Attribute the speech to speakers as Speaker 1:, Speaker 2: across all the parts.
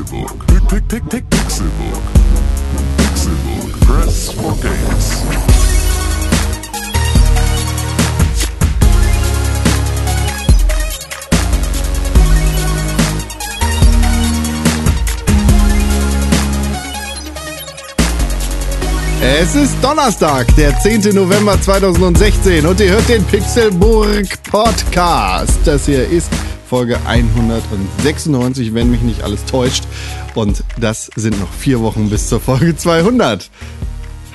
Speaker 1: Pixelbook. Pick, pick, pick, Pixelbook. Pixelbook. Press for games.
Speaker 2: Es ist Donnerstag, der 10. November 2016 und ihr hört den Pixelburg Podcast. Das hier ist Folge 196, wenn mich nicht alles täuscht. Und das sind noch vier Wochen bis zur Folge 200.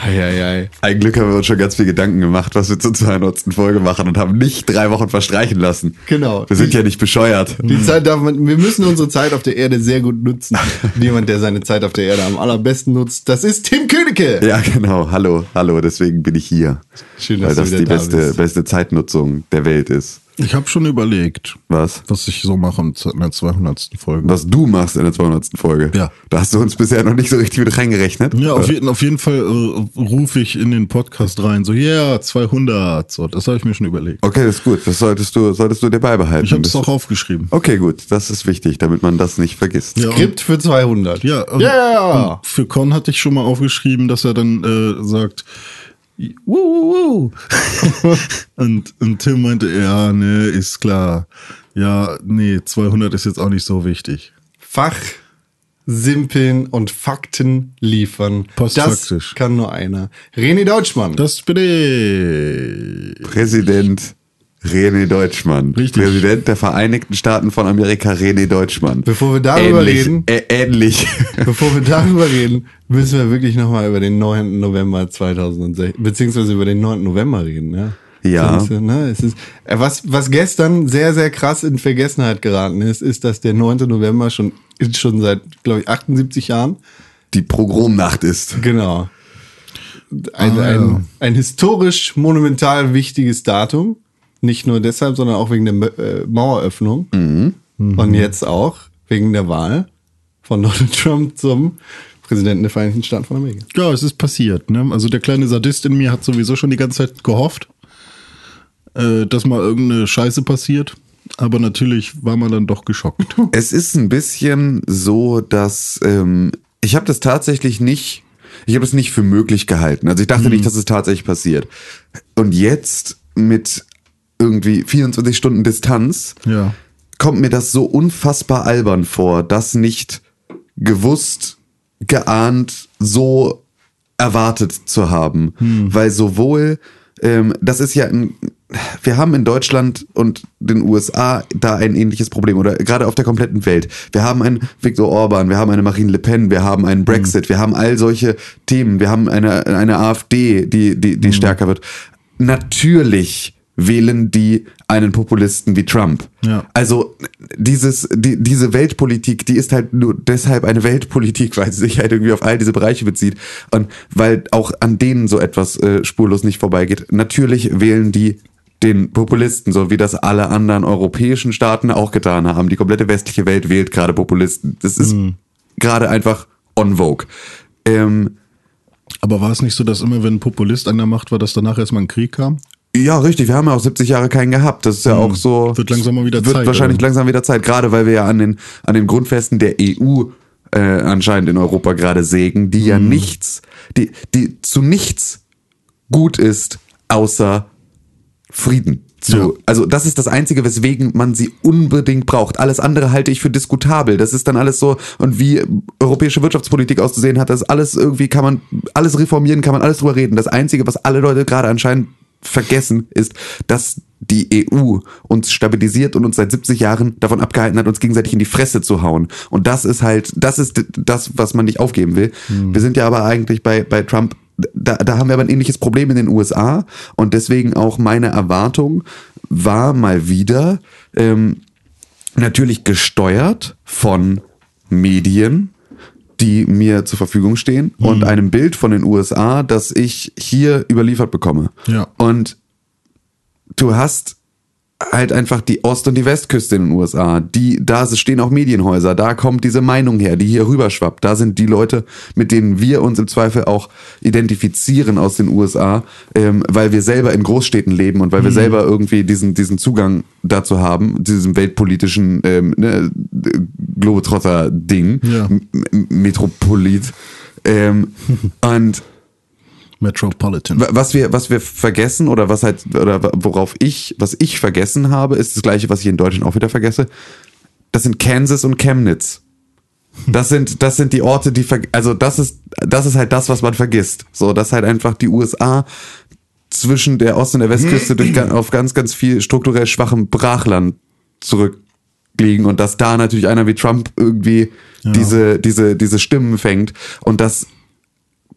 Speaker 2: Eieiei.
Speaker 3: Ein Glück haben wir uns schon ganz viel Gedanken gemacht, was wir zur 200. Folge machen und haben nicht drei Wochen verstreichen lassen.
Speaker 2: Genau.
Speaker 3: Wir sind ja nicht bescheuert.
Speaker 2: Die Zeit darf man, wir müssen unsere Zeit auf der Erde sehr gut nutzen. Jemand, der seine Zeit auf der Erde am allerbesten nutzt, das ist Tim Königke.
Speaker 3: Ja, genau. Hallo, hallo. Deswegen bin ich hier.
Speaker 2: Schön, dass
Speaker 3: weil
Speaker 2: du
Speaker 3: das
Speaker 2: wieder
Speaker 3: die
Speaker 2: da
Speaker 3: beste,
Speaker 2: bist.
Speaker 3: beste Zeitnutzung der Welt ist.
Speaker 4: Ich habe schon überlegt,
Speaker 3: Was?
Speaker 4: was ich so mache in der 200. Folge.
Speaker 3: Was du machst in der 200. Folge.
Speaker 4: Ja.
Speaker 3: Da hast du uns bisher noch nicht so richtig mit reingerechnet.
Speaker 4: Ja, auf, jeden, auf jeden Fall äh, rufe ich in den Podcast rein, so, ja, yeah, 200. So, das habe ich mir schon überlegt.
Speaker 3: Okay, das ist gut. Das solltest du, solltest du dir beibehalten.
Speaker 4: Ich habe es
Speaker 3: Das-
Speaker 4: auch aufgeschrieben.
Speaker 3: Okay, gut. Das ist wichtig, damit man das nicht vergisst.
Speaker 4: Ja,
Speaker 2: Skript für 200.
Speaker 4: ja,
Speaker 2: Ja.
Speaker 4: und für Con hatte ich schon mal aufgeschrieben, dass er dann äh, sagt, wuh, wuh, wuh. und, und Tim meinte, ja, ne, ist klar. Ja, nee, 200 ist jetzt auch nicht so wichtig.
Speaker 2: Fach simpeln und Fakten liefern.
Speaker 4: Postfaktisch.
Speaker 2: Das kann nur einer. René Deutschmann.
Speaker 4: Das bin ich.
Speaker 3: Präsident René Deutschmann.
Speaker 4: Richtig.
Speaker 3: Präsident der Vereinigten Staaten von Amerika, René Deutschmann.
Speaker 2: Bevor wir darüber
Speaker 3: ähnlich,
Speaker 2: reden-
Speaker 3: Ä ähnlich.
Speaker 2: Bevor wir darüber reden, müssen wir wirklich nochmal über den 9. November 2016, beziehungsweise über den 9. November reden, ja.
Speaker 3: Ja.
Speaker 2: Sonst, ne, es ist, äh, was, was gestern sehr, sehr krass in Vergessenheit geraten ist, ist, dass der 9. November schon, schon seit, glaube ich, 78 Jahren,
Speaker 3: Die Pogromnacht ist.
Speaker 2: genau, ein,
Speaker 4: Ah, ja.
Speaker 2: ein, ein historisch monumental wichtiges Datum. Nicht nur deshalb, sondern auch wegen der äh, Maueröffnung.
Speaker 3: Mhm.
Speaker 2: Und jetzt auch wegen der Wahl von Donald Trump zum Präsidenten der Vereinigten Staaten von Amerika.
Speaker 4: Ja, es ist passiert. Ne? Also der kleine Sadist in mir hat sowieso schon die ganze Zeit gehofft, äh, dass mal irgendeine Scheiße passiert. Aber natürlich war man dann doch geschockt.
Speaker 3: Es ist ein bisschen so, dass ähm, ich habe das tatsächlich nicht, ich habe es nicht für möglich gehalten. Also ich dachte nicht, dass es tatsächlich passiert. Und jetzt mit irgendwie 24 Stunden Distanz
Speaker 4: ja.
Speaker 3: kommt mir das so unfassbar albern vor, das nicht gewusst, geahnt, so erwartet zu haben. Weil sowohl, ähm, das ist ja ein, wir haben in Deutschland und den USA da ein ähnliches Problem oder gerade auf der kompletten Welt. Wir haben einen Viktor Orban, wir haben eine Marine Le Pen, wir haben einen Brexit, wir haben all solche Themen, wir haben eine, eine AfD, die, die, die stärker wird. Natürlich wählen die einen Populisten wie Trump.
Speaker 4: Ja.
Speaker 3: Also dieses, die, diese Weltpolitik, die ist halt nur deshalb eine Weltpolitik, weil sie sich halt irgendwie auf all diese Bereiche bezieht und weil auch an denen so etwas äh, spurlos nicht vorbeigeht. Natürlich wählen die den Populisten, so wie das alle anderen europäischen Staaten auch getan haben. Die komplette westliche Welt wählt gerade Populisten. Das ist gerade einfach on vogue. Ähm,
Speaker 4: Aber war es nicht so, dass immer, wenn ein Populist an der Macht war, dass danach erstmal ein Krieg kam?
Speaker 3: Ja, richtig. Wir haben ja auch 70 Jahre keinen gehabt. Das ist ja auch so.
Speaker 4: Wird langsam mal wieder
Speaker 3: wird
Speaker 4: Zeit,
Speaker 3: wahrscheinlich
Speaker 4: oder?
Speaker 3: langsam wieder Zeit. Gerade weil wir ja an den, an den Grundfesten der EU äh, anscheinend in Europa gerade sägen, die ja nichts, die, die zu nichts gut ist, außer Frieden. Zu,
Speaker 4: Ja.
Speaker 3: Also das ist das Einzige, weswegen man sie unbedingt braucht. Alles andere halte ich für diskutabel. Das ist dann alles so, und wie europäische Wirtschaftspolitik auszusehen hat, das alles irgendwie kann man, alles reformieren, kann man alles drüber reden. Das Einzige, was alle Leute gerade anscheinend vergessen, ist, dass die EU uns stabilisiert und uns seit 70 Jahren davon abgehalten hat, uns gegenseitig in die Fresse zu hauen. Und das ist halt, das ist das, was man nicht aufgeben will. Wir sind ja aber eigentlich bei, bei Trump, da, da haben wir aber ein ähnliches Problem in den USA und deswegen auch meine Erwartung war mal wieder ähm, natürlich gesteuert von Medien, die mir zur Verfügung stehen und einem Bild von den USA, das ich hier überliefert bekomme.
Speaker 4: Ja.
Speaker 3: Und du hast halt einfach die Ost- und die Westküste in den USA. Die, da stehen auch Medienhäuser, da kommt diese Meinung her, die hier rüberschwappt. Da sind die Leute, mit denen wir uns im Zweifel auch identifizieren aus den USA, ähm, weil wir selber in Großstädten leben und weil wir selber irgendwie diesen, diesen Zugang dazu haben, diesem weltpolitischen ähm, ne, Globetrotter-Ding,
Speaker 4: Ja.
Speaker 3: Metropolit. Ähm, und
Speaker 4: Metropolitan.
Speaker 3: Wa- Was wir, was wir vergessen oder was halt, oder worauf ich, was ich vergessen habe, ist das gleiche, was ich in Deutschland auch wieder vergesse. Das sind Kansas und Chemnitz. Das sind, das sind die Orte, die, also das ist, das ist halt das, was man vergisst. So, dass halt einfach die USA zwischen der Ost- und der Westküste durch, auf ganz, ganz viel strukturell schwachem Brachland zurückliegen und dass da natürlich einer wie Trump irgendwie diese, diese, diese Stimmen fängt und das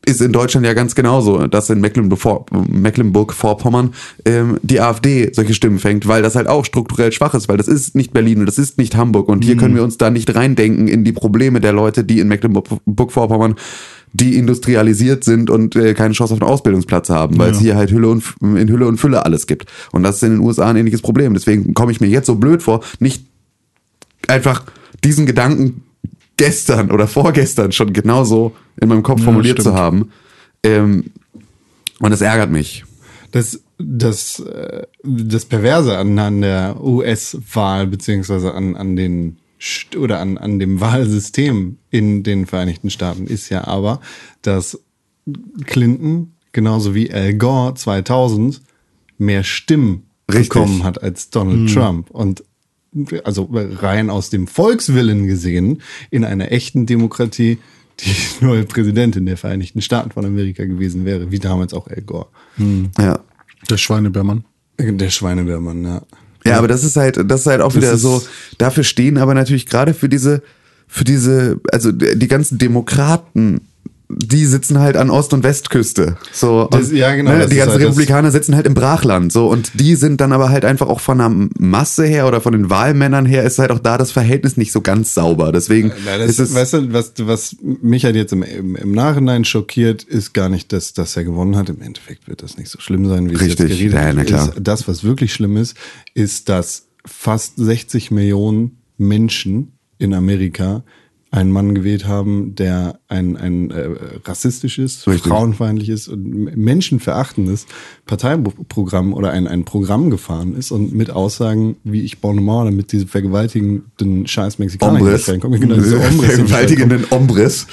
Speaker 3: ist in Deutschland ja ganz genauso, dass in Mecklenburg- Mecklenburg-Vorpommern ähm, die AfD solche Stimmen fängt, weil das halt auch strukturell schwach ist, weil das ist nicht Berlin und das ist nicht Hamburg und hier können wir uns da nicht reindenken in die Probleme der Leute, die in Mecklenburg-Vorpommern die industrialisiert sind und äh, keine Chance auf einen Ausbildungsplatz haben, weil es hier halt Hülle und in Hülle und Fülle alles gibt. Und das ist in den USA ein ähnliches Problem. Deswegen komme ich mir jetzt so blöd vor, nicht einfach diesen Gedanken gestern oder vorgestern schon genauso in meinem Kopf
Speaker 4: Ja,
Speaker 3: formuliert
Speaker 4: stimmt.
Speaker 3: zu haben. Ähm, und es ärgert mich.
Speaker 2: Das, das, äh, das Perverse an, an der US-Wahl beziehungsweise an, an den oder an, an dem Wahlsystem in den Vereinigten Staaten ist ja aber, dass Clinton genauso wie Al Gore 2000 mehr Stimmen
Speaker 3: Richtig.
Speaker 2: bekommen hat als Donald Trump und also rein aus dem Volkswillen gesehen in einer echten Demokratie die neue Präsidentin der Vereinigten Staaten von Amerika gewesen wäre, wie damals auch Al Gore.
Speaker 3: Ja.
Speaker 4: Der Schweinebärmann.
Speaker 2: Der Schweinebärmann, ja.
Speaker 3: Ja, aber das ist halt, das ist halt auch wieder
Speaker 2: ist-
Speaker 3: so, dafür stehen aber natürlich gerade für diese, für diese, also die ganzen Demokraten, die sitzen halt an Ost- und Westküste. So,
Speaker 2: Das-
Speaker 3: und,
Speaker 2: ja, genau,
Speaker 3: Ne, die ganzen
Speaker 2: halt das-
Speaker 3: Republikaner sitzen halt im Brachland. So, und die sind dann aber halt einfach auch von der Masse her oder von den Wahlmännern her ist halt auch da das Verhältnis nicht so ganz sauber. Deswegen
Speaker 2: Ja, das,
Speaker 3: ist es.
Speaker 2: weißt du, was, was mich halt jetzt im, im, im Nachhinein schockiert, ist gar nicht, dass, dass er gewonnen hat. Im Endeffekt wird das nicht so schlimm sein, wie es
Speaker 3: Richtig,
Speaker 2: jetzt geredet
Speaker 3: ja, na klar.
Speaker 2: Ist, das, was wirklich schlimm ist, ist, dass fast 60 Millionen Menschen in Amerika einen Mann gewählt haben, der ein, ein äh, rassistisches,
Speaker 3: Richtig.
Speaker 2: frauenfeindliches und menschenverachtendes Parteiprogramm oder ein, ein Programm gefahren ist und mit Aussagen wie ich baue eine Mauer, damit diese vergewaltigenden scheiß Mexikaner
Speaker 3: Ombres.
Speaker 2: Genau, diese Ombres
Speaker 3: Vergewaltigenden Ombres.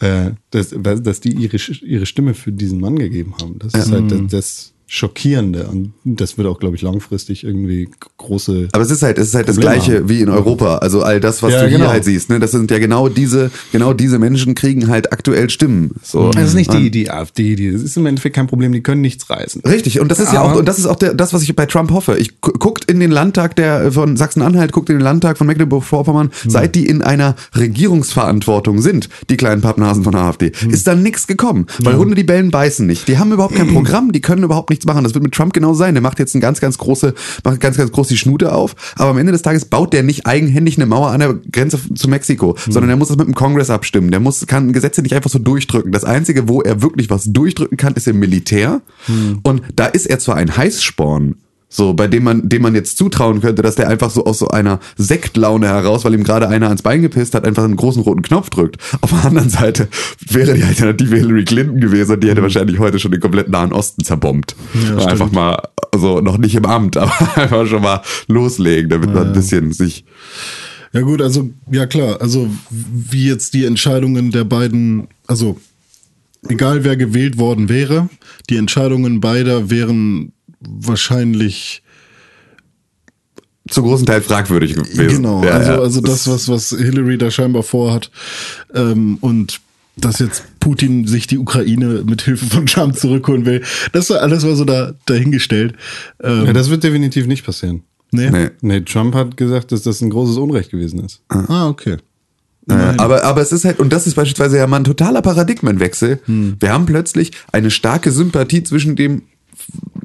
Speaker 2: äh, dass, dass die ihre, ihre Stimme für diesen Mann gegeben haben. Das ist halt das, das Schockierende. Und das wird auch, glaube ich, langfristig irgendwie große.
Speaker 3: Aber es ist halt, es ist halt das
Speaker 2: Probleme
Speaker 3: Gleiche
Speaker 2: haben.
Speaker 3: wie in Europa. Also all das, was
Speaker 2: Ja,
Speaker 3: du hier
Speaker 2: genau.
Speaker 3: halt siehst, ne, das sind ja genau diese, genau diese Menschen kriegen halt aktuell Stimmen. So.
Speaker 2: Das ist nicht die, die AfD, die, das ist im Endeffekt kein Problem, die können nichts reißen.
Speaker 3: Richtig, und das ist ja
Speaker 2: Aber-
Speaker 3: auch, und das ist auch der, das, was ich bei Trump hoffe. Ich gu- guckt in den Landtag der von Sachsen-Anhalt, guckt in den Landtag von Mecklenburg-Vorpommern,
Speaker 2: Hm.
Speaker 3: seit die in einer Regierungsverantwortung sind, die kleinen Pappnasen von der AfD,
Speaker 2: Hm.
Speaker 3: ist da nichts gekommen. Weil Hunde, die bellen, beißen nicht. Die haben überhaupt kein Programm, die können überhaupt nichts machen. Das wird mit Trump genau sein. Der macht jetzt ein ganz, ganz große, macht ganz, ganz groß die Schnute auf, aber am Ende des Tages baut der nicht eigenhändig eine Mauer an der Grenze zu Mexiko, sondern er muss das mit dem Kongress abstimmen. Der muss, kann Gesetze nicht einfach so durchdrücken. Das Einzige, wo er wirklich was durchdrücken kann, ist im Militär. Und da ist er zwar ein Heißsporn, so, bei dem man, dem man jetzt zutrauen könnte, dass der einfach so aus so einer Sektlaune heraus, weil ihm gerade einer ans Bein gepisst hat, einfach einen großen roten Knopf drückt. Auf der anderen Seite wäre die Alternative Hillary Clinton gewesen und die hätte wahrscheinlich heute schon den kompletten Nahen Osten zerbombt.
Speaker 4: Ja,
Speaker 3: einfach mal, also noch nicht im Amt, aber einfach schon mal loslegen, damit man ein bisschen sich,
Speaker 4: Ja gut, also ja klar, also wie jetzt die Entscheidungen der beiden, also egal wer gewählt worden wäre, die Entscheidungen beider wären wahrscheinlich
Speaker 3: zu großen Teil fragwürdig gewesen.
Speaker 4: genau,
Speaker 3: Ja,
Speaker 4: also
Speaker 3: ja.
Speaker 4: also das was was Hillary da scheinbar vorhat ähm, und dass jetzt Putin sich die Ukraine mit Hilfe von Trump zurückholen will, das war alles war so da dahingestellt. Ähm,
Speaker 2: Ja, das wird definitiv nicht passieren.
Speaker 4: nee.
Speaker 3: Nee.
Speaker 2: Nee, Trump hat gesagt, dass das ein großes Unrecht gewesen ist.
Speaker 4: Ah, okay.
Speaker 3: Äh, aber, aber es ist halt, und das ist beispielsweise ja mal ein totaler Paradigmenwechsel. Wir haben plötzlich eine starke Sympathie zwischen dem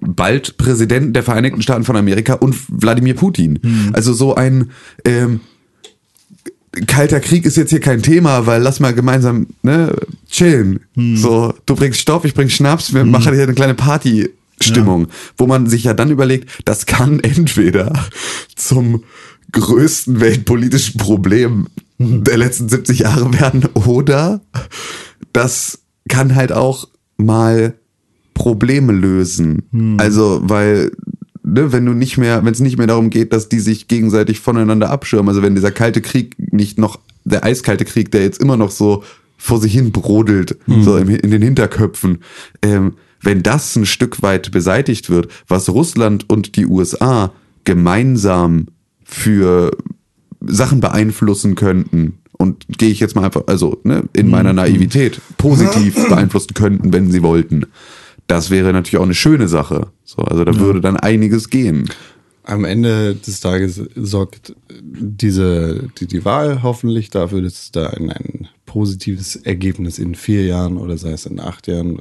Speaker 3: bald Präsidenten der Vereinigten Staaten von Amerika und Wladimir Putin. Also so ein ähm, kalter Krieg ist jetzt hier kein Thema, weil lass mal gemeinsam ne, chillen. So, du bringst Stoff, ich bring Schnaps, wir machen hier eine kleine Party Stimmung, wo man sich ja dann überlegt, das kann entweder zum größten weltpolitischen Problem der letzten 70 Jahre werden oder das kann halt auch mal Probleme lösen. Also, weil ne, wenn du nicht mehr, wenn es nicht mehr darum geht, dass die sich gegenseitig voneinander abschirmen, also wenn dieser kalte Krieg nicht noch, der eiskalte Krieg, der jetzt immer noch so vor sich hin brodelt, so im, in den Hinterköpfen, ähm, wenn das ein Stück weit beseitigt wird, was Russland und die USA gemeinsam für Sachen beeinflussen könnten, und gehe ich jetzt mal einfach, also ne, in meiner Naivität positiv beeinflussen könnten, wenn sie wollten. Das wäre natürlich auch eine schöne Sache. So, also da würde dann einiges gehen.
Speaker 2: Am Ende des Tages sorgt diese, die, die Wahl hoffentlich dafür, dass es da ein, ein positives Ergebnis in vier Jahren oder sei es in acht Jahren,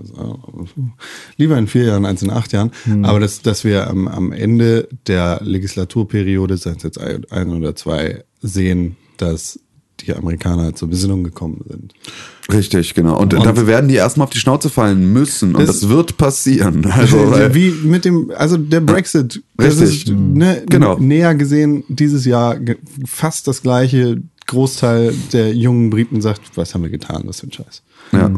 Speaker 2: lieber in vier Jahren als in acht Jahren, aber dass, dass wir am, am Ende der Legislaturperiode, sei es jetzt ein oder zwei, sehen, dass die Amerikaner zur Besinnung gekommen sind.
Speaker 3: Richtig, genau. Und,
Speaker 2: Und-
Speaker 3: dafür werden die erstmal auf die Schnauze fallen müssen. Und
Speaker 2: Das-
Speaker 3: das, wird passieren. Also,
Speaker 2: Wie mit dem, also der Brexit, das
Speaker 3: Richtig.
Speaker 2: ist ne,
Speaker 3: Genau.
Speaker 2: näher gesehen dieses Jahr fast das gleiche. Großteil der jungen Briten sagt, was haben wir getan, das ist ein Scheiß.
Speaker 3: ja.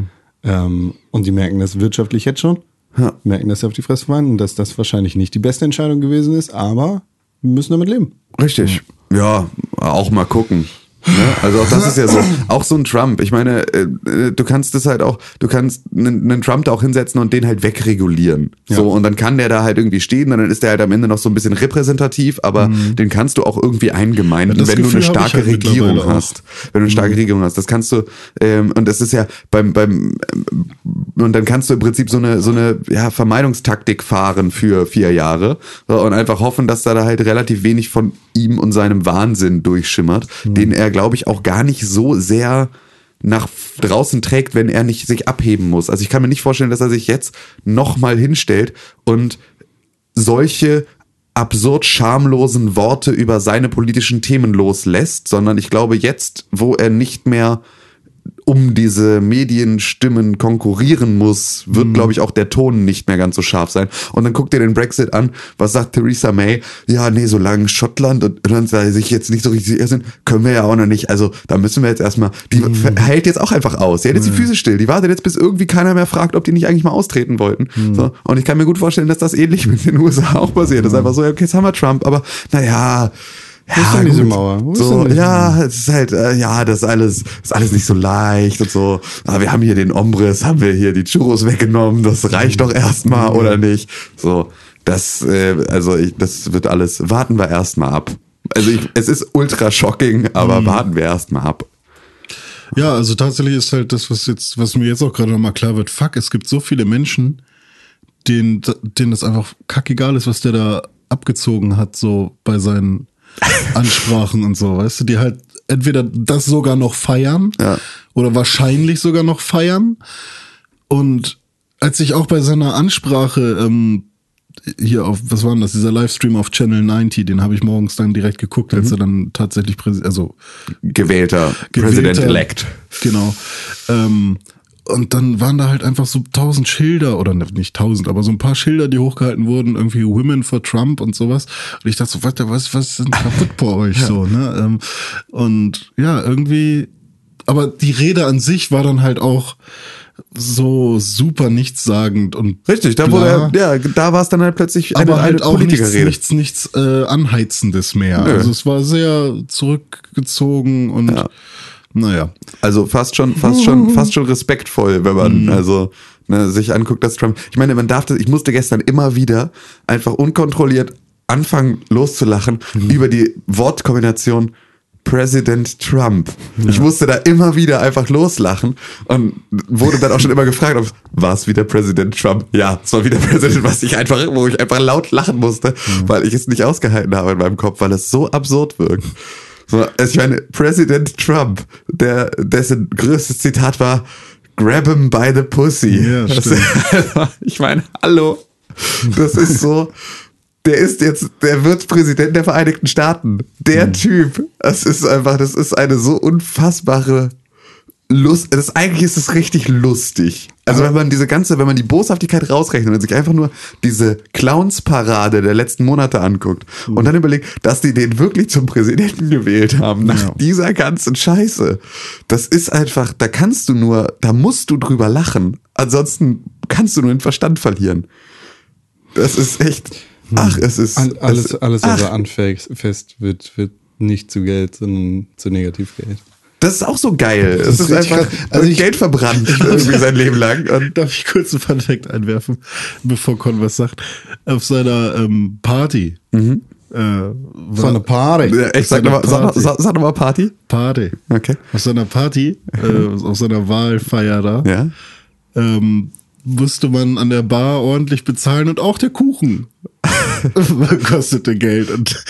Speaker 2: Ähm, und die merken das wirtschaftlich jetzt schon,
Speaker 3: Ja.
Speaker 2: merken, dass sie auf die Fresse fallen und dass das wahrscheinlich nicht die beste Entscheidung gewesen ist, aber wir müssen damit leben.
Speaker 3: Richtig. Ja, auch mal gucken. Ne? Also auch das ist ja so, auch so ein Trump. Ich meine, äh, äh, du kannst das halt auch, du kannst einen, Trump da auch hinsetzen und den halt wegregulieren. So, und dann kann der da halt irgendwie stehen und dann ist der halt am Ende noch so ein bisschen repräsentativ, aber den kannst du auch irgendwie eingemeinden,
Speaker 4: Ja,
Speaker 3: wenn du eine
Speaker 4: Gefühl hab ich
Speaker 3: starke
Speaker 4: halt
Speaker 3: Regierung hast. Wenn du eine starke Regierung hast. Das kannst du, ähm, und das ist ja beim, beim, ähm, und dann kannst du im Prinzip so eine, so eine ja, Vermeidungstaktik fahren für vier Jahre so, und einfach hoffen, dass da, da halt relativ wenig von ihm und seinem Wahnsinn durchschimmert, den er, glaube ich, auch gar nicht so sehr nach draußen trägt, wenn er nicht sich abheben muss. Also ich kann mir nicht vorstellen, dass er sich jetzt nochmal hinstellt und solche absurd schamlosen Worte über seine politischen Themen loslässt, sondern ich glaube jetzt, wo er nicht mehr um diese Medienstimmen konkurrieren muss, wird, glaube ich, auch der Ton nicht mehr ganz so scharf sein. Und dann guckt ihr den Brexit an, was sagt Theresa May? Ja, nee, solange Schottland und Irland sich jetzt nicht so richtig sicher sind, können wir ja auch noch nicht. Also da müssen wir jetzt erstmal, die hält jetzt auch einfach aus. Die hält jetzt die Füße still. Die wartet jetzt, bis irgendwie keiner mehr fragt, ob die nicht eigentlich mal austreten wollten. So. Und ich kann mir gut vorstellen, dass das ähnlich mit den USA auch passiert. Das ist einfach so, ja, okay, jetzt haben wir Trump, aber naja, ja,
Speaker 2: ist denn diese
Speaker 3: gut.
Speaker 2: Mauer? Wo
Speaker 3: So,
Speaker 2: diese
Speaker 3: ja, es ist halt, äh, ja, das ist alles, ist alles nicht so leicht und so. Aber wir haben hier den Ombriss, haben wir hier die Churros weggenommen, das reicht doch erstmal,
Speaker 2: Mhm.
Speaker 3: oder nicht? So, das, äh, also ich, das wird alles, warten wir erstmal ab. Also ich, es ist ultra shocking, aber
Speaker 2: Mhm.
Speaker 3: warten wir erstmal ab.
Speaker 4: Ja, also tatsächlich ist halt das, was jetzt, was mir jetzt auch gerade nochmal klar wird, fuck, es gibt so viele Menschen, denen, denen das einfach kackegal ist, was der da abgezogen hat, so bei seinen Ansprachen und so, weißt du, die halt entweder das sogar noch feiern
Speaker 3: Ja.
Speaker 4: oder wahrscheinlich sogar noch feiern. Und als ich auch bei seiner Ansprache ähm, hier auf, was war denn das, dieser Livestream auf Channel 90, den habe ich morgens dann direkt geguckt, als er dann tatsächlich, Präsi- also
Speaker 3: Gewählter,
Speaker 4: gewählter-
Speaker 3: President-elect.
Speaker 4: Genau. Ähm, und dann waren da halt einfach so tausend Schilder, oder ne- nicht tausend, aber so ein paar Schilder, die hochgehalten wurden, irgendwie Women for Trump und sowas. Und ich dachte so, was, was, was ist denn kaputt bei euch so, ne? Ähm, und ja, irgendwie, aber die Rede an sich war dann halt auch so super nichtssagend und
Speaker 3: Richtig, da wurde, ja, da war es dann halt plötzlich eine,
Speaker 4: aber halt
Speaker 3: eine
Speaker 4: auch nichts, nichts, nichts äh, Anheizendes mehr.
Speaker 3: Nö.
Speaker 4: Also es war sehr zurückgezogen und
Speaker 3: Ja.
Speaker 4: Naja.
Speaker 3: Also fast schon, fast schon, fast schon respektvoll, wenn man also ne, sich anguckt, dass Trump. Ich meine, man darf das, ich musste gestern immer wieder einfach unkontrolliert anfangen loszulachen über die Wortkombination President Trump. Ich musste da immer wieder einfach loslachen und wurde dann auch schon immer gefragt, ob war es wieder Präsident Trump? Ja, es war wieder Präsident, was ich einfach, wo ich einfach laut lachen musste, weil ich es nicht ausgehalten habe in meinem Kopf, weil es so absurd wirkt. So, also ich meine, Präsident Trump, der, dessen größtes Zitat war, grab him by the pussy.
Speaker 4: Ja,
Speaker 3: Das-
Speaker 4: stimmt.
Speaker 3: ich meine, hallo. Das ist so, der ist jetzt, der wird Präsident der Vereinigten Staaten. Der
Speaker 4: Mhm.
Speaker 3: Typ. Das ist einfach, das ist eine so unfassbare Lust, das eigentlich ist es richtig lustig. Also wenn man diese ganze, wenn man die Boshaftigkeit rausrechnet und sich einfach nur diese Clowns-Parade der letzten Monate anguckt und dann überlegt, dass die den wirklich zum Präsidenten gewählt haben nach
Speaker 4: Ja.
Speaker 3: dieser ganzen Scheiße. Das ist einfach, da kannst du nur, da musst du drüber lachen. Ansonsten kannst du nur den Verstand verlieren. Das ist echt, ach, es ist,
Speaker 2: All- alles,
Speaker 3: es,
Speaker 2: alles, was
Speaker 3: ach,
Speaker 2: er anfasst, wird, wird nicht zu Geld, sondern zu Negativgeld.
Speaker 3: Das ist auch so geil. Es
Speaker 4: ist
Speaker 3: ist, einfach.
Speaker 4: Also ich-
Speaker 3: Geld verbrannt irgendwie sein Leben lang. Und
Speaker 4: Darf ich kurz einen Funfact einwerfen, bevor Con was sagt? Auf seiner ähm, Party. Äh, war,
Speaker 2: So eine Party.
Speaker 3: Ich sag
Speaker 4: seiner
Speaker 3: nochmal, sag,
Speaker 4: Party.
Speaker 3: sag, sag noch Party.
Speaker 4: Party.
Speaker 3: Okay.
Speaker 4: Auf seiner Party, äh, auf seiner Wahlfeier da,
Speaker 3: Ja.
Speaker 4: ähm, musste man an der Bar ordentlich bezahlen und auch der Kuchen kostete Geld. Und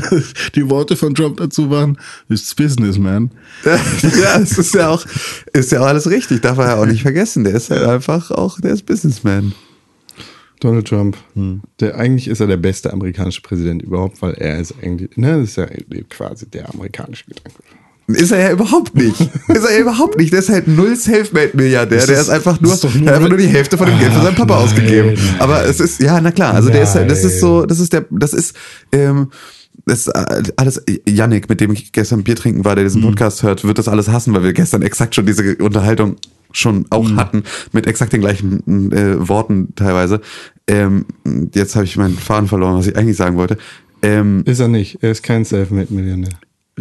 Speaker 4: die Worte von Trump dazu waren, it's business, man.
Speaker 3: ja, es ist ja auch, ist ja auch alles richtig. Darf er ja auch nicht vergessen. Der ist halt einfach auch, der ist Businessman.
Speaker 2: Donald Trump, der eigentlich ist er der beste amerikanische Präsident überhaupt, weil er ist eigentlich, ne, das ist ja quasi der amerikanische Gedanke.
Speaker 3: Ist er ja überhaupt nicht. Ist er ja überhaupt nicht. Der ist halt null Selfmade-Milliardär. Der ist einfach nur,
Speaker 4: ist nur-
Speaker 3: der hat einfach nur die Hälfte von dem Geld von seinem Papa
Speaker 2: nein,
Speaker 3: ausgegeben.
Speaker 2: nein.
Speaker 3: Aber es ist, ja, na klar. Also der ist, das ist so, das ist der, das ist, ähm, das ist alles, Yannick, mit dem ich gestern Bier trinken war, der diesen Podcast hört, wird das alles hassen, weil wir gestern exakt schon diese Unterhaltung schon auch hatten, mit exakt den gleichen äh, Worten teilweise. Ähm, jetzt habe ich meinen Faden verloren, was ich eigentlich sagen wollte. Ähm,
Speaker 2: Ist er nicht. Er ist kein Selfmade-Millionär.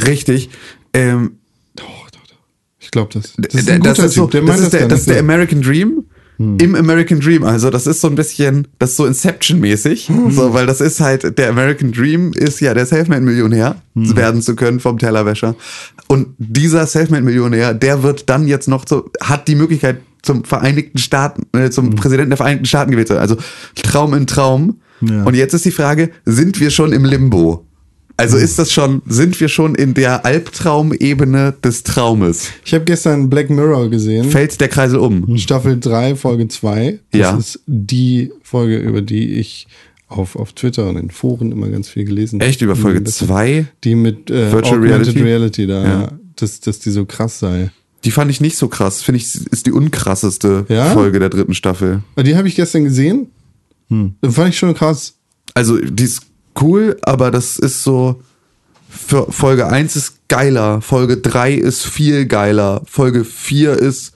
Speaker 3: richtig. Ähm,
Speaker 2: Doch, doch, doch. Ich glaube das. Das ist ein
Speaker 3: das
Speaker 2: guter
Speaker 3: ist so,
Speaker 2: Typ. Der
Speaker 3: das ist der, das ist. American Dream. Im American Dream, also das ist so ein bisschen, das ist so Inception-mäßig, so, weil das ist halt, der American Dream ist ja der Selfmade-Millionär werden zu können vom Tellerwäscher. Und dieser Selfmade-Millionär, der wird dann jetzt noch so, hat die Möglichkeit zum Vereinigten Staaten, äh, zum Präsidenten der Vereinigten Staaten gewählt zu werden. Also Traum in Traum.
Speaker 4: Ja.
Speaker 3: Und jetzt ist die Frage, sind wir schon im Limbo? Also ist das schon, sind wir schon in der Albtraumebene des Traumes?
Speaker 2: Ich habe gestern Black Mirror gesehen.
Speaker 3: Fällt der Kreisel um?
Speaker 2: Staffel 3, Folge 2. Das
Speaker 3: Ja.
Speaker 2: ist die Folge, über die ich auf, auf Twitter und in Foren immer ganz viel gelesen
Speaker 3: Echt über Folge
Speaker 2: Das-
Speaker 3: 2?
Speaker 2: Die mit äh,
Speaker 3: Virtual Reality?
Speaker 2: Reality, da,
Speaker 3: Ja.
Speaker 2: dass, dass die so krass sei.
Speaker 3: Die fand ich nicht so krass. Finde ich, ist die unkrasseste
Speaker 2: Ja?
Speaker 3: Folge der dritten Staffel.
Speaker 2: Die habe ich gestern gesehen.
Speaker 3: Hm.
Speaker 2: Fand ich schon krass.
Speaker 3: Also, die ist cool, aber das ist so. Für Folge 1 ist geiler, Folge 3 ist viel geiler, Folge 4 ist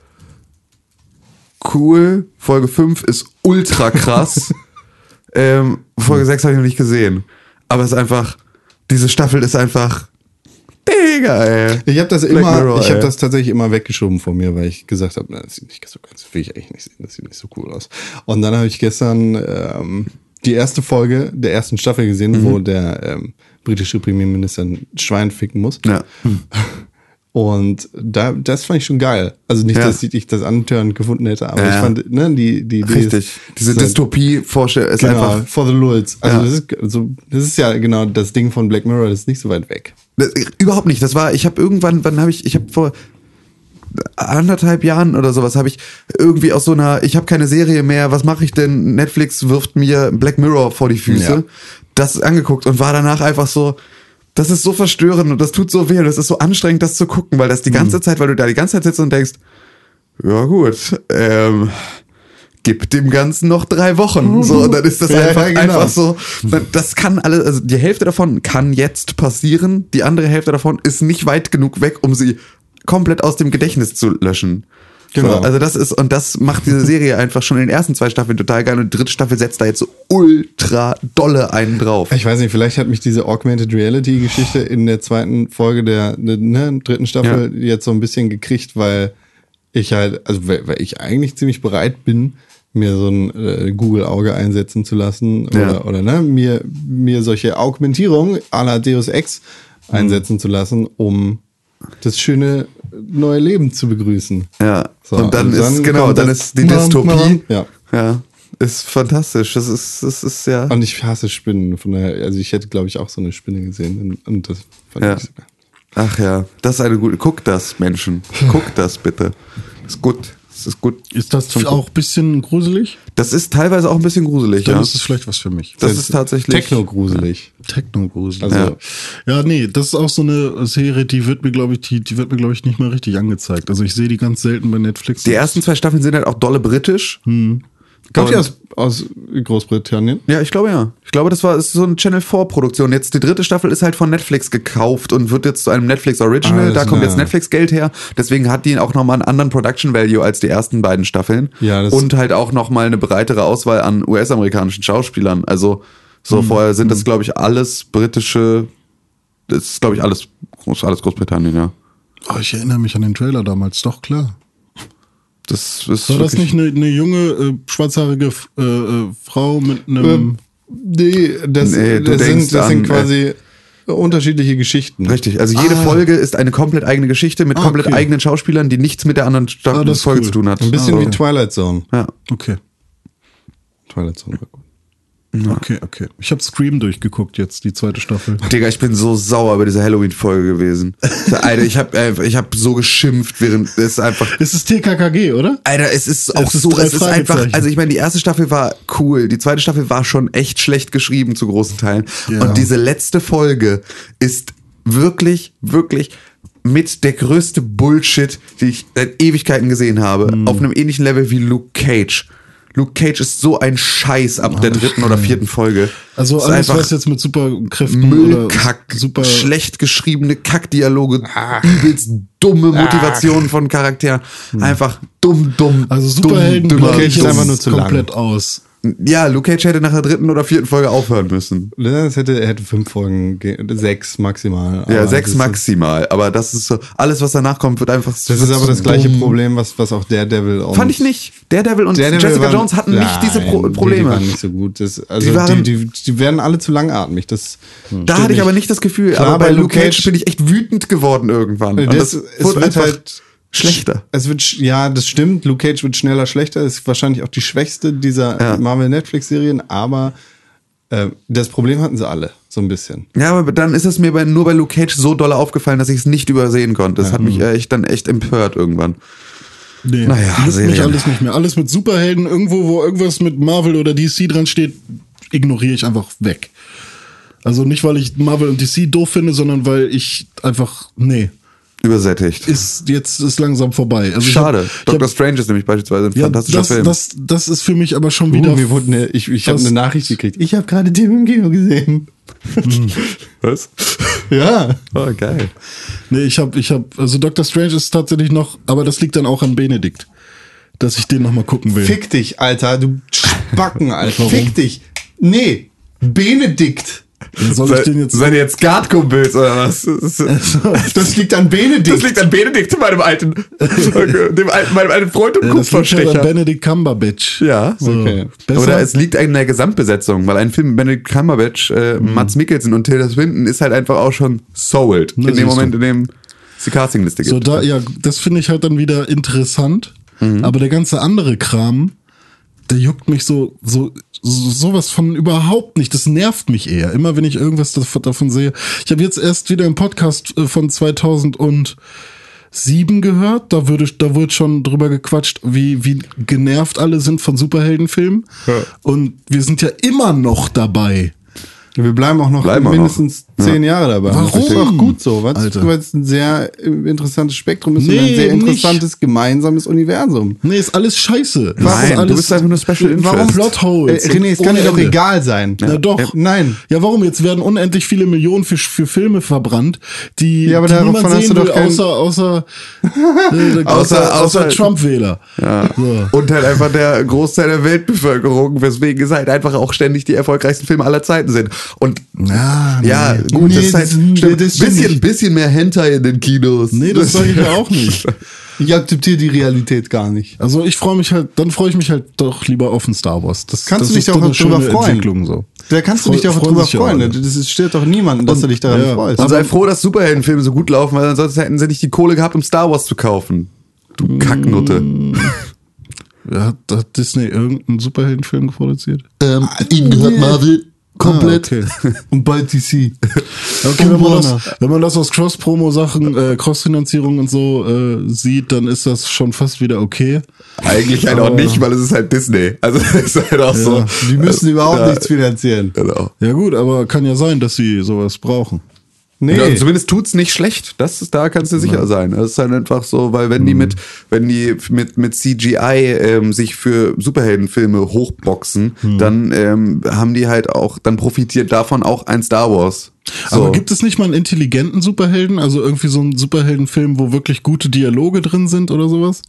Speaker 3: cool, Folge 5 ist ultra krass. ähm, Folge 6 habe ich noch nicht gesehen. Aber es ist einfach, diese Staffel ist einfach. Digga, ey.
Speaker 2: Ich habe das
Speaker 3: Black
Speaker 2: immer,
Speaker 3: Mirror,
Speaker 2: ich habe das tatsächlich immer weggeschoben von mir, weil ich gesagt habe, das sieht nicht so ganz, will ich eigentlich nicht sehen, das sieht nicht so cool aus. Und dann habe ich gestern ähm, die erste Folge der ersten Staffel gesehen, wo der ähm, britische Premierminister ein Schwein ficken muss.
Speaker 3: Ja.
Speaker 2: Und da, das fand ich schon geil. Also nicht,
Speaker 3: Ja.
Speaker 2: dass ich das antörend gefunden hätte, aber
Speaker 3: Ja,
Speaker 2: ich fand, ne, die, die Idee
Speaker 3: Richtig.
Speaker 2: ist,
Speaker 3: Diese
Speaker 2: halt-
Speaker 3: Dystopie-Vorstellung ist
Speaker 2: Genau,
Speaker 3: einfach.
Speaker 2: for the Lulz. Also,
Speaker 3: Ja.
Speaker 2: das ist, also das ist ja genau das Ding von Black Mirror, das ist nicht so weit weg.
Speaker 3: Das, überhaupt nicht. Das war, ich habe irgendwann, wann habe ich, ich habe vor anderthalb Jahren oder sowas habe ich irgendwie aus so einer, ich habe keine Serie mehr, was mache ich denn? Netflix wirft mir Black Mirror vor die Füße.
Speaker 2: Ja.
Speaker 3: Das angeguckt und war danach einfach so, das ist so verstörend und das tut so weh und das ist so anstrengend, das zu gucken, weil das die ganze
Speaker 2: Mhm.
Speaker 3: Zeit, weil du da die ganze Zeit sitzt und denkst, ja gut, ähm, gib dem Ganzen noch drei Wochen. So, und dann ist das
Speaker 2: Ja,
Speaker 3: einfach,
Speaker 2: genau.
Speaker 3: einfach so. Das kann alles, also die Hälfte davon kann jetzt passieren, die andere Hälfte davon ist nicht weit genug weg, um sie komplett aus dem Gedächtnis zu löschen.
Speaker 2: Genau.
Speaker 3: So, also das ist, und das macht diese Serie einfach schon in den ersten zwei Staffeln total geil und die dritte Staffel setzt da jetzt so ultra dolle einen drauf.
Speaker 2: Ich weiß nicht, vielleicht hat mich diese Augmented Reality Geschichte in der zweiten Folge der ne, dritten Staffel jetzt so ein bisschen gekriegt, weil ich halt, also weil, weil ich eigentlich ziemlich bereit bin, mir so ein äh, Google-Auge einsetzen zu lassen oder,
Speaker 3: Ja.
Speaker 2: oder ne, mir, mir solche Augmentierung à la Deus Ex einsetzen zu lassen, um das schöne neue Leben zu begrüßen.
Speaker 3: Ja.
Speaker 2: So,
Speaker 3: und dann
Speaker 2: und
Speaker 3: ist,
Speaker 2: dann
Speaker 3: genau,
Speaker 2: kommt
Speaker 3: dann ist die Dystopie.
Speaker 2: Ja.
Speaker 3: Ja. Ist fantastisch. Das ist, das ist ja.
Speaker 2: Und ich hasse Spinnen. Von daher, also ich hätte, glaube ich, auch so eine Spinne gesehen. Und, das fand
Speaker 3: Ja.
Speaker 2: ich super.
Speaker 3: Ach ja, das ist eine gute. Guck das, Menschen. Guck das bitte. Ist gut. Das ist gut.
Speaker 4: Ist das auch ein bisschen gruselig?
Speaker 3: Das ist teilweise auch ein bisschen gruselig,
Speaker 4: Dann
Speaker 3: ja.
Speaker 4: ist es vielleicht was für mich.
Speaker 3: Das ist tatsächlich.
Speaker 2: Techno-gruselig.
Speaker 4: Techno-gruselig.
Speaker 2: Also-
Speaker 4: ja. ja, nee, das ist auch so eine Serie, die wird mir, glaube ich, die, die wird mir, glaube ich, nicht mal richtig angezeigt. Also ich sehe die ganz selten bei Netflix.
Speaker 3: Die ersten zwei Staffeln sind halt auch dolle britisch.
Speaker 2: Kommt die aus, aus Großbritannien?
Speaker 3: Ja, ich glaube ja. Ich glaube, das war ist so eine Channel 4 Produktion. Jetzt die dritte Staffel ist halt von Netflix gekauft und wird jetzt zu einem Netflix Original.
Speaker 2: Alles
Speaker 3: da kommt
Speaker 2: klar.
Speaker 3: jetzt Netflix Geld her. Deswegen hat die auch nochmal einen anderen Production Value als die ersten beiden Staffeln.
Speaker 2: Ja, das-
Speaker 3: und halt auch nochmal eine breitere Auswahl an US-amerikanischen Schauspielern. Also so vorher sind das, glaube ich, alles britische, das ist, glaube ich, alles, alles Großbritannien, ja.
Speaker 4: Oh, ich erinnere mich an den Trailer damals, doch klar.
Speaker 3: Das ist
Speaker 4: War das nicht eine, eine junge, äh, schwarzhaarige äh, äh, Frau mit einem.
Speaker 2: Ähm, nee, das,
Speaker 3: Nee,
Speaker 2: das, sind, das
Speaker 3: an,
Speaker 2: sind quasi unterschiedliche Geschichten.
Speaker 3: Richtig, also jede
Speaker 4: Ah.
Speaker 3: Folge ist eine komplett eigene Geschichte mit
Speaker 4: Ah,
Speaker 3: komplett
Speaker 4: okay.
Speaker 3: eigenen Schauspielern, die nichts mit der anderen Sta
Speaker 4: Ah,
Speaker 3: Folge
Speaker 4: cool.
Speaker 3: zu tun hat.
Speaker 2: Ein bisschen
Speaker 3: Ah,
Speaker 2: wie Twilight Zone.
Speaker 3: Ja.
Speaker 4: Okay.
Speaker 2: Twilight Zone war gut.
Speaker 4: Okay, okay. Ich habe Scream durchgeguckt jetzt, die zweite Staffel.
Speaker 3: Digga, ich bin so sauer über diese Halloween-Folge gewesen. Alter, ich hab, äh, ich hab so geschimpft, während es ist einfach.
Speaker 4: Es ist TKKG, oder?
Speaker 3: Alter, es ist auch
Speaker 4: Es
Speaker 3: so, es ist einfach, also ich meine, die erste Staffel war cool, die zweite Staffel war schon echt schlecht geschrieben zu großen Teilen.
Speaker 4: Ja.
Speaker 3: Und diese letzte Folge ist wirklich, wirklich mit der größte Bullshit, die ich seit Ewigkeiten gesehen habe,
Speaker 4: Hm.
Speaker 3: auf einem ähnlichen Level wie Luke Cage. Luke Cage ist so ein Scheiß ab der dritten oder vierten Folge.
Speaker 4: Also
Speaker 3: ist
Speaker 4: alles,
Speaker 3: einfach
Speaker 4: was jetzt mit Superkräften
Speaker 3: Müllkack,
Speaker 4: oder super
Speaker 3: schlecht geschriebene Kackdialoge,
Speaker 4: Ah.
Speaker 3: übelst dumme Motivationen von Charakteren. Einfach dumm, dumm.
Speaker 4: Also Superhelden
Speaker 3: dumm, dümmer,
Speaker 4: ich
Speaker 2: ist
Speaker 3: dumm.
Speaker 2: einfach nur zu lang.
Speaker 4: komplett aus.
Speaker 3: Ja, Luke Cage hätte nach der dritten oder vierten Folge aufhören müssen.
Speaker 2: Das hätte, er hätte fünf Folgen, ge- sechs maximal.
Speaker 3: Ja, sechs maximal. Aber das ist so, alles, was danach kommt, wird einfach.
Speaker 2: Das ist aber das gleiche Problem, was, was auch Daredevil und
Speaker 3: Fand ich nicht. Daredevil und
Speaker 2: Daredevil
Speaker 3: Jessica
Speaker 2: waren-
Speaker 3: Jones hatten nicht diese Pro
Speaker 2: Nein,
Speaker 3: Probleme.
Speaker 2: Die, die waren nicht so gut. Das, also
Speaker 3: Die
Speaker 2: die,
Speaker 3: waren-
Speaker 2: die, die, werden alle zu langatmig. Das
Speaker 3: da hatte ich aber nicht das Gefühl.
Speaker 2: Klar,
Speaker 3: aber bei
Speaker 2: bei
Speaker 3: Luke Cage bin ich echt wütend geworden irgendwann.
Speaker 2: Das,
Speaker 3: das
Speaker 2: es wird
Speaker 3: einfach
Speaker 2: halt
Speaker 3: schlechter.
Speaker 2: Es wird, ja, das stimmt. Luke Cage wird schneller schlechter. Ist wahrscheinlich auch die schwächste dieser
Speaker 3: Ja.
Speaker 2: Marvel-Netflix-Serien. Aber äh, das Problem hatten sie alle. So ein bisschen.
Speaker 3: Ja, aber dann ist es mir bei, nur bei Luke Cage so doll aufgefallen, dass ich es nicht übersehen konnte. Das hat mich äh, echt dann echt empört irgendwann.
Speaker 4: Nee,
Speaker 3: Naja,
Speaker 4: mich
Speaker 3: Serien.
Speaker 4: alles nicht mehr. Alles mit Superhelden, irgendwo, wo irgendwas mit Marvel oder DC dran steht, ignoriere ich einfach weg. Also nicht, weil ich Marvel und DC doof finde, sondern weil ich einfach, nee,
Speaker 3: Übersättigt.
Speaker 4: ist jetzt ist langsam vorbei. Also
Speaker 3: Schade.
Speaker 4: hab-
Speaker 3: Doctor
Speaker 4: hab-
Speaker 3: Strange ist nämlich beispielsweise ein
Speaker 4: ja,
Speaker 3: fantastischer
Speaker 4: das,
Speaker 3: Film.
Speaker 4: das, das ist für mich aber schon wieder.
Speaker 2: Uh, mir wurde eine, ich ich habe eine Nachricht gekriegt. Ich habe gerade Tim im Kino gesehen.
Speaker 3: Was?
Speaker 2: Ja.
Speaker 3: Oh, geil.
Speaker 4: Nee, ich habe, ich habe, also Doctor Strange ist tatsächlich noch, aber das liegt dann auch an Benedikt, dass ich den noch mal gucken will.
Speaker 2: Fick dich, Alter. Du Spacken, Alter. Fick dich. Nee. Benedikt.
Speaker 4: Soll ich den jetzt?
Speaker 3: Seid ihr jetzt Guard-Kumpels oder was? Das,
Speaker 2: Das liegt an Benedikt.
Speaker 3: liegt an Benedikt, meinem alten, dem alten, meinem alten Freund und
Speaker 4: Ja, das liegt ja an
Speaker 3: Kupferstecher.
Speaker 4: Benedict Cumberbatch.
Speaker 3: Ja.
Speaker 4: So.
Speaker 2: Okay.
Speaker 4: Besser,
Speaker 3: Oder es liegt an der Gesamtbesetzung, weil ein Film mit Benedict Cumberbatch, äh, Mats Mikkelsen und Tilda Swinton ist halt einfach auch schon sold.
Speaker 4: Na,
Speaker 3: in dem Moment,
Speaker 4: du.
Speaker 3: in dem es die Castingliste gibt.
Speaker 4: so da, ja, das finde ich halt dann wieder interessant.
Speaker 3: Mhm.
Speaker 4: Aber der ganze andere Kram, der juckt mich so, so, so sowas von überhaupt nicht. Das nervt mich eher. Immer wenn ich irgendwas dav- davon sehe. Ich habe jetzt erst wieder einen Podcast äh, von 2007 gehört. Da würde, da wurde schon drüber gequatscht, wie, wie genervt alle sind von Superheldenfilmen. Und wir sind ja immer noch dabei.
Speaker 2: Wir bleiben auch noch
Speaker 3: Bleiben
Speaker 2: mindestens zehn Jahre dabei.
Speaker 4: Warum?
Speaker 2: Das ist auch gut so. Weil es ein sehr äh, interessantes Spektrum ist und
Speaker 4: Nee,
Speaker 2: ein sehr
Speaker 4: nicht.
Speaker 2: interessantes gemeinsames Universum.
Speaker 4: Nee, ist alles scheiße.
Speaker 3: Nein, du
Speaker 4: alles,
Speaker 3: bist einfach nur Special Interest.
Speaker 4: Warum Plotholes?
Speaker 2: Äh, René, es kann dir doch egal sein.
Speaker 4: Na doch.
Speaker 2: Nein.
Speaker 4: Ja, warum? Jetzt werden unendlich viele Millionen für, für Filme verbrannt, die,
Speaker 2: Ja, aber
Speaker 4: die niemand
Speaker 2: hast
Speaker 4: sehen
Speaker 2: du
Speaker 4: will,
Speaker 2: doch kein-
Speaker 4: außer, außer, äh, außer, außer,
Speaker 3: außer-
Speaker 4: Trump-Wähler.
Speaker 3: Ja.
Speaker 4: So.
Speaker 3: Und halt einfach der Großteil der Weltbevölkerung, weswegen es halt einfach auch ständig die erfolgreichsten Filme aller Zeiten sind. Und
Speaker 4: Ja,
Speaker 3: ja,
Speaker 4: nee.
Speaker 3: Gut,
Speaker 2: Nee,
Speaker 3: das ist halt stimmt,
Speaker 2: das stimmt
Speaker 3: bisschen, bisschen mehr Hentai in den Kinos.
Speaker 4: Nee, das sage ich ja auch nicht.
Speaker 2: Ich akzeptiere die Realität gar nicht.
Speaker 4: Also ich freue mich halt, dann freue ich mich halt doch lieber auf ein Star Wars. Das,
Speaker 2: Kannst
Speaker 4: das
Speaker 2: du dich auch drüber freuen.
Speaker 4: So.
Speaker 2: Da kannst du dich auch drüber
Speaker 4: ja
Speaker 2: freuen.
Speaker 4: alle.
Speaker 2: Das stört doch niemanden, dass du dich daran
Speaker 4: ja,
Speaker 2: freust.
Speaker 3: Und sei froh, dass Superheldenfilme so gut laufen, weil ansonsten hätten sie nicht die Kohle gehabt, um Star Wars zu kaufen. Du Kacknutte.
Speaker 4: Hat, hat Disney irgendeinen Superheldenfilm produziert?
Speaker 3: Ähm, ihnen gehört Marvel.
Speaker 2: Komplett.
Speaker 4: Ah, okay.
Speaker 2: Und bald DC.
Speaker 4: Okay, wenn man, das, wenn man das aus Cross-Promo-Sachen, äh, Cross-Finanzierung und so äh, sieht, dann ist das schon fast wieder okay.
Speaker 3: Eigentlich halt auch nicht, weil es ist halt Disney. Also es ist halt auch so.
Speaker 2: Die müssen überhaupt
Speaker 3: ja,
Speaker 2: nichts finanzieren.
Speaker 3: Genau.
Speaker 4: Ja gut, aber kann ja sein, dass sie sowas brauchen.
Speaker 2: Nee.
Speaker 3: Ja, zumindest tut's nicht schlecht. Das ist, da kannst du sicher sein. Das ist halt einfach so, weil wenn die
Speaker 2: Mhm.
Speaker 3: mit, wenn die mit, mit CGI ähm, sich für Superheldenfilme hochboxen,
Speaker 2: Mhm.
Speaker 3: dann ähm, haben die halt auch, dann profitiert davon auch ein Star Wars. So.
Speaker 4: Aber gibt es nicht mal einen intelligenten Superhelden? Also irgendwie so einen Superheldenfilm, wo wirklich gute Dialoge drin sind oder sowas?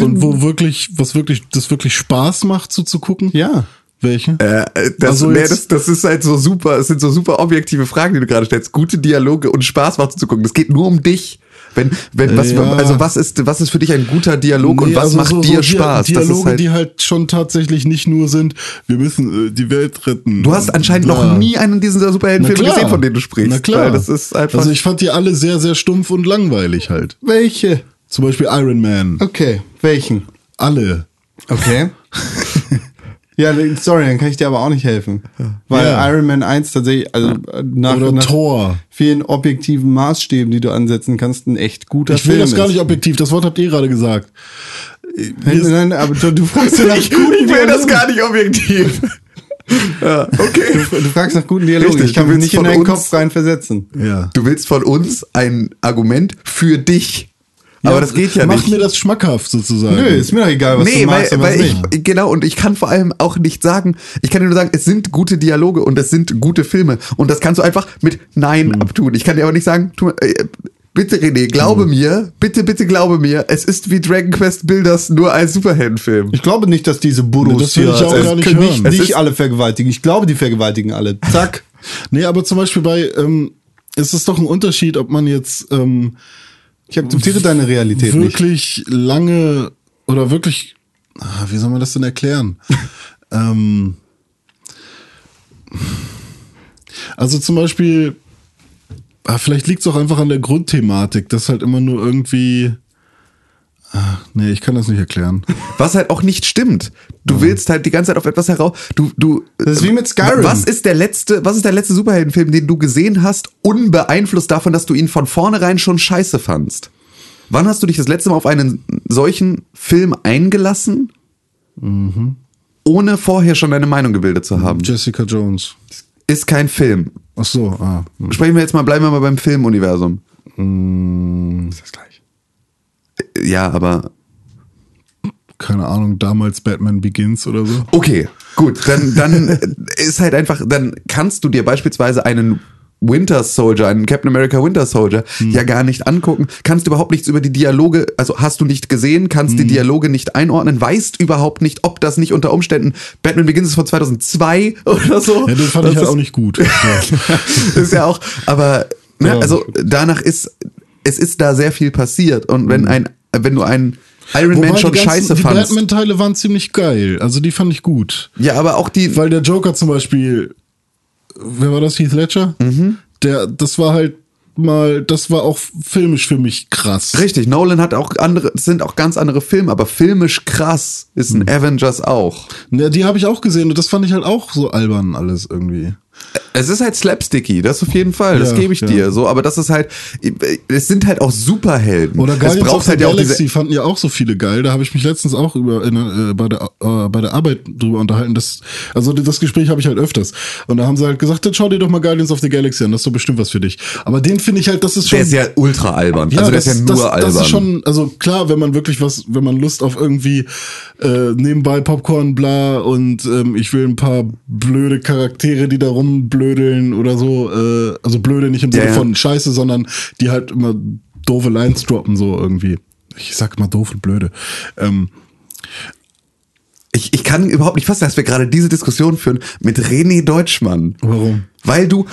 Speaker 4: Und wo wirklich, was wirklich, das wirklich Spaß macht, so zu gucken?
Speaker 2: ja.
Speaker 4: Welche?
Speaker 3: Äh, das,
Speaker 4: Also
Speaker 3: nee, das, das ist halt so super, es sind so super objektive Fragen, die du gerade stellst. Gute Dialoge und Spaß macht zu gucken. Das geht nur um dich. Wenn, wenn, was,
Speaker 4: Ja.
Speaker 3: also was ist, was ist für dich ein guter Dialog und
Speaker 4: Nee,
Speaker 3: was
Speaker 4: also
Speaker 3: macht
Speaker 4: so- so
Speaker 3: dir
Speaker 4: Dia-
Speaker 3: Spaß?
Speaker 4: Dialoge,
Speaker 3: das ist halt,
Speaker 4: die halt schon tatsächlich nicht nur sind, wir müssen äh, die Welt retten.
Speaker 3: du hast anscheinend noch nie einen dieser Superheldenfilme gesehen, von denen du sprichst.
Speaker 4: Na klar.
Speaker 3: Das ist einfach.
Speaker 4: also ich fand die alle sehr, sehr stumpf und langweilig halt.
Speaker 2: Welche?
Speaker 4: Zum Beispiel Iron Man.
Speaker 2: Okay. Welchen?
Speaker 4: Alle.
Speaker 2: Okay. ja, sorry, dann kann ich dir aber auch nicht helfen. Weil
Speaker 4: Ja.
Speaker 2: Iron Man 1 tatsächlich, also äh, nach,
Speaker 4: Oder
Speaker 2: nach vielen objektiven Maßstäben, die du ansetzen kannst, ein echt guter
Speaker 4: Ich will
Speaker 2: Film
Speaker 4: das gar
Speaker 2: ist.
Speaker 4: nicht objektiv, das Wort habt ihr gerade gesagt.
Speaker 2: Nein, nein, aber du, du fragst ja nach
Speaker 3: ich,
Speaker 2: guten
Speaker 3: ich will das gar nicht objektiv. ja, okay.
Speaker 2: Du, du fragst nach guten Dialogen.
Speaker 3: Richtig,
Speaker 2: ich kann mich nicht in deinen
Speaker 3: uns-
Speaker 2: Kopf rein versetzen.
Speaker 4: Ja.
Speaker 3: Du willst von uns ein Argument für dich. Aber das geht ja
Speaker 4: Mach
Speaker 3: nicht.
Speaker 4: mir das schmackhaft sozusagen.
Speaker 2: Nö, ist mir doch egal, was
Speaker 3: nee,
Speaker 2: du magst
Speaker 3: weil, weil ich,
Speaker 2: nicht.
Speaker 3: genau, und ich kann vor allem auch nicht sagen, ich kann dir nur sagen, es sind gute Dialoge und es sind gute Filme. Und das kannst du einfach mit Nein
Speaker 2: Hm.
Speaker 3: abtun. Ich kann dir aber nicht sagen, tu, äh, bitte René,
Speaker 2: Hm.
Speaker 3: glaube mir, bitte, bitte glaube mir, es ist wie Dragon Quest Builders nur ein Superheldenfilm.
Speaker 2: Ich glaube nicht, dass diese
Speaker 4: will
Speaker 2: hier
Speaker 4: ich auch
Speaker 2: also
Speaker 4: gar nicht
Speaker 2: nicht, nicht alle vergewaltigen. Ich glaube, die vergewaltigen alle. Zack.
Speaker 4: Nee, aber zum Beispiel bei, ähm, es ist doch ein Unterschied, ob man jetzt ähm,
Speaker 2: Ich akzeptiere deine Realität nicht.
Speaker 4: wirklich lange oder wirklich, ah, wie soll man das denn erklären? ähm, also zum Beispiel, ah, vielleicht liegt es auch einfach an der Grundthematik, dass halt immer nur irgendwie, ah, nee, ich kann das nicht erklären.
Speaker 3: Was halt auch nicht stimmt. Du willst halt die ganze Zeit auf etwas heraus. Du, du.
Speaker 2: Das ist wie mit Skyrim.
Speaker 3: Was ist der letzte, was ist der letzte Superheldenfilm, den du gesehen hast, unbeeinflusst davon, dass du ihn von vornherein schon scheiße fandst? Wann hast du dich das letzte Mal auf einen solchen Film eingelassen, ohne vorher schon deine Meinung gebildet zu haben?
Speaker 4: Jessica Jones.
Speaker 3: Ist kein Film.
Speaker 4: Ach so, ah. hm.
Speaker 3: Sprechen wir jetzt mal, bleiben wir mal beim Filmuniversum.
Speaker 2: ist das gleich.
Speaker 3: Ja, aber
Speaker 4: keine Ahnung, damals Batman Begins oder so.
Speaker 3: Okay, gut, dann, dann ist halt einfach, dann kannst du dir beispielsweise einen Winter Soldier, einen Captain America Winter Soldier ja gar nicht angucken, kannst überhaupt nichts über die Dialoge, also hast du nicht gesehen, kannst die Dialoge nicht einordnen, weißt überhaupt nicht, ob das nicht unter Umständen Batman Begins ist von 2002 oder so.
Speaker 4: Ja, den fand
Speaker 3: Das
Speaker 4: ich halt
Speaker 3: ist-
Speaker 4: auch nicht gut.
Speaker 3: ist ja auch, aber ne,
Speaker 4: Ja.
Speaker 3: also danach ist, es ist da sehr viel passiert und wenn ein, wenn du einen Iron Man
Speaker 4: Wobei
Speaker 3: schon
Speaker 4: die ganzen-
Speaker 3: scheiße
Speaker 4: Die
Speaker 3: fandst.
Speaker 4: Batman-Teile waren ziemlich geil. Also die fand ich gut.
Speaker 3: Ja, aber auch die,
Speaker 4: Weil der Joker zum Beispiel, wer war das, Heath Ledger?
Speaker 3: Mhm.
Speaker 4: Der, das war halt mal, das war auch filmisch für mich krass.
Speaker 3: Richtig, Nolan hat auch andere, sind auch ganz andere Filme, aber filmisch krass ist ein Avengers auch.
Speaker 4: Ja, die habe ich auch gesehen und das fand ich halt auch so albern alles irgendwie.
Speaker 3: Es ist halt slapsticky, das auf jeden Fall, das
Speaker 4: Ja,
Speaker 3: gebe ich
Speaker 4: ja.
Speaker 3: dir so, aber das ist halt, es sind halt auch Superhelden.
Speaker 4: Oder
Speaker 3: es
Speaker 4: Guardians of
Speaker 3: braucht
Speaker 4: the
Speaker 3: halt ja auch
Speaker 4: Galaxy
Speaker 3: diese,
Speaker 4: fanden ja auch so viele geil. Da habe ich mich letztens auch über in, äh, bei der äh, bei der Arbeit drüber unterhalten. Das, also das Gespräch habe ich halt öfters. Und da haben sie halt gesagt, dann schau dir doch mal Guardians of the Galaxy an. Das ist doch bestimmt was für dich. Aber den finde ich halt, das ist schon.
Speaker 3: der ist ja ultra albern, also der ist ja nur
Speaker 4: das,
Speaker 3: albern.
Speaker 4: Das ist schon, also klar, wenn man wirklich was, wenn man Lust auf irgendwie äh, nebenbei Popcorn, bla und ähm, ich will ein paar blöde Charaktere, die da rumblödeln oder so, äh, also blöde nicht im Sinne
Speaker 3: Ja, ja.
Speaker 4: von Scheiße, sondern die halt immer doofe Lines droppen, so irgendwie. Ich sag mal doof und blöde. Ähm,
Speaker 3: ich, ich kann überhaupt nicht fassen, dass wir gerade diese Diskussion führen mit René Deutschmann.
Speaker 4: Warum?
Speaker 3: Weil du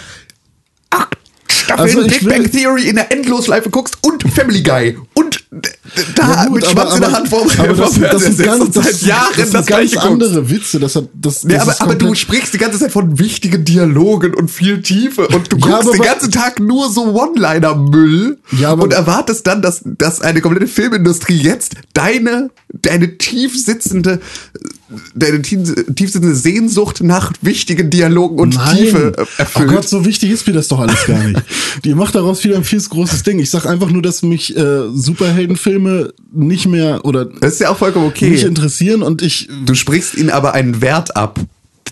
Speaker 3: acht Staffeln
Speaker 4: Also
Speaker 3: Big Bang Theory in der Endlosschleife guckst und Family Guy und da
Speaker 4: Ja, gut,
Speaker 3: mit Schwanz in der Hand vor,
Speaker 4: aber das,
Speaker 3: vor
Speaker 4: sind- das sind
Speaker 3: sitzt
Speaker 4: ganz,
Speaker 3: und seit
Speaker 4: das,
Speaker 3: Jahren
Speaker 4: das
Speaker 3: das
Speaker 4: ganz andere Witze. Das hat, das, das
Speaker 3: Ja, aber,
Speaker 4: ist
Speaker 3: aber du sprichst die ganze Zeit von wichtigen Dialogen und viel Tiefe und du
Speaker 4: Ja,
Speaker 3: guckst den ganzen Tag nur so One-Liner-Müll
Speaker 4: Ja,
Speaker 3: und erwartest dann, dass, dass eine komplette Filmindustrie jetzt deine, deine tief sitzende deine tief- tiefsitzende Sehnsucht nach wichtigen Dialogen und Tiefe äh,
Speaker 4: Oh
Speaker 3: erfüllt.
Speaker 4: Gott, so wichtig ist mir das doch alles gar nicht. Die macht daraus wieder ein viel zu großes Ding. Ich sag einfach nur, dass mich äh, Superheldenfilme nicht mehr oder
Speaker 3: das ist ja auch vollkommen
Speaker 4: nicht
Speaker 3: okay.
Speaker 4: interessieren und ich
Speaker 3: Du sprichst ihnen aber einen Wert ab,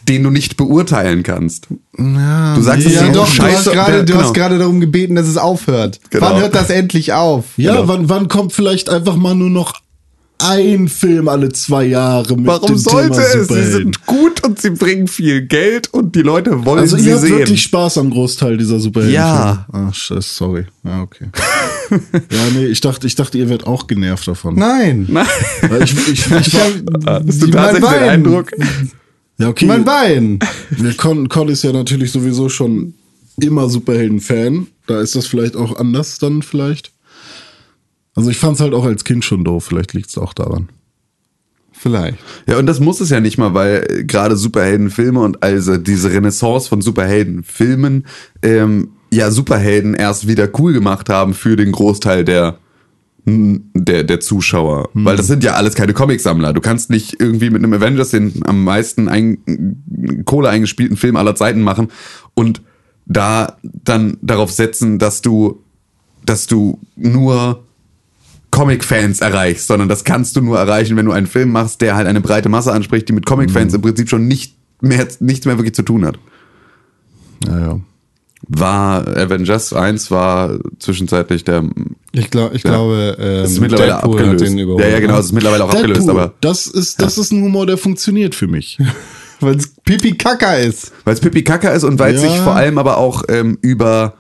Speaker 3: den du nicht beurteilen kannst.
Speaker 4: ja,
Speaker 3: Du sagst, es
Speaker 2: Ja, doch, du
Speaker 3: scheiße,
Speaker 2: hast gerade,
Speaker 3: ja,
Speaker 2: du
Speaker 3: genau.
Speaker 2: hast gerade darum gebeten, dass es aufhört.
Speaker 3: Genau.
Speaker 2: Wann hört das endlich auf?
Speaker 4: ja,
Speaker 3: genau.
Speaker 4: wann, wann kommt vielleicht einfach mal nur noch ein Film alle zwei Jahre mit
Speaker 3: Warum
Speaker 4: dem
Speaker 3: sollte
Speaker 4: Thema
Speaker 3: es? Sie sind gut und sie bringen viel Geld und die Leute wollen
Speaker 4: Also
Speaker 3: sie
Speaker 4: ihr habt
Speaker 3: sehen.
Speaker 4: wirklich Spaß am Großteil dieser Superhelden.
Speaker 3: Ja.
Speaker 4: Ah, scheiße, sorry. Ja, okay. ja, nee, ich dachte, ich dachte, ihr werdet auch genervt davon.
Speaker 2: Nein.
Speaker 4: Weil ich, ich, ich,
Speaker 2: Ich hab,
Speaker 3: Hast du
Speaker 2: mein
Speaker 3: tatsächlich den
Speaker 2: Bein.
Speaker 3: Eindruck?
Speaker 4: ja, okay.
Speaker 2: Mein Bein.
Speaker 4: Con, Con ist ja natürlich sowieso schon immer Superhelden-Fan. Da ist das vielleicht auch anders dann vielleicht. Also ich fand es halt auch als Kind schon doof. Vielleicht liegt es auch daran.
Speaker 2: Vielleicht.
Speaker 3: Ja, und das muss es ja nicht mal, weil äh, gerade Superheldenfilme und also diese Renaissance von Superheldenfilmen ähm, ja Superhelden erst wieder cool gemacht haben für den Großteil der der, der Zuschauer. Weil das sind ja alles keine Comicsammler. Du kannst nicht irgendwie mit einem Avengers den am meisten ein, Kohle eingespielten Film aller Zeiten machen und da dann darauf setzen, dass du, dass du nur Comic-Fans erreichst, sondern das kannst du nur erreichen, wenn du einen Film machst, der halt eine breite Masse anspricht, die mit Comic-Fans im Prinzip schon nicht mehr, nichts mehr wirklich zu tun hat.
Speaker 4: Ja, ja.
Speaker 3: War Avengers 1 war zwischenzeitlich der
Speaker 2: Ich, glaub, ich
Speaker 3: Ja.
Speaker 2: glaube, ähm,
Speaker 3: ist mittlerweile
Speaker 2: Deadpool
Speaker 3: abgelöst. ja, ja, genau, es ist mittlerweile auch abgelöst,
Speaker 4: Deadpool,
Speaker 3: aber
Speaker 4: das ist, das ist ein Humor, der funktioniert für mich.
Speaker 2: Weil es Pipi Kaka ist.
Speaker 3: weil es Pipi Kaka ist und weil es
Speaker 4: Ja.
Speaker 3: sich vor allem aber auch ähm, über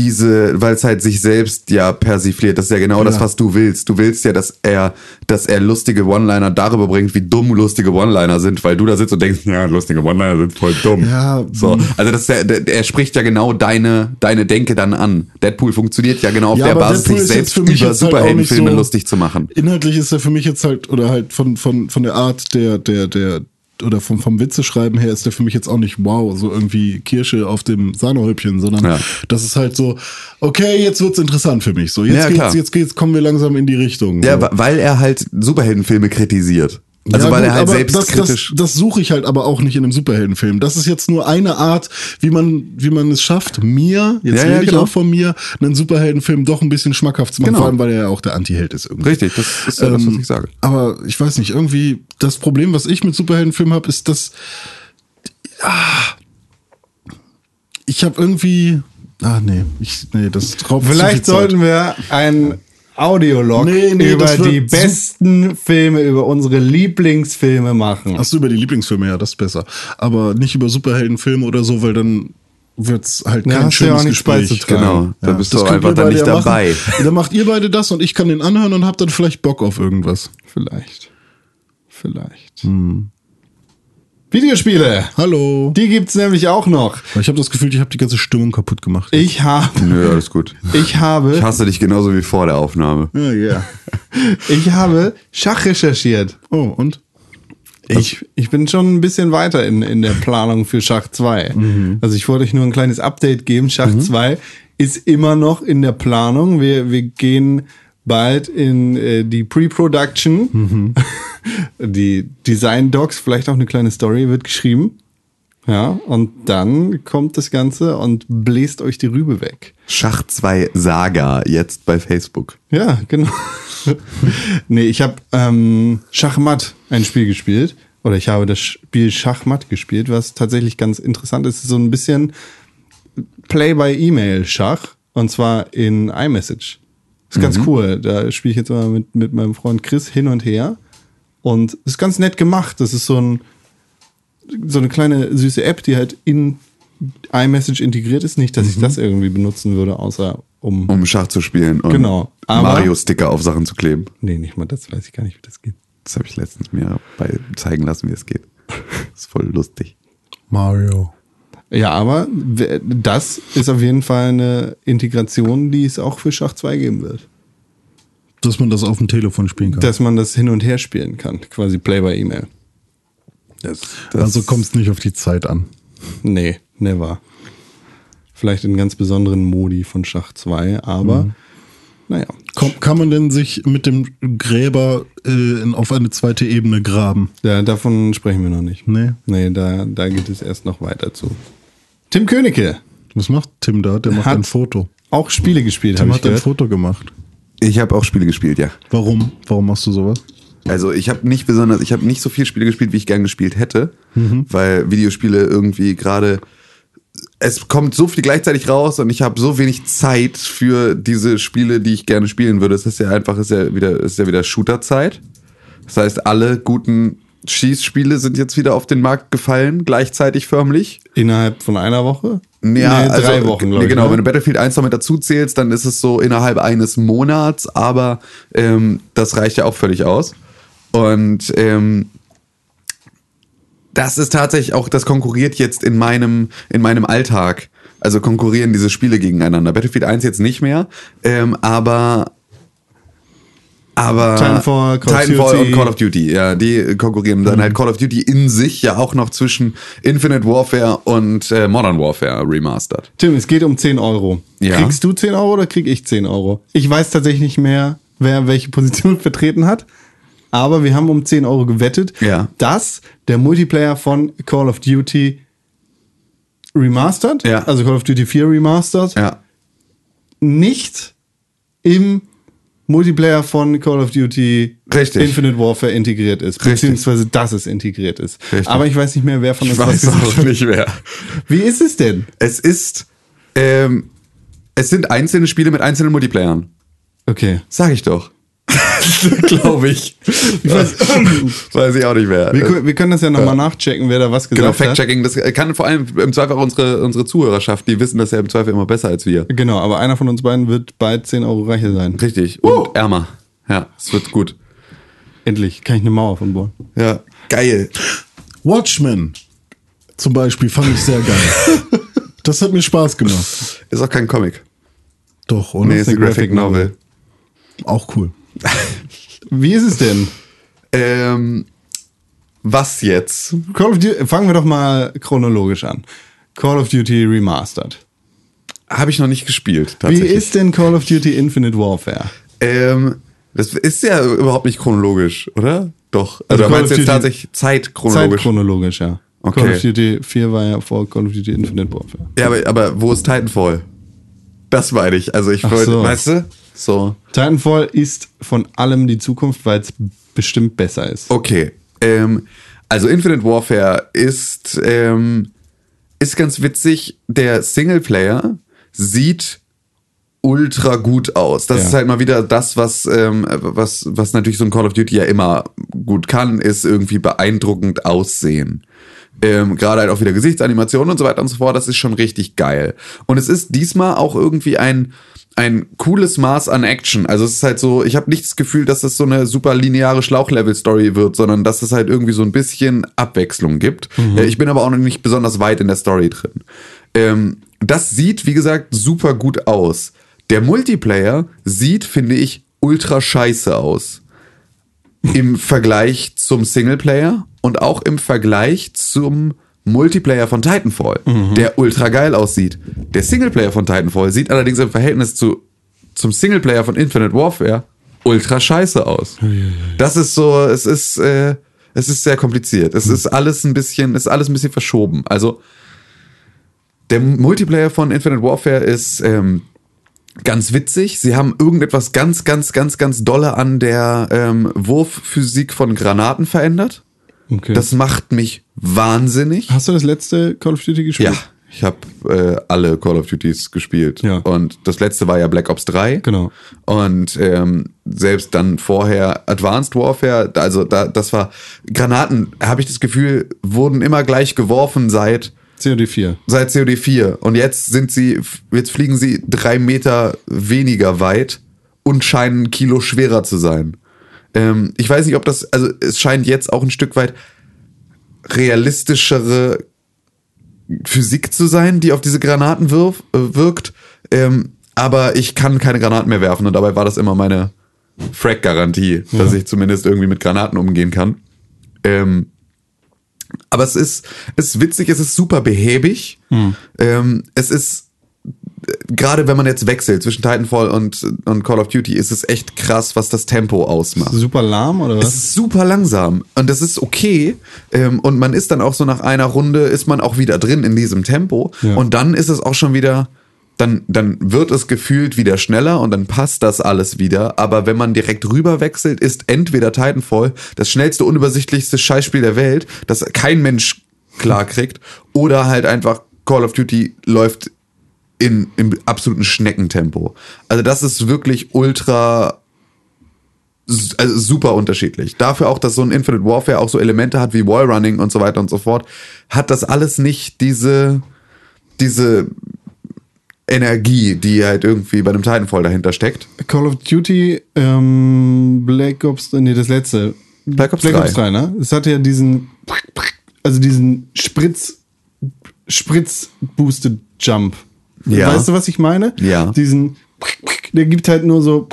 Speaker 3: diese, weil es halt sich selbst ja persifliert. Das ist ja genau das,
Speaker 4: Ja.
Speaker 3: was du willst. Du willst ja, dass er, dass er lustige One-Liner darüber bringt, wie dumm lustige One-Liner sind, weil du da sitzt und denkst, ja, lustige One-Liner sind voll dumm.
Speaker 4: Ja,
Speaker 3: so.
Speaker 4: mh.
Speaker 3: Also das ja, er spricht ja genau deine, deine Denke dann an. Deadpool funktioniert ja genau auf
Speaker 4: Ja,
Speaker 3: der Basis,
Speaker 4: Deadpool
Speaker 3: sich selbst
Speaker 4: für mich
Speaker 3: über
Speaker 4: halt
Speaker 3: Superheldenfilme
Speaker 4: so-
Speaker 3: lustig zu machen.
Speaker 4: Inhaltlich ist er für mich jetzt halt, oder halt von, von, von der Art der, der, der, oder vom, vom Witzeschreiben her ist der für mich jetzt auch nicht wow, so irgendwie Kirsche auf dem Sahnehäubchen, sondern
Speaker 3: Ja.
Speaker 4: das ist halt so, okay, jetzt wird's interessant für mich. So, jetzt
Speaker 3: Ja, klar.
Speaker 4: geht's, jetzt geht's, kommen wir langsam in die Richtung.
Speaker 3: Ja,
Speaker 4: so.
Speaker 3: weil er halt Superheldenfilme kritisiert. Also
Speaker 4: Ja,
Speaker 3: weil
Speaker 4: gut,
Speaker 3: er halt
Speaker 4: aber
Speaker 3: selbstkritisch.
Speaker 4: Das, das, das suche ich halt aber auch nicht in einem Superheldenfilm. Das ist jetzt nur eine Art, wie man, wie man es schafft, mir, jetzt
Speaker 3: Ja,
Speaker 4: rede
Speaker 3: ja,
Speaker 4: ich
Speaker 3: genau.
Speaker 4: auch von mir, einen Superheldenfilm doch ein bisschen schmackhaft zu machen,
Speaker 3: Genau.
Speaker 4: vor allem, weil er ja auch der Antiheld ist irgendwie.
Speaker 3: Richtig, das ist ja das, was
Speaker 4: Ähm,
Speaker 3: ich sage.
Speaker 4: Aber ich weiß nicht, irgendwie das Problem, was ich mit Superheldenfilmen habe, ist, dass ah, ich habe irgendwie ah nee, ich nee, das raubt
Speaker 2: Vielleicht
Speaker 4: viel Zeit.
Speaker 2: sollten wir ein Audiolog
Speaker 4: Nee, nee,
Speaker 2: über
Speaker 4: wird
Speaker 2: die besten Filme, über unsere Lieblingsfilme machen.
Speaker 4: Ach so, über die Lieblingsfilme, ja, das ist besser. Aber nicht über Superheldenfilme oder so, weil dann wird's halt
Speaker 2: Ja,
Speaker 4: kein
Speaker 2: hast du ja
Speaker 4: schönes
Speaker 2: auch nichts
Speaker 4: Gespräch.
Speaker 3: Genau, da bist du
Speaker 4: das könnt
Speaker 3: einfach dann nicht
Speaker 4: ja
Speaker 3: dabei.
Speaker 4: Machen. Dann macht ihr beide das und ich kann den anhören und hab dann vielleicht Bock auf irgendwas.
Speaker 2: Vielleicht. Vielleicht. Videospiele.
Speaker 4: Hallo.
Speaker 2: Die gibt's nämlich auch noch.
Speaker 4: Ich habe das Gefühl, ich habe die ganze Stimmung kaputt gemacht.
Speaker 2: Ich habe,
Speaker 3: Nö, alles gut.
Speaker 2: ich habe,
Speaker 3: Ich hasse dich genauso wie vor der Aufnahme.
Speaker 4: Ja, ja.
Speaker 2: ich habe Schach recherchiert.
Speaker 4: Oh, und?
Speaker 2: Ich, ich bin schon ein bisschen weiter in, in der Planung für Schach 2. Also ich wollte euch nur ein kleines Update geben. Schach 2 ist immer noch in der Planung. Wir, wir gehen bald in äh, die Pre-Production. Die Design-Docs, vielleicht auch eine kleine Story wird geschrieben. Ja, und dann kommt das Ganze und bläst euch die Rübe weg.
Speaker 3: Schach 2 Saga, jetzt bei Facebook.
Speaker 2: Ja, genau. nee, ich habe ähm, Schachmatt ein Spiel gespielt. Oder ich habe das Spiel Schachmatt gespielt, was tatsächlich ganz interessant ist. So ein bisschen Play-by-E-Mail-Schach. Und zwar in iMessage. Ist ganz cool. Da spiele ich jetzt mal mit, mit meinem Freund Chris hin und her. Und ist ganz nett gemacht. Das ist so ein so eine kleine süße App, die halt in iMessage integriert ist. Nicht, dass ich das irgendwie benutzen würde, außer um
Speaker 3: Um Schach zu spielen und
Speaker 2: Genau,
Speaker 3: Mario-Sticker auf Sachen zu kleben.
Speaker 2: Nee, nicht mal das weiß ich gar nicht, wie das geht.
Speaker 3: Das habe ich letztens mir bei zeigen lassen, wie es geht. Das ist voll lustig.
Speaker 4: Mario.
Speaker 2: Ja, aber das ist auf jeden Fall eine Integration, die es auch für Schach 2 geben wird.
Speaker 4: Dass man das auf dem Telefon spielen kann.
Speaker 2: Dass man das hin und her spielen kann, quasi Play by E-Mail.
Speaker 4: Also kommt es nicht auf die Zeit an.
Speaker 2: Nee, never. Vielleicht in ganz besonderen Modi von Schach 2, aber naja.
Speaker 4: Komm, kann man denn sich mit dem Gräber äh, auf eine zweite Ebene graben?
Speaker 2: Ja, davon sprechen wir noch nicht.
Speaker 4: Nee.
Speaker 2: Nee, da, da geht es erst noch weiter zu. Tim Königke
Speaker 4: Was macht Tim da? Der macht
Speaker 2: Hat-
Speaker 4: ein Foto.
Speaker 2: auch Spiele gespielt,
Speaker 4: Tim hat ein
Speaker 2: gehört.
Speaker 4: Foto gemacht.
Speaker 3: Ich habe auch Spiele gespielt, ja.
Speaker 4: Warum? Warum machst du sowas?
Speaker 3: Also ich habe nicht besonders, ich habe nicht so viele Spiele gespielt, wie ich gern gespielt hätte, weil Videospiele irgendwie gerade es kommt so viel gleichzeitig raus und ich habe so wenig Zeit für diese Spiele, die ich gerne spielen würde. Es ist ja einfach, ist ja wieder, ist ja wieder Shooter-Zeit. Das heißt, alle guten Schießspiele sind jetzt wieder auf den Markt gefallen, gleichzeitig förmlich.
Speaker 2: Innerhalb von einer Woche?
Speaker 3: Ja,
Speaker 2: nee,
Speaker 3: also,
Speaker 2: drei Wochen, glaube
Speaker 3: nee,
Speaker 2: ich.
Speaker 3: Genau,
Speaker 2: ne?
Speaker 3: wenn du Battlefield 1 noch mit dazu zählst, dann ist es so innerhalb eines Monats, aber ähm, das reicht ja auch völlig aus. Und ähm, das ist tatsächlich auch, das konkurriert jetzt in meinem, in meinem Alltag. Also konkurrieren diese Spiele gegeneinander. Battlefield 1 jetzt nicht mehr, ähm, aber aber
Speaker 2: Titanfall, Call of
Speaker 3: Titanfall
Speaker 2: Duty.
Speaker 3: und Call of Duty, ja, die konkurrieren. Dann halt Call of Duty in sich ja auch noch zwischen Infinite Warfare und äh, Modern Warfare remastered.
Speaker 2: Tim, es geht um 10 Euro.
Speaker 3: Ja.
Speaker 2: Kriegst du 10 Euro oder krieg ich 10 Euro? Ich weiß tatsächlich nicht mehr, wer welche Position vertreten hat. Aber wir haben um 10 Euro gewettet,
Speaker 3: Ja.
Speaker 2: dass der Multiplayer von Call of Duty Remastered,
Speaker 3: Ja.
Speaker 2: also Call of Duty 4 Remastered,
Speaker 3: Ja.
Speaker 2: nicht im Multiplayer von Call of Duty
Speaker 3: Richtig.
Speaker 2: Infinite Warfare integriert ist.
Speaker 3: Richtig.
Speaker 2: Beziehungsweise, dass es integriert ist.
Speaker 3: Richtig.
Speaker 2: Aber ich weiß nicht mehr, wer von
Speaker 3: Ich
Speaker 2: uns was
Speaker 3: weiß
Speaker 2: gesagt
Speaker 3: auch nicht mehr.
Speaker 2: Wie ist es denn?
Speaker 3: Es ist, ähm, es sind einzelne Spiele mit einzelnen Multiplayern.
Speaker 2: Okay.
Speaker 3: Sag ich doch. Glaube ich.
Speaker 2: Ich weiß,
Speaker 3: Weiß ich auch nicht mehr.
Speaker 2: wir, können- wir können das ja nochmal nachchecken, wer da was
Speaker 3: Genau,
Speaker 2: gesagt hat.
Speaker 3: Fact-Checking, das kann vor allem im Zweifel auch unsere, unsere Zuhörerschaft, die wissen das ja im Zweifel immer besser als wir.
Speaker 2: Genau, aber einer von uns beiden wird bald 10 Euro reicher sein.
Speaker 3: Richtig. Und ärmer. Ja, es wird gut.
Speaker 2: Endlich kann ich eine Mauer von bauen.
Speaker 3: Ja, geil.
Speaker 4: Watchmen zum Beispiel fand ich sehr geil. das hat mir Spaß gemacht.
Speaker 3: Ist auch kein Comic.
Speaker 4: Doch, oder?
Speaker 3: Nee, ist eine
Speaker 2: eine
Speaker 3: Graphic
Speaker 2: Graphic Novel.
Speaker 3: Novel.
Speaker 4: Auch cool.
Speaker 2: Wie ist es denn?
Speaker 3: Ähm, was jetzt?
Speaker 2: Call of Duty, fangen wir doch mal chronologisch an. Call of Duty Remastered.
Speaker 3: Habe ich noch nicht gespielt,
Speaker 2: Wie ist denn Call of Duty Infinite Warfare?
Speaker 3: Ähm, das ist ja überhaupt nicht chronologisch, oder? Doch. Also,
Speaker 2: Also
Speaker 3: du meinst jetzt tatsächlich zeitchronologisch.
Speaker 2: Zeitchronologisch, ja.
Speaker 3: Okay.
Speaker 2: Call of Duty 4 war ja vor Call of Duty Infinite Warfare.
Speaker 3: Ja, aber, aber wo ist Titanfall? Das meine ich. Also ich wollte,
Speaker 2: so.
Speaker 3: weißt du? So.
Speaker 2: Titanfall ist von allem die Zukunft, weil es bestimmt besser ist.
Speaker 3: Okay. Ähm, also Infinite Warfare ist, ähm, ist ganz witzig. Der Singleplayer sieht ultra gut aus. Das
Speaker 2: Ja.
Speaker 3: ist halt mal wieder das, was, ähm, was, was natürlich so ein Call of Duty ja immer gut kann, ist irgendwie beeindruckend aussehen. Ähm, Gerade halt auch wieder Gesichtsanimationen und so weiter und so fort. Das ist schon richtig geil. Und es ist diesmal auch irgendwie ein ein cooles Maß an Action. Also es ist halt so, ich habe nicht das Gefühl, dass das so eine super lineare Schlauchlevel-Story wird, sondern dass es halt irgendwie so ein bisschen Abwechslung gibt. Äh, Ich bin aber auch noch nicht besonders weit in der Story drin. Ähm, das sieht, wie gesagt, super gut aus. Der Multiplayer sieht, finde ich, ultra scheiße aus. Im Vergleich zum Singleplayer und auch im Vergleich zum Multiplayer von Titanfall, der ultra geil aussieht. Der Singleplayer von Titanfall sieht allerdings im Verhältnis zu, zum Singleplayer von Infinite Warfare ultra scheiße aus. Das ist so, es ist, äh, es ist sehr kompliziert. Es ist alles ein bisschen, es ist alles ein bisschen verschoben. Also, der Multiplayer von Infinite Warfare ist ähm, ganz witzig. Sie haben irgendetwas ganz, ganz, ganz, ganz dolle an der ähm, Wurfphysik von Granaten verändert.
Speaker 2: Okay.
Speaker 3: Das macht mich wahnsinnig.
Speaker 2: Hast du das letzte Call of Duty gespielt?
Speaker 3: Ja, ich habe äh, alle Call of Duties gespielt.
Speaker 2: Ja.
Speaker 3: Und das letzte war ja Black Ops 3.
Speaker 2: Genau.
Speaker 3: Und ähm, selbst dann vorher Advanced Warfare, also da, das war Granaten, habe ich das Gefühl, wurden immer gleich geworfen seit
Speaker 2: COD 4.
Speaker 3: seit COD 4 und jetzt sind sie, jetzt fliegen sie drei Meter weniger weit und scheinen ein Kilo schwerer zu sein. Ähm, ich weiß nicht, ob das, also es scheint jetzt auch ein Stück weit realistischere Physik zu sein, die auf diese Granaten wirf, äh, wirkt. Ähm, aber ich kann keine Granaten mehr werfen und dabei war das immer meine Frag-Garantie, dass ich zumindest irgendwie mit Granaten umgehen kann. Ähm, aber es ist, es ist witzig, es ist super behäbig. Ähm, es ist, gerade wenn man jetzt wechselt zwischen Titanfall und, und Call of Duty, ist es echt krass, was das Tempo ausmacht.
Speaker 2: Super lahm oder
Speaker 3: Es
Speaker 2: was?
Speaker 3: ist super langsam und das ist okay ähm, und man ist dann auch so nach einer Runde ist man auch wieder drin in diesem Tempo
Speaker 2: Ja.
Speaker 3: und dann ist es auch schon wieder dann dann wird es gefühlt wieder schneller und dann passt das alles wieder, aber wenn man direkt rüber wechselt, ist entweder Titanfall das schnellste unübersichtlichste Scheißspiel der Welt, das kein Mensch klar kriegt oder halt einfach Call of Duty läuft in, im absoluten Schneckentempo. Also das ist wirklich ultra also super unterschiedlich. Dafür auch, dass so ein Infinite Warfare auch so Elemente hat wie Wallrunning und so weiter und so fort, hat das alles nicht diese, diese Energie, die halt irgendwie bei einem Titanfall dahinter steckt.
Speaker 2: Call of Duty, ähm, Black Ops, nee, das letzte.
Speaker 3: Black Ops
Speaker 2: Black
Speaker 3: 3.
Speaker 2: Ops 3, ne? Es hatte ja diesen, also diesen Spritz, Spritz-Boosted Jump.
Speaker 3: Ja.
Speaker 2: Weißt du, was ich meine?
Speaker 3: Ja.
Speaker 2: Diesen, der gibt halt nur so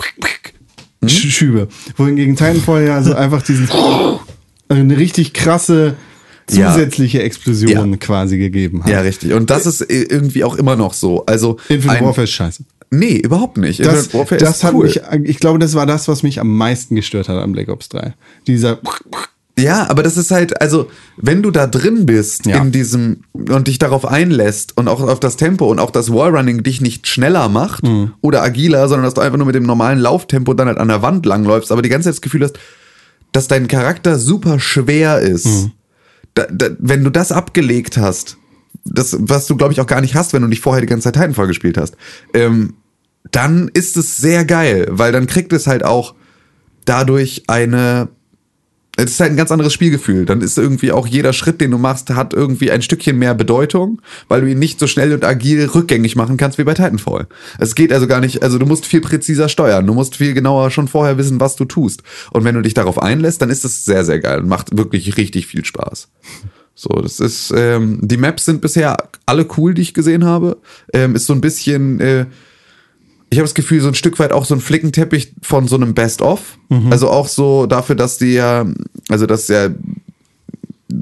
Speaker 3: Hm?
Speaker 2: Sch- Schübe. Wohingegen Titanfall ja so einfach diesen, eine richtig krasse zusätzliche Explosion
Speaker 3: Ja.
Speaker 2: quasi gegeben hat.
Speaker 3: Ja, richtig. Und das ist irgendwie auch immer noch so. Also
Speaker 2: Infinite
Speaker 3: ein-
Speaker 2: Warfare ist scheiße.
Speaker 3: Nee, überhaupt nicht.
Speaker 2: Das,
Speaker 3: Warfare
Speaker 2: das
Speaker 3: ist
Speaker 2: hat
Speaker 3: cool.
Speaker 2: mich, ich glaube, das war das, was mich am meisten gestört hat am Black Ops 3. Dieser,
Speaker 3: Ja, aber das ist halt, also, wenn du da drin bist
Speaker 2: Ja.
Speaker 3: in diesem und dich darauf einlässt und auch auf das Tempo und auch das Wallrunning dich nicht schneller macht
Speaker 2: Mhm.
Speaker 3: oder agiler, sondern dass du einfach nur mit dem normalen Lauftempo dann halt an der Wand langläufst, aber die ganze Zeit das Gefühl hast, dass dein Charakter super schwer ist.
Speaker 2: Mhm.
Speaker 3: Da, da, wenn du das abgelegt hast, das, was du, glaube ich, auch gar nicht hast, wenn du nicht vorher die ganze Zeit Titanfall gespielt hast, ähm, dann ist es sehr geil, weil dann kriegt es halt auch dadurch eine es ist halt ein ganz anderes Spielgefühl. Dann ist irgendwie auch jeder Schritt, den du machst, hat irgendwie ein Stückchen mehr Bedeutung, weil du ihn nicht so schnell und agil rückgängig machen kannst wie bei Titanfall. Es geht also gar nicht, also du musst viel präziser steuern, du musst viel genauer schon vorher wissen, was du tust. Und wenn du dich darauf einlässt, dann ist es sehr, sehr geil und macht wirklich richtig viel Spaß. So, das ist, ähm, die Maps sind bisher alle cool, die ich gesehen habe. Ähm, ist so ein bisschen, äh, ich habe das Gefühl, so ein Stück weit auch so ein Flickenteppich von so einem Best-of. Also auch so dafür, dass die ja, also dass ja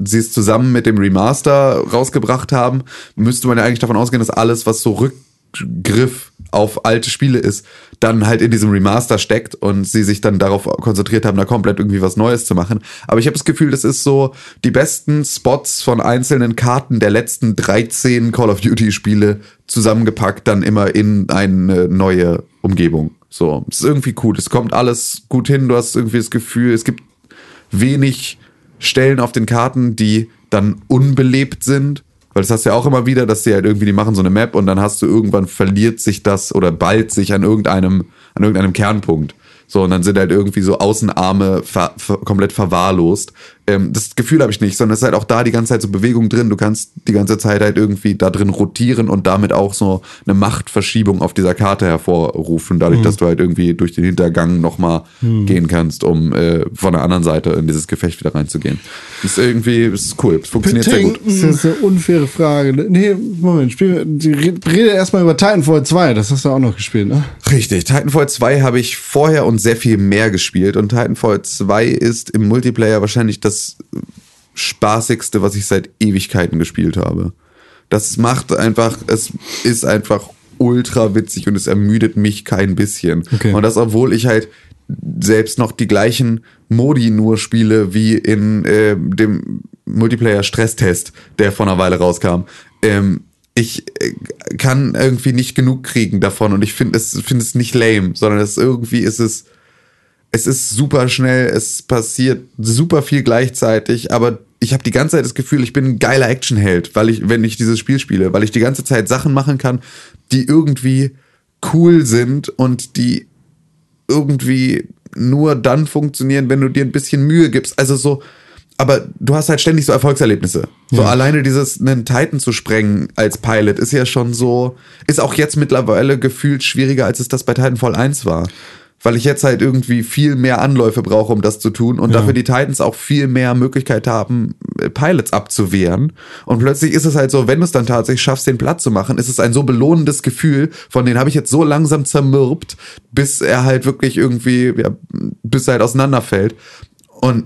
Speaker 3: sie es zusammen mit dem Remaster rausgebracht haben, müsste man ja eigentlich davon ausgehen, dass alles, was so Rückgriff auf alte Spiele ist, dann halt in diesem Remaster steckt und sie sich dann darauf konzentriert haben, da komplett irgendwie was Neues zu machen. Aber ich habe das Gefühl, das ist so die besten Spots von einzelnen Karten der letzten 13 Call of Duty Spiele zusammengepackt, dann immer in eine neue Umgebung. So, es ist irgendwie cool. Es kommt alles gut hin. Du hast irgendwie das Gefühl, es gibt wenig Stellen auf den Karten, die dann unbelebt sind. Weil das hast du ja auch immer wieder, dass sie halt irgendwie, die machen so eine Map und dann hast du irgendwann verliert sich das oder ballt sich an irgendeinem, an irgendeinem Kernpunkt. So, und dann sind halt irgendwie so Außenarme ver, komplett verwahrlost. Ähm, das Gefühl habe ich nicht, sondern es ist halt auch da die ganze Zeit so Bewegung drin. Du kannst die ganze Zeit halt irgendwie da drin rotieren und damit auch so eine Machtverschiebung auf dieser Karte hervorrufen, dadurch, dass du halt irgendwie durch den Hintergang nochmal gehen kannst, um äh, von der anderen Seite in dieses Gefecht wieder reinzugehen. Das ist irgendwie, das ist cool. Es funktioniert sehr gut.
Speaker 2: Das ist eine unfaire Frage. Nee, Moment, spiel, rede erstmal über Titanfall 2, das hast du auch noch gespielt, ne?
Speaker 3: Richtig, Titanfall 2 habe ich vorher und sehr viel mehr gespielt und Titanfall 2 ist im Multiplayer wahrscheinlich das spaßigste, was ich seit Ewigkeiten gespielt habe. Das macht einfach, es ist einfach ultra witzig und es ermüdet mich kein bisschen.
Speaker 2: Okay.
Speaker 3: Und das, obwohl ich halt selbst noch die gleichen Modi nur spiele wie in äh, dem Multiplayer-Stresstest, der vor einer Weile rauskam. Ähm, ich äh, kann irgendwie nicht genug kriegen davon und ich finde es, finde es nicht lame, sondern es irgendwie ist es, es ist super schnell, es passiert super viel gleichzeitig, aber ich habe die ganze Zeit das Gefühl, ich bin ein geiler Actionheld, weil ich, wenn ich dieses Spiel spiele, weil ich die ganze Zeit Sachen machen kann, die irgendwie cool sind und die irgendwie nur dann funktionieren, wenn du dir ein bisschen Mühe gibst. Also so, aber du hast halt ständig so Erfolgserlebnisse. So alleine dieses, einen Titan zu sprengen als Pilot ist ja schon so, ist auch jetzt mittlerweile gefühlt schwieriger, als es das bei Titanfall 1 war. Weil ich jetzt halt irgendwie viel mehr Anläufe brauche, um das zu tun und dafür die Titans auch viel mehr Möglichkeit haben, äh, Pilots abzuwehren. Und plötzlich ist es halt so, wenn du es dann tatsächlich schaffst, den Platz zu machen, ist es ein so belohnendes Gefühl, von den habe ich jetzt so langsam zermürbt, bis er halt wirklich irgendwie, ja, bis er halt auseinanderfällt. Und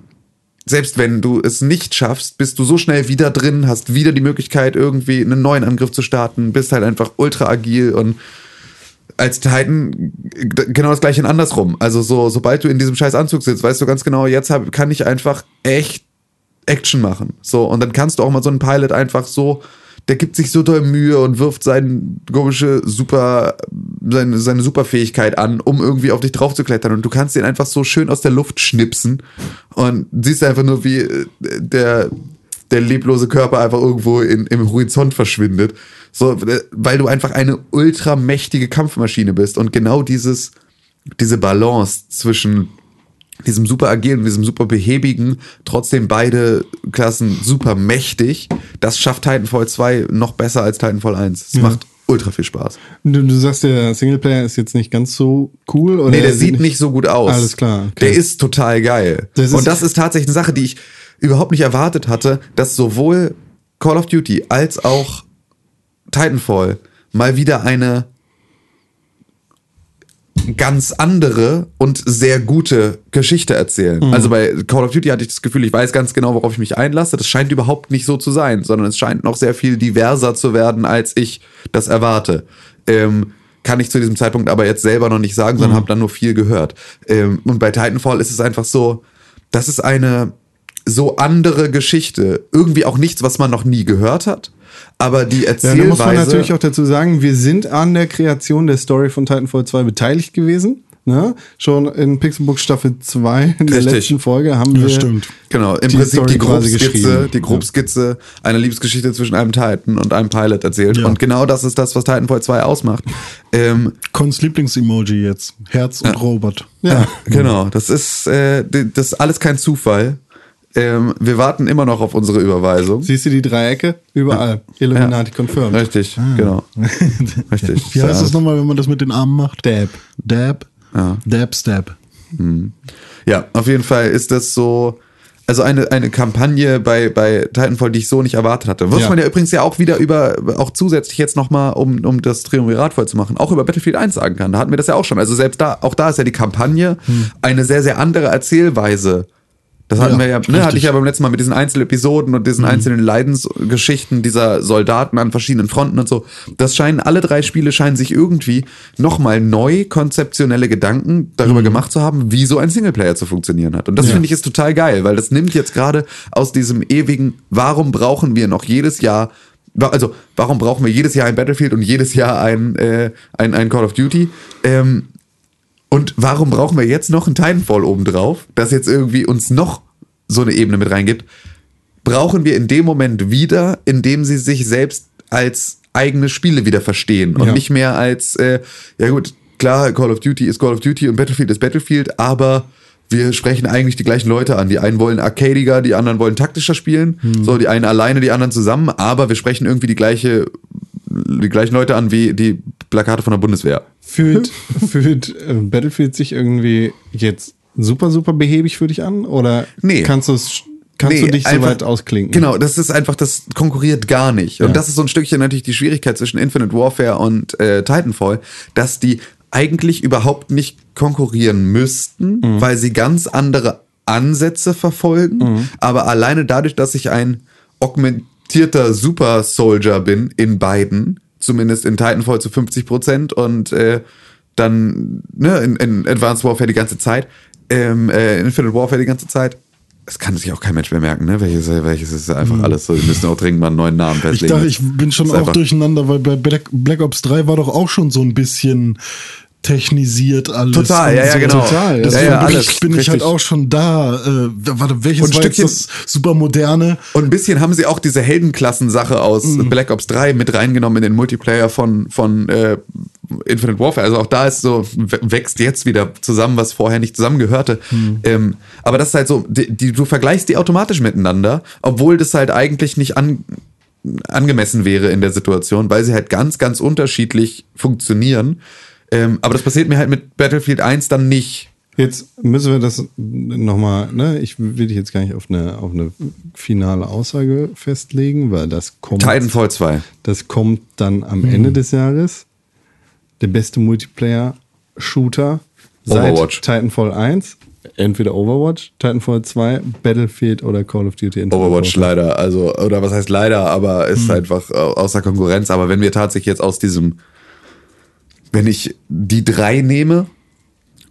Speaker 3: selbst wenn du es nicht schaffst, bist du so schnell wieder drin, hast wieder die Möglichkeit, irgendwie einen neuen Angriff zu starten, bist halt einfach ultra agil und als Titan genau das gleiche in andersrum. Also so, sobald du in diesem scheiß Anzug sitzt, weißt du ganz genau, jetzt hab, kann ich einfach echt Action machen. So, und dann kannst du auch mal so einen Pilot einfach so, der gibt sich so doll Mühe und wirft seine komische Super, seine, seine Superfähigkeit an, um irgendwie auf dich drauf zu klettern. Und du kannst den einfach so schön aus der Luft schnipsen und siehst einfach nur, wie äh, der, der leblose Körper einfach irgendwo in, im Horizont verschwindet. So, äh, weil du einfach eine ultramächtige Kampfmaschine bist. Und genau dieses, diese Balance zwischen diesem super agilen und diesem super behäbigen, trotzdem beide Klassen super mächtig, das schafft Titanfall 2 noch besser als Titanfall 1. Es macht ultra viel Spaß.
Speaker 2: Du, du sagst, der Singleplayer ist jetzt nicht ganz so cool? Oder
Speaker 3: Nee, der sieht nicht so gut aus.
Speaker 2: Alles klar, okay.
Speaker 3: Der ist total geil.
Speaker 2: Das ist-
Speaker 3: und das ist tatsächlich eine Sache, die ich überhaupt nicht erwartet hatte, dass sowohl Call of Duty als auch Titanfall mal wieder eine ganz andere und sehr gute Geschichte erzählen.
Speaker 2: Mhm.
Speaker 3: Also bei Call of Duty hatte ich das Gefühl, ich weiß ganz genau, worauf ich mich einlasse. Das scheint überhaupt nicht so zu sein, sondern es scheint noch sehr viel diverser zu werden, als ich das erwarte. Ähm, kann ich zu diesem Zeitpunkt aber jetzt selber noch nicht sagen, sondern habe dann nur viel gehört. Ähm, und bei Titanfall ist es einfach so, das ist eine so andere Geschichte. Irgendwie auch nichts, was man noch nie gehört hat. Aber die
Speaker 2: Ja, da
Speaker 3: Erzählweise.
Speaker 2: muss man natürlich auch dazu sagen, wir sind an der Kreation der Story von Titanfall 2 beteiligt gewesen. Ne? Schon in Pixelbook Staffel 2, in der
Speaker 3: Richtig.
Speaker 2: letzten Folge, haben
Speaker 4: Ja,
Speaker 2: wir.
Speaker 4: stimmt.
Speaker 3: Genau, im
Speaker 2: die
Speaker 3: Prinzip
Speaker 2: Story
Speaker 3: die Grobskizze, die Grobskizze einer Liebesgeschichte zwischen einem Titan und einem Pilot erzählt.
Speaker 4: Ja.
Speaker 3: Und genau das ist das, was Titanfall 2 ausmacht. Ähm,
Speaker 4: Cons Lieblingsemoji jetzt. Herz und Robot.
Speaker 2: Ja.
Speaker 3: genau, das ist, äh, das ist alles kein Zufall. Ähm, wir warten immer noch auf unsere Überweisung.
Speaker 2: Siehst du die Dreiecke? Überall. Illuminati confirmed.
Speaker 3: Richtig, genau. Richtig.
Speaker 4: Wie heißt
Speaker 3: Ja.
Speaker 4: das nochmal, wenn man das mit den Armen macht?
Speaker 2: Dab.
Speaker 4: Dab?
Speaker 3: Ja.
Speaker 4: Dab, Stab.
Speaker 3: Ja, auf jeden Fall ist das so, also eine, eine Kampagne bei, bei Titanfall, die ich so nicht erwartet hatte. Was
Speaker 2: Ja.
Speaker 3: man ja übrigens ja auch wieder über, auch zusätzlich jetzt nochmal, um, um das Triumvirat voll zu machen, auch über Battlefield 1 sagen kann. Da hatten wir das ja auch schon. Also selbst da, auch da ist ja die Kampagne eine sehr, sehr andere Erzählweise. Das hatten
Speaker 4: Ja,
Speaker 3: wir ja, ne,
Speaker 4: richtig.
Speaker 3: hatte ich ja beim letzten Mal mit diesen Einzelepisoden und diesen einzelnen Leidensgeschichten dieser Soldaten an verschiedenen Fronten und so. Das scheinen, alle drei Spiele scheinen sich irgendwie nochmal neu konzeptionelle Gedanken darüber gemacht zu haben, wie so ein Singleplayer zu funktionieren hat. Und das
Speaker 2: Ja.
Speaker 3: finde ich ist total geil, weil das nimmt jetzt gerade aus diesem ewigen, warum brauchen wir noch jedes Jahr also warum brauchen wir jedes Jahr ein Battlefield und jedes Jahr ein, äh, ein, ein Call of Duty? Ähm, und warum brauchen wir jetzt noch ein Titanfall obendrauf, das jetzt irgendwie uns noch so eine Ebene mit reingibt? Brauchen wir in dem Moment wieder, in dem sie sich selbst als eigene Spiele wieder verstehen und
Speaker 2: Ja.
Speaker 3: nicht mehr als, äh, ja gut, klar, Call of Duty ist Call of Duty und Battlefield ist Battlefield, aber wir sprechen eigentlich die gleichen Leute an. Die einen wollen arcadiger, die anderen wollen taktischer spielen. So, die einen alleine, die anderen zusammen, aber wir sprechen irgendwie die gleiche, die gleichen Leute an wie die Plakate von der Bundeswehr.
Speaker 2: Fühlt, fühlt äh, Battlefield sich irgendwie jetzt super, super behäbig für dich an? Oder
Speaker 3: Nee.
Speaker 2: kannst, du's, kannst
Speaker 3: Nee,
Speaker 2: du dich so weit ausklinken?
Speaker 3: Genau, das ist einfach, das konkurriert gar nicht. Und
Speaker 2: Ja.
Speaker 3: das ist so ein Stückchen natürlich die Schwierigkeit zwischen Infinite Warfare und äh, Titanfall, dass die eigentlich überhaupt nicht konkurrieren müssten,
Speaker 2: Mhm.
Speaker 3: weil sie ganz andere Ansätze verfolgen.
Speaker 2: Mhm.
Speaker 3: Aber alleine dadurch, dass ich ein augmentierter Super Soldier bin in beiden, zumindest in Titanfall zu 50 Prozent und äh, dann ne, in, in Advanced Warfare die ganze Zeit, ähm, äh, Infinite Warfare die ganze Zeit. Das kann sich auch kein Mensch mehr merken, ne? Welches, welches ist einfach alles so. Wir müssen auch dringend mal einen neuen Namen
Speaker 4: Ich
Speaker 3: festlegen.
Speaker 4: dachte, ich bin schon auch durcheinander, weil bei Black, Black Ops 3 war doch auch schon so ein bisschen technisiert alles.
Speaker 3: Total, ja, ja,
Speaker 4: so.
Speaker 3: genau.
Speaker 2: Total,
Speaker 4: Deswegen
Speaker 3: ja, ja,
Speaker 4: bin, ich, bin ich halt auch schon da. Äh, warte, welches
Speaker 3: Und
Speaker 4: war
Speaker 3: Stückchen-
Speaker 4: das super moderne?
Speaker 3: Und ein bisschen haben sie auch diese Heldenklassen-Sache aus Black Ops 3 mit reingenommen in den Multiplayer von, von äh, Infinite Warfare. Also auch da ist so, wächst jetzt wieder zusammen, was vorher nicht zusammengehörte. Ähm, aber das ist halt so, die, die, du vergleichst die automatisch miteinander, obwohl das halt eigentlich nicht an, angemessen wäre in der Situation, weil sie halt ganz, ganz unterschiedlich funktionieren. Ähm, aber das passiert mir halt mit Battlefield 1 dann nicht.
Speaker 2: Jetzt müssen wir das nochmal, ne? Ich will dich jetzt gar nicht auf eine, auf eine finale Aussage festlegen, weil das kommt.
Speaker 3: Titanfall 2.
Speaker 2: Das kommt dann am Ende des Jahres. Der beste Multiplayer-Shooter seit
Speaker 3: Overwatch.
Speaker 2: Titanfall 1. entweder Overwatch, Titanfall 2, Battlefield oder Call of Duty. Infinite
Speaker 3: Overwatch leider, also, oder was heißt leider, aber ist einfach äh, außer Konkurrenz. Aber wenn wir tatsächlich jetzt aus diesem, wenn ich die drei nehme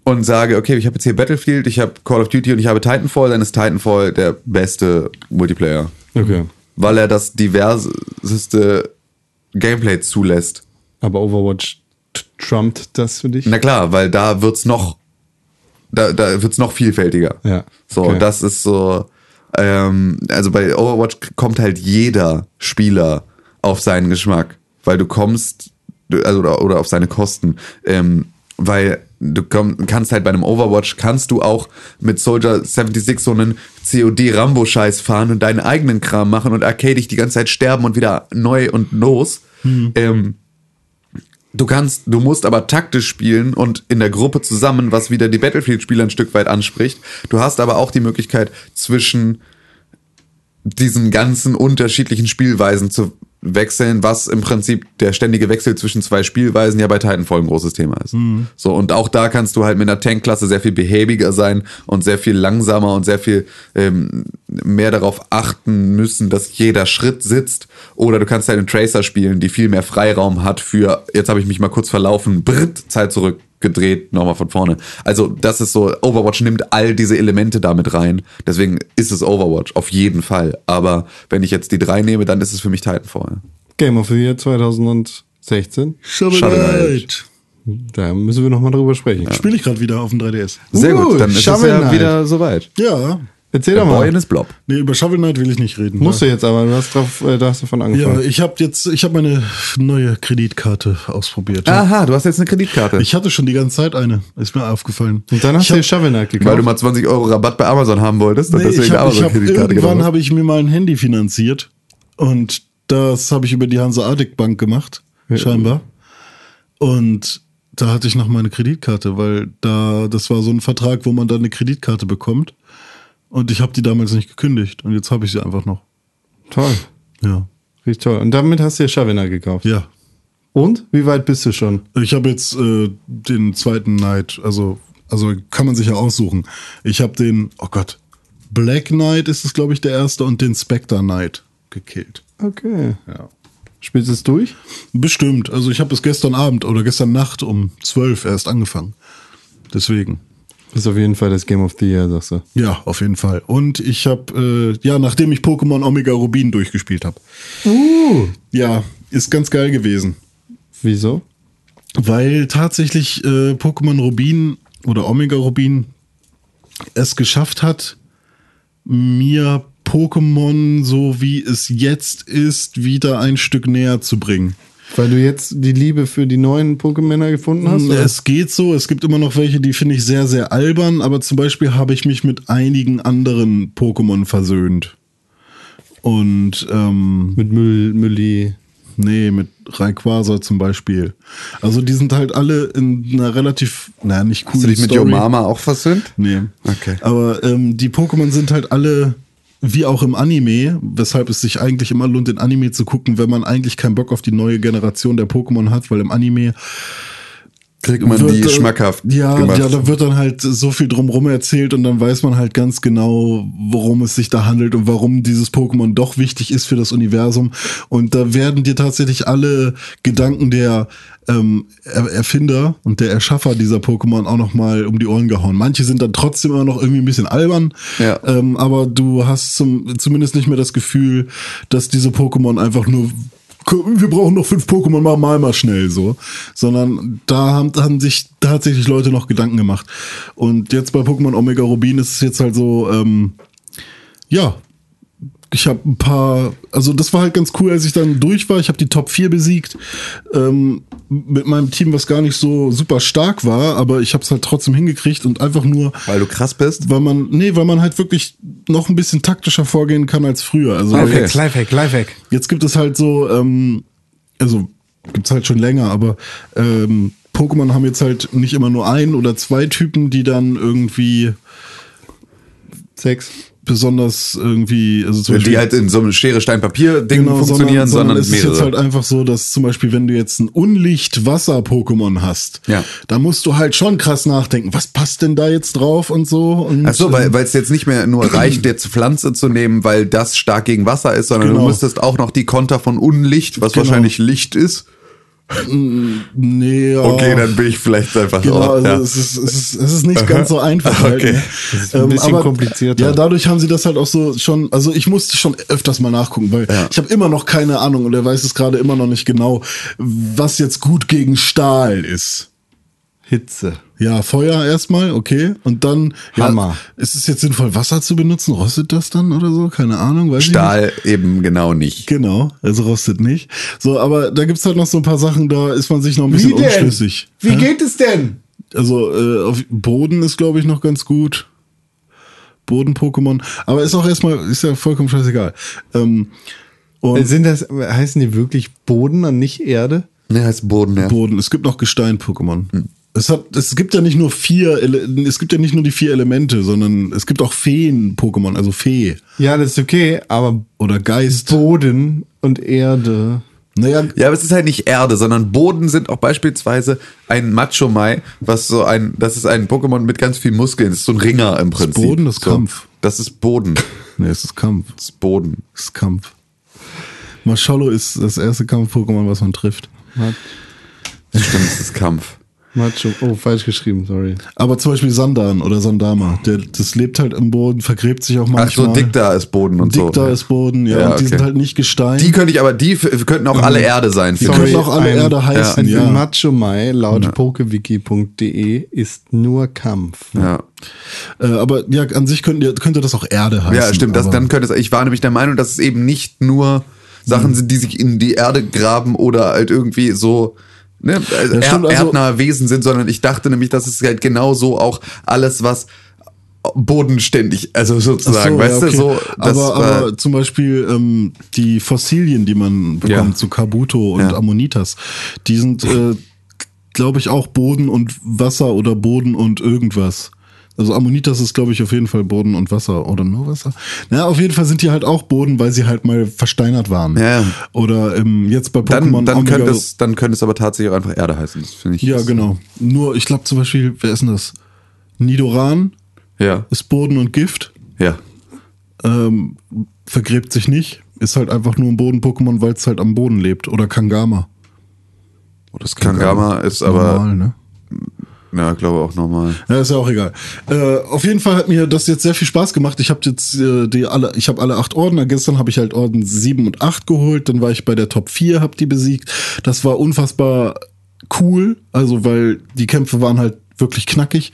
Speaker 3: und sage, okay, ich habe jetzt hier Battlefield, ich habe Call of Duty und ich habe Titanfall, dann ist Titanfall der beste Multiplayer.
Speaker 2: Okay.
Speaker 3: Weil er das diverseste Gameplay zulässt.
Speaker 2: Aber Overwatch trumpt das für dich?
Speaker 3: Na klar, weil da wird's noch, da, da wird's noch vielfältiger.
Speaker 2: Ja,
Speaker 3: So,
Speaker 2: okay.
Speaker 3: das ist so, ähm, also bei Overwatch kommt halt jeder Spieler auf seinen Geschmack, weil du kommst, also oder, oder auf seine Kosten, ähm, weil du komm, kannst halt bei einem Overwatch kannst du auch mit Soldier 76 so einen COD Rambo Scheiß fahren und deinen eigenen Kram machen und arcadisch die ganze Zeit sterben und wieder neu und los. Ähm, Du kannst, du musst aber taktisch spielen und in der Gruppe zusammen, was wieder die Battlefield-Spieler ein Stück weit anspricht. Du hast aber auch die Möglichkeit, zwischen diesen ganzen unterschiedlichen Spielweisen zu wechseln, was im Prinzip der ständige Wechsel zwischen zwei Spielweisen ja bei Titanfall ein großes Thema ist. So, und auch da kannst du halt mit einer Tankklasse sehr viel behäbiger sein und sehr viel langsamer und sehr viel ähm, mehr darauf achten müssen, dass jeder Schritt sitzt. Oder du kannst halt einen Tracer spielen, die viel mehr Freiraum hat für, jetzt habe ich mich mal kurz verlaufen, Britt, Zeit zurückgedreht, nochmal von vorne. Also das ist so, Overwatch nimmt all diese Elemente damit rein. Deswegen ist es Overwatch, auf jeden Fall. Aber wenn ich jetzt die drei nehme, dann ist es für mich Titanfall.
Speaker 2: Game of the Year 2016.
Speaker 4: Shovel
Speaker 3: Shovel
Speaker 4: Knight.
Speaker 2: Da müssen wir nochmal drüber sprechen.
Speaker 4: Spiele ich gerade wieder auf dem 3DS.
Speaker 3: Sehr
Speaker 2: Uh,
Speaker 3: gut, dann ist
Speaker 2: Shovel
Speaker 3: es ja
Speaker 2: Knight.
Speaker 3: wieder soweit.
Speaker 4: Ja.
Speaker 2: Erzähl
Speaker 3: Der
Speaker 2: doch
Speaker 3: Boy
Speaker 2: mal.
Speaker 3: in his Blob.
Speaker 4: Nee, über Shovel Knight will ich nicht reden.
Speaker 2: Musst du
Speaker 4: ja.
Speaker 2: jetzt aber, du hast, drauf, äh, da hast davon
Speaker 4: Ja,
Speaker 2: angefangen.
Speaker 4: ich habe jetzt, ich habe meine neue Kreditkarte ausprobiert.
Speaker 3: Aha, du hast jetzt eine Kreditkarte.
Speaker 4: Ich hatte schon die ganze Zeit eine, ist mir aufgefallen.
Speaker 2: Und dann hast
Speaker 4: ich
Speaker 2: du dir
Speaker 4: hab,
Speaker 2: Shovel Knight gekauft.
Speaker 3: weil du mal 20 Euro Rabatt bei Amazon haben wolltest und
Speaker 4: nee,
Speaker 3: deswegen
Speaker 4: ich hab, ich hab,
Speaker 3: Amazon-Kreditkarte
Speaker 4: irgendwann habe ich mir mal ein Handy finanziert und das habe ich über die Hanseatic Bank gemacht, scheinbar. Und da hatte ich noch meine Kreditkarte, weil da, das war so ein Vertrag, wo man dann eine Kreditkarte bekommt. Und ich habe die damals nicht gekündigt und jetzt habe ich sie einfach noch.
Speaker 2: Toll.
Speaker 4: Ja.
Speaker 2: Richtig toll. Und damit hast du dir Shovel Knight gekauft.
Speaker 4: Ja.
Speaker 2: Und? Wie weit bist du schon?
Speaker 4: Ich habe jetzt äh, den zweiten Knight, also, also kann man sich ja aussuchen. Ich habe den, oh Gott, Black Knight ist es, glaube ich, der erste und den Spectre Knight gekillt.
Speaker 2: Okay.
Speaker 4: Ja.
Speaker 2: Spielst du es durch?
Speaker 4: Bestimmt. Also ich habe es gestern Abend oder gestern Nacht um 12 erst angefangen. Deswegen.
Speaker 2: Ist auf jeden Fall das Game of the Year, sagst du.
Speaker 4: Ja, auf jeden Fall. Und ich habe, äh, ja, nachdem ich Pokémon Omega Rubin durchgespielt habe.
Speaker 2: Uh.
Speaker 4: Ja, ist ganz geil gewesen.
Speaker 2: Wieso?
Speaker 4: Weil tatsächlich äh, Pokémon Rubin oder Omega Rubin es geschafft hat, mir Pokémon, so wie es jetzt ist, wieder ein Stück näher zu bringen.
Speaker 2: Weil du jetzt die Liebe für die neuen Pokémon gefunden hast? oder?
Speaker 4: Es geht so, es gibt immer noch welche, die finde ich sehr, sehr albern, aber zum Beispiel habe ich mich mit einigen anderen Pokémon versöhnt. Und ähm,
Speaker 2: Mit Müll, Mülli.
Speaker 4: Nee, mit Rayquaza zum Beispiel. Also die sind halt alle in einer relativ, naja, nicht cool.
Speaker 3: Hast du dich mit Yomama auch versöhnt?
Speaker 4: Nee.
Speaker 3: Okay.
Speaker 4: Aber ähm, die Pokémon sind halt alle wie auch im Anime, weshalb es sich eigentlich immer lohnt, den Anime zu gucken, wenn man eigentlich keinen Bock auf die neue Generation der Pokémon hat, weil im Anime
Speaker 3: Kriegt man
Speaker 4: wird,
Speaker 3: die
Speaker 4: äh,
Speaker 3: schmackhaft
Speaker 4: ja,
Speaker 3: gemacht.
Speaker 4: Ja, da wird dann halt so viel drumrum erzählt und dann weiß man halt ganz genau, worum es sich da handelt und warum dieses Pokémon doch wichtig ist für das Universum. Und da werden dir tatsächlich alle Gedanken der ähm, Er- Erfinder und der Erschaffer dieser Pokémon auch nochmal um die Ohren gehauen. Manche sind dann trotzdem immer noch irgendwie ein bisschen albern,
Speaker 3: Ja.
Speaker 4: ähm, aber du hast zum, zumindest nicht mehr das Gefühl, dass diese Pokémon einfach nur wir brauchen noch fünf Pokémon, mal mal mal schnell so. Sondern da haben, haben sich tatsächlich Leute noch Gedanken gemacht. Und jetzt bei Pokémon Omega Rubin ist es jetzt halt so, ähm, ja, ich habe ein paar, also das war halt ganz cool, als ich dann durch war. Ich habe die Top 4 besiegt ähm, mit meinem Team, was gar nicht so super stark war, aber ich habe es halt trotzdem hingekriegt und einfach nur,
Speaker 3: Weil du krass bist?
Speaker 4: weil man, nee, weil man halt wirklich noch ein bisschen taktischer vorgehen kann als früher. Also
Speaker 3: Okay.
Speaker 4: jetzt,
Speaker 2: Lifehack, Lifehack.
Speaker 4: jetzt gibt es halt so, ähm, also gibt's halt schon länger, aber ähm, Pokémon haben jetzt halt nicht immer nur ein oder zwei Typen, die dann irgendwie
Speaker 2: Sechs.
Speaker 4: Besonders irgendwie, also zum
Speaker 3: Die
Speaker 4: Beispiel,
Speaker 3: halt in so einem Schere, Stein, Papier-Ding
Speaker 4: Genau,
Speaker 3: funktionieren, sondern,
Speaker 4: es ist
Speaker 3: mehrere.
Speaker 4: jetzt halt einfach so, dass zum Beispiel, wenn du jetzt ein Unlicht-Wasser-Pokémon hast,
Speaker 3: Ja.
Speaker 4: da musst du halt schon krass nachdenken, was passt denn da jetzt drauf und so. Und,
Speaker 3: Ach so, weil
Speaker 4: ähm,
Speaker 3: weil es jetzt nicht mehr nur reicht, jetzt Pflanze zu nehmen, weil das stark gegen Wasser ist, sondern
Speaker 4: Genau.
Speaker 3: du müsstest auch noch die Konter von Unlicht, was
Speaker 4: Genau.
Speaker 3: wahrscheinlich Licht ist.
Speaker 4: Nee, ja.
Speaker 3: Okay, dann bin ich vielleicht einfach
Speaker 4: Genau,
Speaker 3: oh,
Speaker 4: also
Speaker 3: ja.
Speaker 4: es, ist, es, ist, es ist nicht ganz so einfach. Halt,
Speaker 3: Okay.
Speaker 4: ne?
Speaker 2: Das ist ein bisschen komplizierter.
Speaker 4: Ja, dadurch haben sie das halt auch so schon, also ich musste schon öfters mal nachgucken, weil
Speaker 3: Ja.
Speaker 4: ich habe immer noch keine Ahnung und er weiß es gerade immer noch nicht genau, was jetzt gut gegen Stahl ist.
Speaker 2: Hitze.
Speaker 4: Ja, Feuer erstmal, okay. Und dann
Speaker 2: Hammer.
Speaker 4: Ja, ist es jetzt sinnvoll, Wasser zu benutzen? Rostet das dann oder so? Keine Ahnung, weiß ich nicht.
Speaker 3: Stahl eben genau nicht.
Speaker 4: Genau, also rostet nicht. So, aber da gibt's halt noch so ein paar Sachen, da ist man sich noch ein bisschen unschlüssig.
Speaker 2: Wie geht es denn?
Speaker 4: Also äh, auf Boden ist, glaube ich, noch ganz gut. Boden-Pokémon. Aber ist auch erstmal, ist ja vollkommen scheißegal. Ähm, und
Speaker 2: Sind das, heißen die wirklich Boden und nicht Erde?
Speaker 3: Ne, heißt Boden, ja.
Speaker 4: Boden. Es gibt noch Gestein-Pokémon.
Speaker 3: Hm.
Speaker 4: Es hat, es gibt ja nicht nur vier, es gibt ja nicht nur die vier Elemente, sondern es gibt auch Feen-Pokémon, also Fee
Speaker 2: Ja, das ist okay, aber
Speaker 4: oder Geist.
Speaker 2: Boden und Erde.
Speaker 4: Naja,
Speaker 3: Ja, aber es ist halt nicht Erde, sondern Boden sind auch beispielsweise ein Macho Mai, was so ein, das ist ein Pokémon mit ganz viel Muskeln. Das ist so ein Ringer im Prinzip.
Speaker 4: Boden, das ist
Speaker 3: so.
Speaker 4: Kampf.
Speaker 3: Das ist Boden.
Speaker 4: nee, es ist Kampf.
Speaker 3: Das ist Boden.
Speaker 4: Es ist Kampf. Marshmallow ist das erste Kampf-Pokémon, was man trifft.
Speaker 3: Stimmt, es ist Kampf.
Speaker 2: Macho. Oh, falsch geschrieben, sorry.
Speaker 4: Aber zum Beispiel Sandan oder Sandama, der, das lebt halt im Boden, vergräbt sich auch
Speaker 3: Ach
Speaker 4: manchmal.
Speaker 3: so, Dicta ist Boden und so.
Speaker 4: Dicta ist Boden, ja,
Speaker 3: Ja,
Speaker 4: und die
Speaker 3: okay.
Speaker 4: sind halt nicht Gestein.
Speaker 3: Die könnte ich aber, die könnten auch alle Erde sein.
Speaker 4: die können
Speaker 3: ich.
Speaker 4: auch alle
Speaker 2: ein-
Speaker 4: Erde heißen,
Speaker 2: Ein
Speaker 4: ja.
Speaker 2: Macho Mai laut pokewiki.de ist nur Kampf.
Speaker 3: Ja.
Speaker 4: Äh, aber ja, an sich könnte, könnte das auch Erde heißen.
Speaker 3: ja, stimmt. Das, dann könnte es, ich war nämlich der Meinung, dass es eben nicht nur Sachen sind, die sich in die Erde graben oder halt irgendwie so ne, also
Speaker 4: Ja, stimmt,
Speaker 3: er,
Speaker 4: also-
Speaker 3: erdnahe Wesen sind, sondern ich dachte nämlich, dass es halt genauso auch alles, was bodenständig, also sozusagen,
Speaker 4: so, ja,
Speaker 3: weißt
Speaker 4: okay.
Speaker 3: du, so.
Speaker 4: Aber, aber zum Beispiel ähm, die Fossilien, die man bekommt
Speaker 3: Ja.
Speaker 4: zu Kabuto und
Speaker 3: Ja.
Speaker 4: Ammonitas, die sind, äh, glaube ich, auch Boden und Wasser oder Boden und irgendwas. Also Ammonitas ist, glaube ich, auf jeden Fall Boden und Wasser oder nur Wasser. Na, auf jeden Fall sind die halt auch Boden, weil sie halt mal versteinert waren.
Speaker 3: Ja.
Speaker 4: Oder ähm, jetzt bei Pokémon
Speaker 3: dann, dann,
Speaker 4: Omega-
Speaker 3: könnte es, dann könnte es aber tatsächlich auch einfach Erde heißen. Das finde ich.
Speaker 4: Ja, genau. Nur, ich glaube zum Beispiel, wer ist denn das? Nidoran
Speaker 3: Ja,
Speaker 4: ist Boden und Gift.
Speaker 3: ja.
Speaker 4: ähm, vergräbt sich nicht, ist halt einfach nur ein Boden-Pokémon, weil es halt am Boden lebt. Oder Kangama.
Speaker 3: Das Kangama ist aber,
Speaker 4: Normal, ne?
Speaker 3: Ja, glaube auch normal.
Speaker 4: Ja, ist ja auch egal. Äh, auf jeden Fall hat mir das jetzt sehr viel Spaß gemacht. Ich habe jetzt äh, die alle, ich habe alle acht Ordner. Gestern habe ich halt Orden 7 und 8 geholt. Dann war ich bei der Top 4, habe die besiegt. Das war unfassbar cool. Also, weil die Kämpfe waren halt wirklich knackig.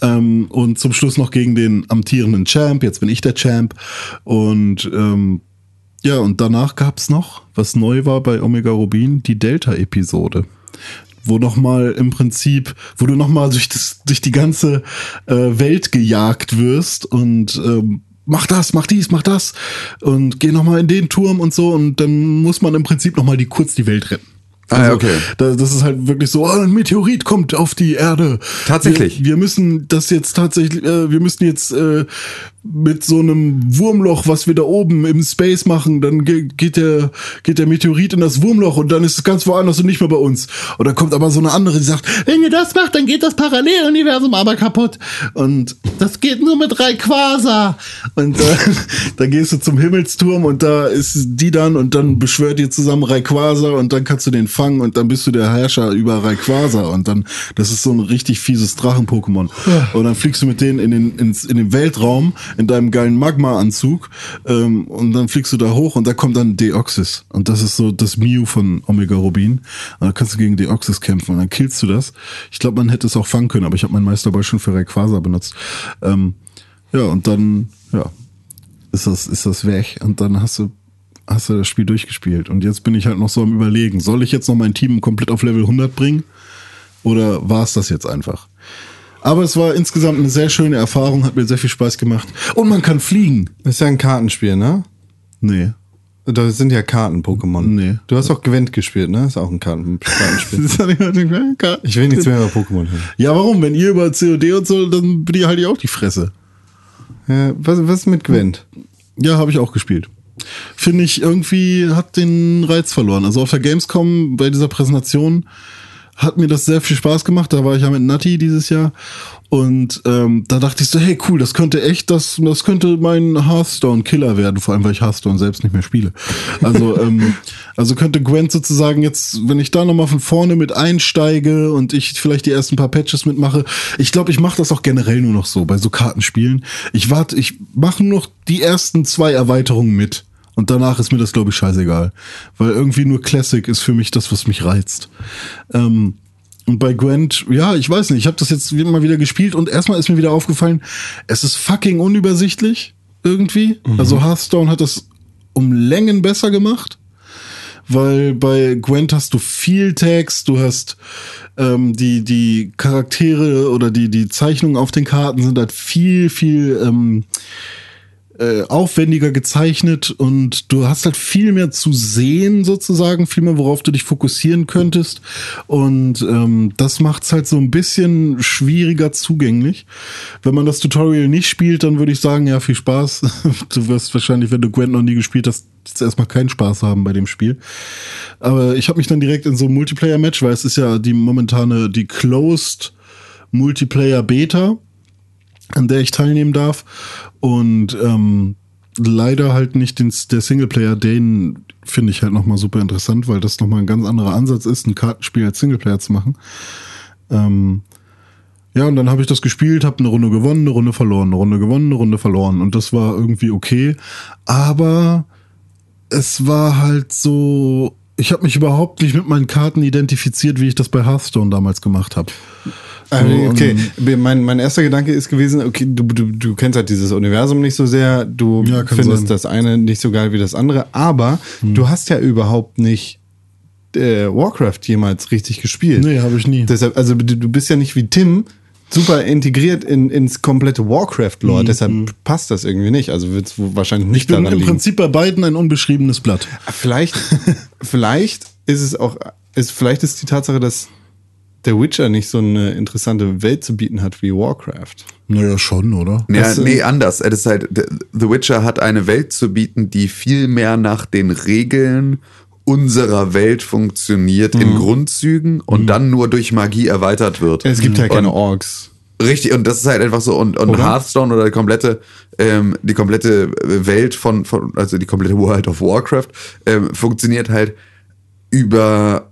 Speaker 4: Ähm, und zum Schluss noch gegen den amtierenden Champ. Jetzt bin ich der Champ. Und ähm, ja, und danach gab's noch, was neu war bei Omega Rubin, die Delta-Episode. Wo nochmal im Prinzip, wo du nochmal durch, das, durch die ganze äh, Welt gejagt wirst und ähm, mach das, mach dies, mach das und geh nochmal in den Turm und so und dann muss man im Prinzip nochmal die, kurz die Welt retten.
Speaker 3: Ah, ja, okay.
Speaker 4: Da, das ist halt wirklich so, oh, ein Meteorit kommt auf die Erde.
Speaker 3: Tatsächlich.
Speaker 4: Wir, wir müssen das jetzt tatsächlich, äh, wir müssen jetzt äh, mit so einem Wurmloch, was wir da oben im Space machen, dann ge geht der geht der Meteorit in das Wurmloch und dann ist es ganz woanders und nicht mehr bei uns. Und dann kommt aber so eine andere, die sagt, wenn ihr das macht, dann geht das Paralleluniversum aber kaputt. Und das geht nur mit Rayquaza. Und äh, dann gehst du zum Himmelsturm und da ist die dann und dann beschwört ihr zusammen Rayquaza und dann kannst du den fangen und dann bist du der Herrscher über Rayquaza und dann, das ist so ein richtig fieses Drachen-Pokémon. Und dann fliegst du mit denen in den, ins, in den Weltraum in deinem geilen Magma-Anzug ähm, und dann fliegst du da hoch und da kommt dann Deoxys. Und das ist so das Mew von Omega Rubin. Und dann kannst du gegen Deoxys kämpfen und dann killst du das. Ich glaube, man hätte es auch fangen können, aber ich habe meinen Meisterball schon für Rayquaza benutzt. Ähm, ja, und dann, ja, ist das, ist das weg und dann hast du, hast du das Spiel durchgespielt. Und jetzt bin ich halt noch so am überlegen, soll ich jetzt noch mein Team komplett auf Level 100 bringen? Oder war es das jetzt einfach? Aber es war insgesamt eine sehr schöne Erfahrung, hat mir sehr viel Spaß gemacht. Und man kann fliegen.
Speaker 2: Das ist ja ein Kartenspiel, ne?
Speaker 4: Nee.
Speaker 2: Das sind ja Karten-Pokémon.
Speaker 4: Nee.
Speaker 2: Du hast auch Gwent gespielt, ne? Ist auch ein Karten Kartenspiel. Ich will nichts mehr über Pokémon hören.
Speaker 4: Ja, warum? Wenn ihr über COD und so, dann bin ich halt auch die Fresse.
Speaker 2: Ja, was, was ist mit Gwent?
Speaker 4: Ja, habe ich auch gespielt. Finde ich irgendwie hat den Reiz verloren. Also auf der Gamescom bei dieser Präsentation hat mir das sehr viel Spaß gemacht. Da war ich ja mit Nati dieses Jahr. Und ähm, da dachte ich so, hey cool, das könnte echt, das, das könnte mein Hearthstone-Killer werden, vor allem weil ich Hearthstone selbst nicht mehr spiele. Also, ähm, also könnte Gwent sozusagen jetzt, wenn ich da nochmal von vorne mit einsteige und ich vielleicht die ersten paar Patches mitmache, ich glaube, ich mache das auch generell nur noch so bei so Kartenspielen. Ich warte, ich mache nur noch die ersten zwei Erweiterungen mit. Und danach ist mir das, glaube ich, scheißegal. Weil irgendwie nur Classic ist für mich das, was mich reizt. Ähm, und bei Gwent, ja, ich weiß nicht, ich habe das jetzt immer wieder gespielt und erstmal ist mir wieder aufgefallen, es ist fucking unübersichtlich irgendwie. Also Hearthstone hat das um Längen besser gemacht, weil bei Gwent hast du viel Text, du hast ähm, die die Charaktere oder die die Zeichnungen auf den Karten sind halt viel viel ähm, äh, aufwendiger gezeichnet und du hast halt viel mehr zu sehen sozusagen, viel mehr, worauf du dich fokussieren könntest. Und ähm, das macht's halt so ein bisschen schwieriger zugänglich. Wenn man das Tutorial nicht spielt, dann würde ich sagen, ja, viel Spaß. Du wirst wahrscheinlich, wenn du Gwent noch nie gespielt hast, jetzt erstmal keinen Spaß haben bei dem Spiel. Aber ich habe mich dann direkt in so ein Multiplayer-Match, weil es ist ja die momentane, die Closed Multiplayer Beta an der ich teilnehmen darf. Und ähm, leider halt nicht den, der Singleplayer, den finde ich halt nochmal super interessant, weil das nochmal ein ganz anderer Ansatz ist, ein Kartenspiel als Singleplayer zu machen. Ähm, ja, und dann habe ich das gespielt, habe eine Runde gewonnen, eine Runde verloren, eine Runde gewonnen, eine Runde verloren. Und das war irgendwie okay. Aber es war halt so, ich habe mich überhaupt nicht mit meinen Karten identifiziert, wie ich das bei Hearthstone damals gemacht habe.
Speaker 2: Also, okay, mein, mein erster Gedanke ist gewesen, okay, du, du, du kennst halt dieses Universum nicht so sehr, du
Speaker 4: Ja,
Speaker 2: findest
Speaker 4: sein.
Speaker 2: das eine nicht so geil wie das andere, aber du hast ja überhaupt nicht äh, Warcraft jemals richtig gespielt.
Speaker 4: Nee, habe ich nie.
Speaker 2: Deshalb, also du, du bist ja nicht wie Tim super integriert in, ins komplette Warcraft-Lore, deshalb passt das irgendwie nicht. Also wird es wahrscheinlich nicht
Speaker 4: Ich bin
Speaker 2: daran
Speaker 4: im
Speaker 2: liegen.
Speaker 4: Prinzip bei beiden ein unbeschriebenes Blatt.
Speaker 2: Vielleicht, vielleicht ist es auch, ist, vielleicht ist die Tatsache, dass der Witcher nicht so eine interessante Welt zu bieten hat wie Warcraft.
Speaker 4: Naja, schon, oder?
Speaker 3: Ja,
Speaker 2: Das,
Speaker 3: nee, anders. Es ist halt, The Witcher hat eine Welt zu bieten, die viel mehr nach den Regeln unserer Welt funktioniert in
Speaker 2: Mhm.
Speaker 3: Grundzügen und dann nur durch Magie erweitert wird.
Speaker 2: Es gibt ja keine
Speaker 3: Und-
Speaker 2: Orks.
Speaker 3: Richtig, und das ist halt einfach so, und, und
Speaker 2: Oder?
Speaker 3: Hearthstone oder die komplette, ähm, die komplette Welt von, von, also die komplette World of Warcraft, ähm, funktioniert halt über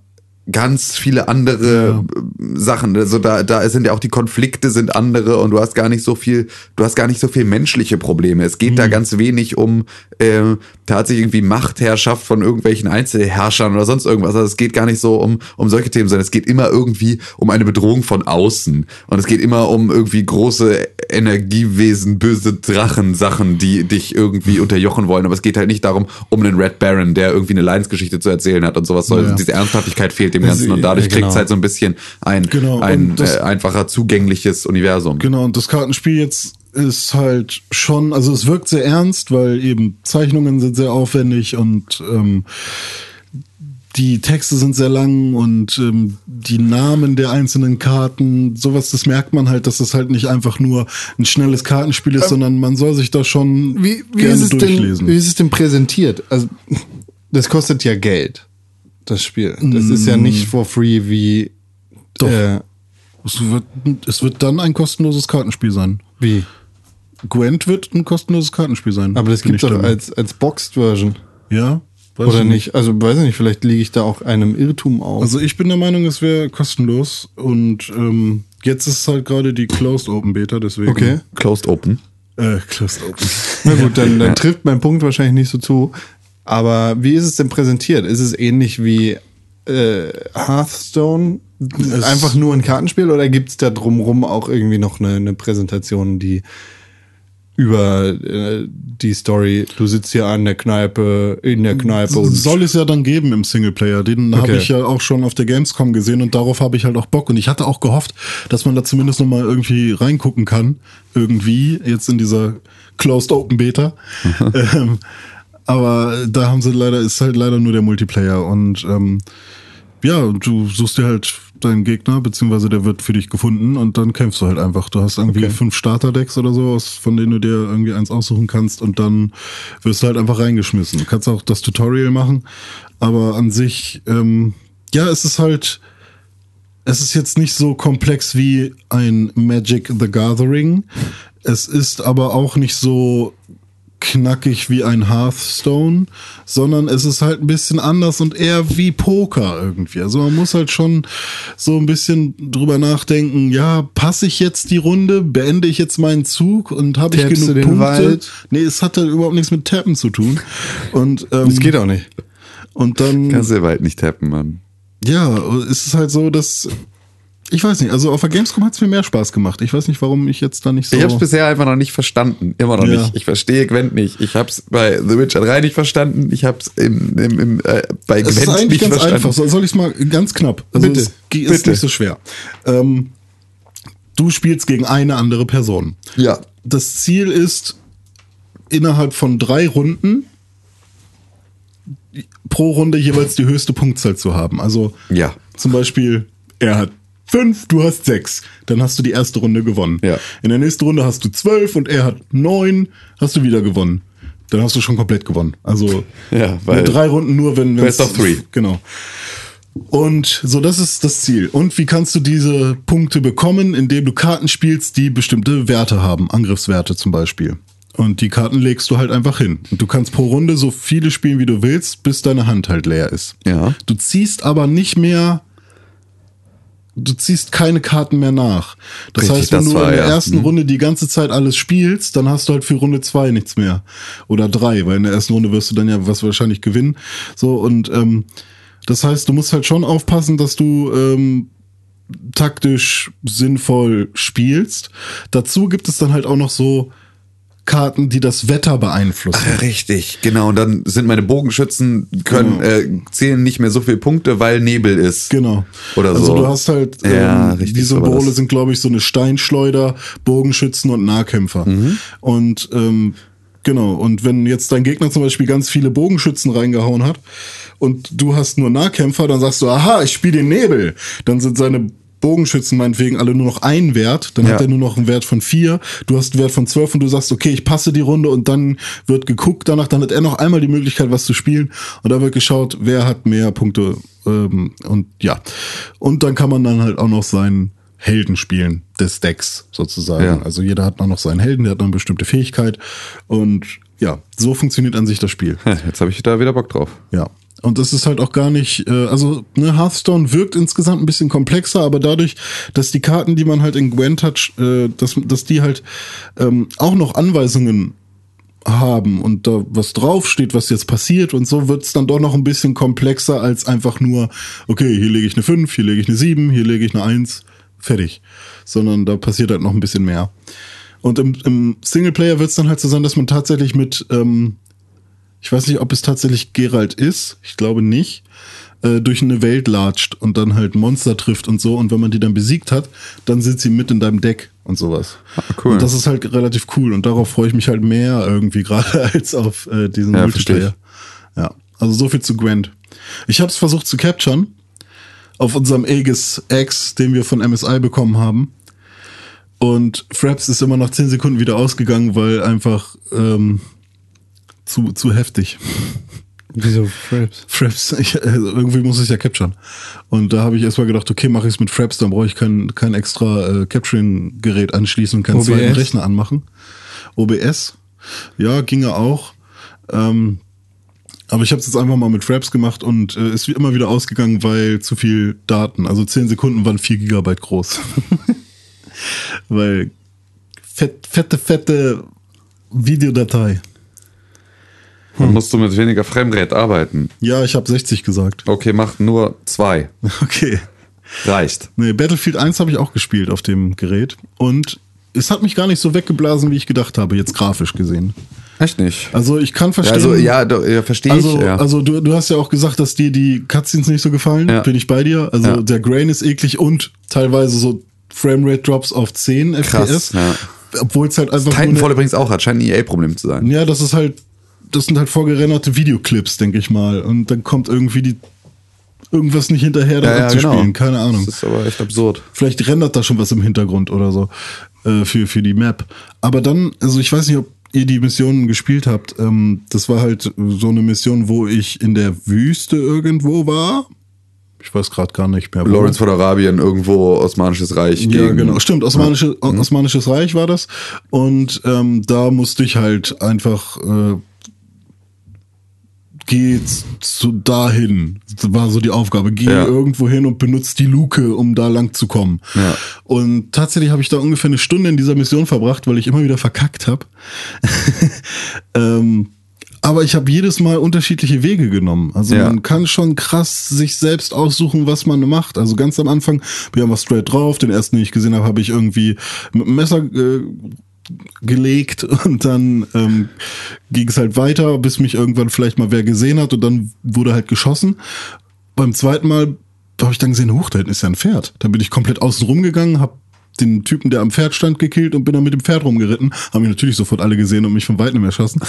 Speaker 3: ganz viele andere äh, Sachen. Also da, da sind ja auch die Konflikte sind andere und du hast gar nicht so viel, du hast gar nicht so viel menschliche Probleme. Es geht da ganz wenig um ähm, tatsächlich irgendwie Machtherrschaft von irgendwelchen Einzelherrschern oder sonst irgendwas. Also es geht gar nicht so um, um solche Themen, sondern es geht immer irgendwie um eine Bedrohung von außen. Und es geht immer um irgendwie große Energiewesen, böse Drachen, Sachen, die dich irgendwie unterjochen wollen. Aber es geht halt nicht darum, um einen Red Baron, der irgendwie eine Leidensgeschichte zu erzählen hat und sowas.
Speaker 4: Ja.
Speaker 3: Diese Ernsthaftigkeit fehlt dem Ganzen. Und dadurch
Speaker 2: ja,
Speaker 3: kriegt es
Speaker 2: genau.
Speaker 3: halt so ein bisschen ein,
Speaker 4: Genau,
Speaker 3: ein
Speaker 4: das-
Speaker 3: äh, einfacher zugängliches Universum.
Speaker 4: Genau, und das Kartenspiel jetzt ist halt schon, also es wirkt sehr ernst, weil eben Zeichnungen sind sehr aufwendig und ähm, die Texte sind sehr lang und ähm, die Namen der einzelnen Karten, sowas, das merkt man halt, dass das halt nicht einfach nur ein schnelles Kartenspiel ist, sondern man soll sich da schon
Speaker 2: Wie, wie,
Speaker 4: gerne
Speaker 2: ist es denn,
Speaker 4: durchlesen.
Speaker 2: wie ist es denn präsentiert? Also, das kostet ja Geld, das Spiel. Das ist ja nicht for free wie.
Speaker 4: Doch.
Speaker 2: Äh,
Speaker 4: es, wird, es wird dann ein kostenloses Kartenspiel sein.
Speaker 2: wie?
Speaker 4: Gwent wird ein kostenloses Kartenspiel sein.
Speaker 2: Aber das gibt
Speaker 4: ich
Speaker 2: doch als, als Boxed-Version.
Speaker 4: Ja? Weiß
Speaker 2: Oder
Speaker 4: ich
Speaker 2: nicht? Also, weiß ich nicht, vielleicht liege ich da auch einem Irrtum auf.
Speaker 4: Also ich bin der Meinung, es wäre kostenlos und ähm, jetzt ist es halt gerade die Closed Open Beta, deswegen.
Speaker 2: okay.
Speaker 3: Closed Open.
Speaker 4: Äh, Closed Open.
Speaker 2: Na gut, dann, dann trifft mein Punkt wahrscheinlich nicht so zu. Aber wie ist es denn präsentiert? Ist es ähnlich wie äh, Hearthstone? Einfach nur ein Kartenspiel oder gibt es da drumrum auch irgendwie noch eine, eine Präsentation, die über äh, die Story, du sitzt hier an der Kneipe, in der Kneipe und
Speaker 4: Soll es ja dann geben im Singleplayer. Den habe
Speaker 2: Okay.
Speaker 4: ich ja auch schon auf der Gamescom gesehen und darauf habe ich halt auch Bock. Und ich hatte auch gehofft, dass man da zumindest noch mal irgendwie reingucken kann. Irgendwie, jetzt in dieser Closed Open Beta. ähm, aber da haben sie leider, ist halt leider nur der Multiplayer. Und ähm, ja, du suchst dir halt dein Gegner, beziehungsweise der wird für dich gefunden und dann kämpfst du halt einfach. Du hast irgendwie
Speaker 2: Okay.
Speaker 4: fünf Starterdecks oder so, aus, von denen du dir irgendwie eins aussuchen kannst und dann wirst du halt einfach reingeschmissen. Du kannst auch das Tutorial machen, aber an sich, ähm, ja, es ist halt, es ist jetzt nicht so komplex wie ein Magic the Gathering. Es ist aber auch nicht so knackig wie ein Hearthstone, sondern es ist halt ein bisschen anders und eher wie Poker irgendwie. Also man muss halt schon so ein bisschen drüber nachdenken, ja, passe ich jetzt die Runde, beende ich jetzt meinen Zug und habe ich genug
Speaker 2: den
Speaker 4: Punkte?
Speaker 2: Wald?
Speaker 4: Nee, es hat halt überhaupt nichts mit Tappen zu tun. Und ähm,
Speaker 2: Das geht auch nicht.
Speaker 4: und dann
Speaker 3: Kannst du weit nicht tappen, Mann.
Speaker 4: ja, es ist halt so, dass ich weiß nicht, also auf der Gamescom hat es mir mehr Spaß gemacht. Ich weiß nicht, warum ich jetzt da nicht so.
Speaker 3: Ich hab's bisher einfach noch nicht verstanden. Immer noch
Speaker 4: Ja.
Speaker 3: nicht. Ich verstehe Gwent nicht. Ich hab's bei The Witcher 3 nicht verstanden. Ich hab's im, im, im, äh, bei
Speaker 4: es ist
Speaker 3: Gwent
Speaker 4: eigentlich
Speaker 3: nicht
Speaker 4: ganz
Speaker 3: verstanden.
Speaker 4: einfach. So- Soll ich es mal ganz knapp? Also
Speaker 3: Bitte,
Speaker 4: Es ist
Speaker 3: bitte.
Speaker 4: nicht so schwer. Ähm, du spielst gegen eine andere Person.
Speaker 3: Ja.
Speaker 4: Das Ziel ist, innerhalb von drei Runden pro Runde jeweils die höchste Punktzahl zu haben. Also
Speaker 3: Ja.
Speaker 4: zum Beispiel, er hat fünf, du hast sechs. Dann hast du die erste Runde gewonnen.
Speaker 3: Ja.
Speaker 4: In der nächsten Runde hast du zwölf und er hat neun, hast du wieder gewonnen. Dann hast du schon komplett gewonnen. Also
Speaker 3: Ja, weil-
Speaker 4: mit drei Runden nur, wenn
Speaker 3: Best of three.
Speaker 4: Genau. Und so, das ist das Ziel. Und wie kannst du diese Punkte bekommen, indem du Karten spielst, die bestimmte Werte haben, Angriffswerte zum Beispiel. Und die Karten legst du halt einfach hin. Und du kannst pro Runde so viele spielen, wie du willst, bis deine Hand halt leer ist.
Speaker 3: Ja.
Speaker 4: Du ziehst aber nicht mehr. Du ziehst keine Karten mehr nach. Das
Speaker 3: Richtig,
Speaker 4: heißt, wenn
Speaker 3: das
Speaker 4: du
Speaker 3: war,
Speaker 4: in der
Speaker 3: ja.
Speaker 4: ersten
Speaker 3: Mhm.
Speaker 4: Runde die ganze Zeit alles spielst, dann hast du halt für Runde zwei nichts mehr. Oder drei, weil in der ersten Runde wirst du dann ja was wahrscheinlich gewinnen. So, und ähm, das heißt, du musst halt schon aufpassen, dass du ähm, taktisch sinnvoll spielst. Dazu gibt es dann halt auch noch so Karten, die das Wetter beeinflussen.
Speaker 3: Ja, richtig, genau. Und dann sind meine Bogenschützen, können, äh, zählen nicht mehr so viele Punkte, weil Nebel ist.
Speaker 4: Genau.
Speaker 3: Oder
Speaker 4: also
Speaker 3: so.
Speaker 4: du hast halt,
Speaker 3: Ja,
Speaker 4: ähm,
Speaker 3: richtig,
Speaker 4: die Symbole sind, glaube ich, so eine Steinschleuder, Bogenschützen und Nahkämpfer.
Speaker 3: Mhm.
Speaker 4: Und ähm, genau, und wenn jetzt dein Gegner zum Beispiel ganz viele Bogenschützen reingehauen hat und du hast nur Nahkämpfer, dann sagst du, aha, ich spiele den Nebel. Dann sind seine Bogenschützen meinetwegen alle nur noch ein Wert, dann
Speaker 3: Ja.
Speaker 4: hat er nur noch einen Wert von vier, du hast einen Wert von zwölf und du sagst, okay, ich passe die Runde und dann wird geguckt danach, dann hat er noch einmal die Möglichkeit, was zu spielen und da wird geschaut, wer hat mehr Punkte ähm, und ja. Und dann kann man dann halt auch noch seinen Helden spielen des Decks sozusagen.
Speaker 3: Ja.
Speaker 4: Also jeder hat noch seinen Helden, der hat noch eine bestimmte Fähigkeit und ja, so funktioniert an sich das Spiel.
Speaker 3: Jetzt habe ich da wieder Bock drauf.
Speaker 4: Ja. Und das ist halt auch gar nicht, äh, also ne, Hearthstone wirkt insgesamt ein bisschen komplexer, aber dadurch, dass die Karten, die man halt in Gwent hat, äh, dass, dass die halt ähm, auch noch Anweisungen haben und da was draufsteht, was jetzt passiert und so wird's dann doch noch ein bisschen komplexer als einfach nur, okay, hier lege ich eine 5, hier lege ich eine 7, hier lege ich eine 1, fertig. Sondern da passiert halt noch ein bisschen mehr. Und im, im Singleplayer wird's dann halt so sein, dass man tatsächlich mit, ähm, ich weiß nicht, ob es tatsächlich Geralt ist, ich glaube nicht, äh, durch eine Welt latscht und dann halt Monster trifft und so. Und wenn man die dann besiegt hat, dann sind sie mit in deinem Deck und sowas.
Speaker 3: Ah, cool.
Speaker 4: Und das ist halt relativ cool. Und darauf freue ich mich halt mehr irgendwie gerade als auf äh, diesen
Speaker 3: Ja,
Speaker 4: Multiplayer. Ja, also so viel zu Gwent. Ich habe es versucht zu capturen auf unserem Aegis X, den wir von MSI bekommen haben. Und Fraps ist immer nach 10 Sekunden wieder ausgegangen, weil einfach ähm, zu, zu heftig.
Speaker 2: Wieso Fraps?
Speaker 4: Fraps, ich, also irgendwie muss ich ja capturen. Und da habe ich erstmal gedacht, okay, mache ich es mit Fraps, dann brauche ich kein, kein extra äh, Capturing-Gerät anschließen und keinen
Speaker 2: OBS?
Speaker 4: zweiten Rechner anmachen. OBS, ja, ginge auch. Ähm, aber ich habe es jetzt einfach mal mit Fraps gemacht und äh, ist wie immer wieder ausgegangen, weil zu viel Daten. Also 10 Sekunden waren 4 Gigabyte groß. weil fett, fette, fette Videodatei.
Speaker 3: Dann musst du mit weniger Framerate arbeiten.
Speaker 4: Ja, ich habe 60 gesagt.
Speaker 3: Okay, mach nur zwei.
Speaker 4: Okay.
Speaker 3: Reicht.
Speaker 4: Nee, Battlefield 1 habe ich auch gespielt auf dem Gerät. Und es hat mich gar nicht so weggeblasen, wie ich gedacht habe, jetzt grafisch gesehen.
Speaker 3: Echt nicht.
Speaker 4: Also ich kann verstehen.
Speaker 3: Also ja, do- ja verstehe
Speaker 4: Also,
Speaker 3: ich. Ja.
Speaker 4: also du, du hast ja auch gesagt, dass dir die Cutscenes nicht so gefallen.
Speaker 3: Ja.
Speaker 4: Bin ich bei dir. Also
Speaker 3: Ja.
Speaker 4: der Grain ist eklig und teilweise so Framerate-Drops auf 10
Speaker 3: Krass,
Speaker 4: FPS.
Speaker 3: ja.
Speaker 4: Obwohl es halt einfach nur
Speaker 3: Titanfall
Speaker 4: eine,
Speaker 3: übrigens auch hat, scheint ein EA-Problem zu sein.
Speaker 4: Ja, das ist halt, das sind halt vorgerenderte Videoclips, denke ich mal. Und dann kommt irgendwie die irgendwas nicht hinterher da
Speaker 3: Ja, ja, genau.
Speaker 4: Keine Ahnung.
Speaker 3: Das ist aber echt absurd.
Speaker 4: Vielleicht rendert da schon was im Hintergrund oder so äh, für, für die Map. Aber dann, also ich weiß nicht, ob ihr die Missionen gespielt habt. Ähm, das war halt so eine Mission, wo ich in der Wüste irgendwo war. Ich weiß gerade gar nicht mehr. wo.
Speaker 3: Lawrence von Arabien, irgendwo Osmanisches Reich.
Speaker 4: Ja, genau. Stimmt, Osmanische, Osmanisches Reich war das. Und ähm, da musste ich halt einfach äh, geh zu dahin. Das war so die Aufgabe. Geh
Speaker 3: Ja.
Speaker 4: irgendwo hin und benutzt die Luke, um da lang zu kommen.
Speaker 3: Ja.
Speaker 4: Und tatsächlich habe ich da ungefähr eine Stunde in dieser Mission verbracht, weil ich immer wieder verkackt habe. ähm, aber ich habe jedes Mal unterschiedliche Wege genommen. Also
Speaker 3: Ja.
Speaker 4: man kann schon krass sich selbst aussuchen, was man macht. Also ganz am Anfang, wir haben was straight drauf. Den ersten, den ich gesehen habe, habe ich irgendwie mit dem Messer äh, gelegt und dann ähm, ging es halt weiter, bis mich irgendwann vielleicht mal wer gesehen hat und dann wurde halt geschossen. Beim zweiten Mal habe ich dann gesehen, huch, da hinten ist ja ein Pferd. Dann bin ich komplett außen rumgegangen, habe den Typen, der am Pferd stand, gekillt und bin dann mit dem Pferd rumgeritten. Haben mich natürlich sofort alle gesehen und mich von weitem erschossen.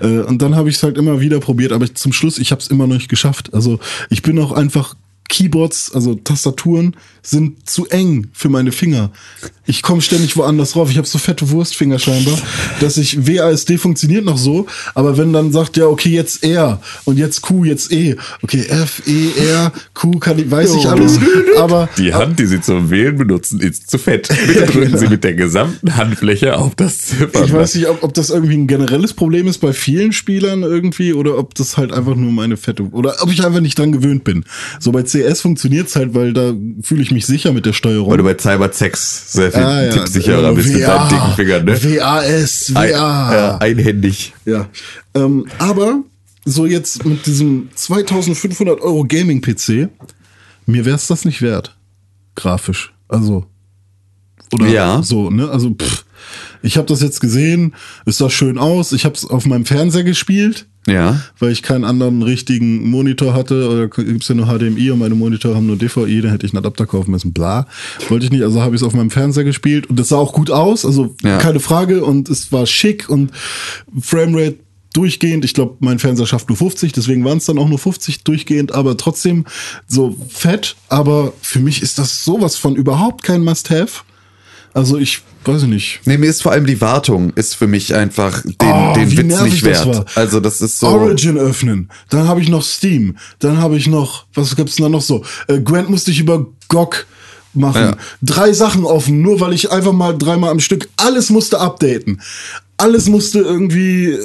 Speaker 4: äh, und dann habe ich es halt immer wieder probiert, aber ich, zum Schluss, ich habe es immer noch nicht geschafft. Also ich bin auch einfach Keyboards, also Tastaturen, sind zu eng für meine Finger. Ich komme ständig woanders drauf. Ich habe so fette Wurstfinger scheinbar, dass ich WASD funktioniert noch so, aber wenn dann sagt, ja, okay, jetzt R und jetzt Q, jetzt E. Okay, F, E, R, Q, kann ich, weiß ich alles, aber
Speaker 5: Die Hand, die Sie zum Wählen benutzen, ist zu fett. Bitte drücken Sie mit der gesamten Handfläche auf das Ziffern.
Speaker 4: ich weiß nicht, ob, ob das irgendwie ein generelles Problem ist bei vielen Spielern irgendwie oder ob das halt einfach nur meine fette oder ob ich einfach nicht dran gewöhnt bin. So bei CS funktioniert's halt, weil da fühle ich mich sicher mit der Steuerung.
Speaker 5: Weil du bei Cybersex sehr viel
Speaker 4: Ah, ja.
Speaker 5: tippsicherer bist mit deinen dicken Fingern, ne?
Speaker 4: WAS,
Speaker 5: Ein,
Speaker 4: WA.
Speaker 5: ja, einhändig.
Speaker 4: Ja. Ähm, aber so jetzt mit diesem 2500 Euro Gaming-PC, mir wär's das nicht wert. Grafisch. Also. Oder
Speaker 3: Ja.
Speaker 4: so, ne? Also, pff, ich habe das jetzt gesehen, es sah schön aus. Ich habe es auf meinem Fernseher gespielt,
Speaker 3: Ja.
Speaker 4: weil ich keinen anderen richtigen Monitor hatte. Oder gibt's ja nur HDMI und meine Monitore haben nur DVI, da hätte ich einen Adapter kaufen müssen. Bla. Wollte ich nicht, also habe ich es auf meinem Fernseher gespielt und das sah auch gut aus, also
Speaker 3: Ja.
Speaker 4: keine Frage. Und es war schick und Framerate durchgehend. Ich glaube, mein Fernseher schafft nur 50, deswegen waren es dann auch nur 50 durchgehend, aber trotzdem so fett. Aber für mich ist das sowas von überhaupt kein Must-Have. Also ich weiß ich nicht.
Speaker 3: Nee, mir ist vor allem die Wartung ist für mich einfach den,
Speaker 4: Oh,
Speaker 3: den Witz nicht
Speaker 4: das
Speaker 3: wert.
Speaker 4: war.
Speaker 3: Also das ist so.
Speaker 4: Origin öffnen. Dann habe ich noch Steam. Dann habe ich noch, was gibt's denn da noch so? Äh, Grant musste ich über GOG machen.
Speaker 3: Ja.
Speaker 4: Drei Sachen offen, nur weil ich einfach mal dreimal am Stück alles musste updaten. Alles musste irgendwie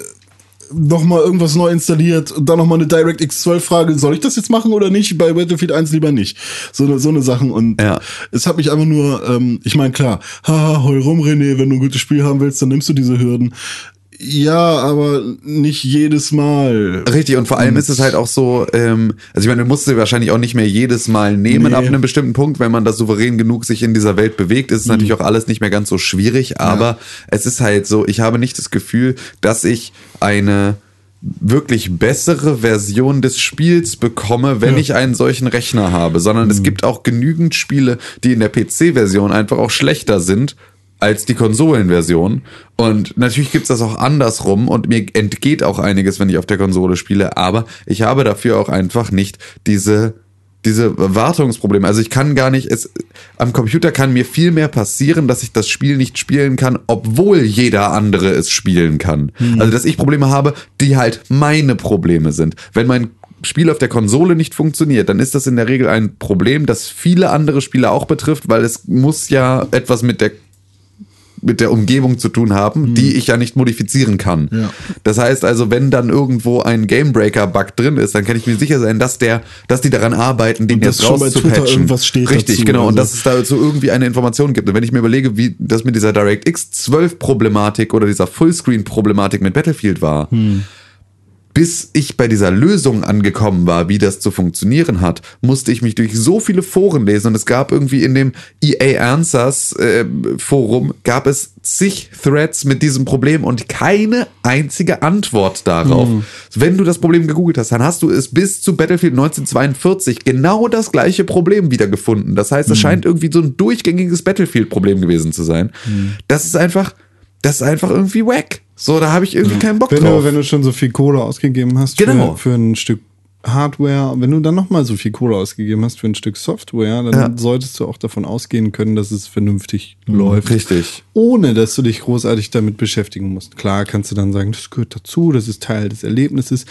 Speaker 4: noch mal irgendwas neu installiert und dann noch mal eine DirectX 12 Frage, soll ich das jetzt machen oder nicht? Bei Battlefield 1 lieber nicht. So eine so eine Sachen und
Speaker 3: Ja.
Speaker 4: es hat mich einfach nur ähm, ich meine klar, haha, heul rum René, wenn du ein gutes Spiel haben willst, dann nimmst du diese Hürden. Ja, aber nicht jedes Mal.
Speaker 3: Richtig, und vor allem ist es halt auch so, ähm, also ich meine, du musst sie wahrscheinlich auch nicht mehr jedes Mal nehmen
Speaker 4: Nee.
Speaker 3: ab einem bestimmten Punkt, wenn man da souverän genug sich in dieser Welt bewegt, ist es natürlich auch alles nicht mehr ganz so schwierig, aber es ist halt so, ich habe nicht das Gefühl, dass ich eine wirklich bessere Version des Spiels bekomme, wenn
Speaker 4: Ja.
Speaker 3: ich einen solchen Rechner habe, sondern es gibt auch genügend Spiele, die in der PC-Version einfach auch schlechter sind als die Konsolenversion. Und natürlich gibt's das auch andersrum und mir entgeht auch einiges, wenn ich auf der Konsole spiele, aber ich habe dafür auch einfach nicht diese diese Wartungsprobleme. Also ich kann gar nicht, es, am Computer kann mir viel mehr passieren, dass ich das Spiel nicht spielen kann, obwohl jeder andere es spielen kann. Also dass ich Probleme habe, die halt meine Probleme sind. Wenn mein Spiel auf der Konsole nicht funktioniert, dann ist das in der Regel ein Problem, das viele andere Spiele auch betrifft, weil es muss ja etwas mit der mit der Umgebung zu tun haben, die ich ja nicht modifizieren kann.
Speaker 4: Ja.
Speaker 3: Das heißt also, wenn dann irgendwo ein Gamebreaker-Bug drin ist, dann kann ich mir sicher sein, dass der, dass die daran arbeiten, den
Speaker 4: Und
Speaker 3: jetzt rauszupatchen. Richtig,
Speaker 4: dazu,
Speaker 3: genau. Und
Speaker 4: also-
Speaker 3: dass es dazu irgendwie eine Information gibt. Und wenn ich mir überlege, wie das mit dieser DirectX 12 Problematik oder dieser Fullscreen-Problematik mit Battlefield war,
Speaker 4: Hm.
Speaker 3: Bis ich bei dieser Lösung angekommen war, wie das zu funktionieren hat, musste ich mich durch so viele Foren lesen und es gab irgendwie in dem EA Answers äh, Forum gab es zig Threads mit diesem Problem und keine einzige Antwort darauf. Wenn du das Problem gegoogelt hast, dann hast du es bis zu Battlefield 1942 genau das gleiche Problem wiedergefunden. Das heißt, es scheint irgendwie so ein durchgängiges Battlefield-Problem gewesen zu sein. Das ist einfach, das ist einfach irgendwie wack. So, da habe ich irgendwie keinen Bock
Speaker 2: Wenn
Speaker 3: drauf.
Speaker 2: du, wenn du schon so viel Kohle ausgegeben hast
Speaker 3: Genau.
Speaker 2: für, für ein Stück Hardware, wenn du dann nochmal so viel Kohle ausgegeben hast für ein Stück Software, dann
Speaker 3: Ja.
Speaker 2: solltest du auch davon ausgehen können, dass es vernünftig läuft.
Speaker 3: Richtig.
Speaker 2: Ohne dass du dich großartig damit beschäftigen musst. Klar kannst du dann sagen, das gehört dazu, das ist Teil des Erlebnisses.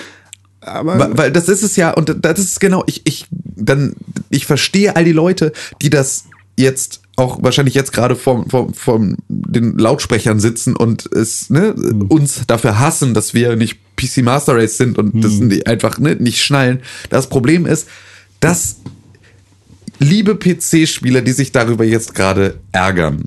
Speaker 2: Aber
Speaker 3: Weil, weil das ist es ja, und das ist genau, ich, ich, dann, ich verstehe all die Leute, die das jetzt auch wahrscheinlich jetzt gerade vor, vor, vor den Lautsprechern sitzen und es ne, uns dafür hassen, dass wir nicht PC Master Race sind und das nicht- einfach ne, nicht schnallen. Das Problem ist, dass liebe PC-Spieler, die sich darüber jetzt gerade ärgern,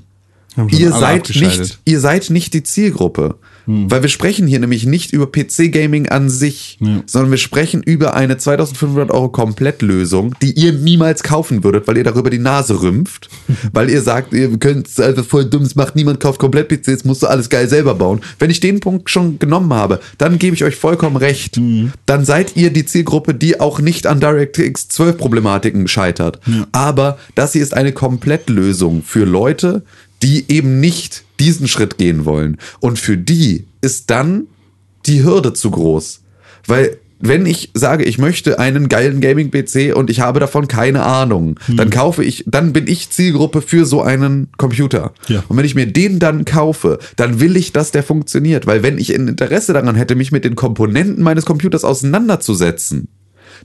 Speaker 3: ihr seid nicht, ihr seid nicht die Zielgruppe. Weil wir sprechen hier nämlich nicht über PC-Gaming an sich,
Speaker 4: Ja.
Speaker 3: sondern wir sprechen über eine 2500 Euro Komplettlösung, die ihr niemals kaufen würdet, weil ihr darüber die Nase rümpft, weil ihr sagt, ihr könnt es einfach voll dumm, es macht niemand kauft Komplett-PCs, musst du alles geil selber bauen. Wenn ich den Punkt schon genommen habe, dann gebe ich euch vollkommen recht. Dann seid ihr die Zielgruppe, die auch nicht an DirectX 12 Problematiken scheitert. Aber das hier ist eine Komplettlösung für Leute, die eben nicht diesen Schritt gehen wollen. Und für die ist dann die Hürde zu groß. Weil wenn ich sage, ich möchte einen geilen Gaming-PC und ich habe davon keine Ahnung, dann kaufe ich, dann bin ich Zielgruppe für so einen Computer.
Speaker 4: Ja.
Speaker 3: Und wenn ich mir den dann kaufe, dann will ich, dass der funktioniert. Weil wenn ich ein Interesse daran hätte, mich mit den Komponenten meines Computers auseinanderzusetzen,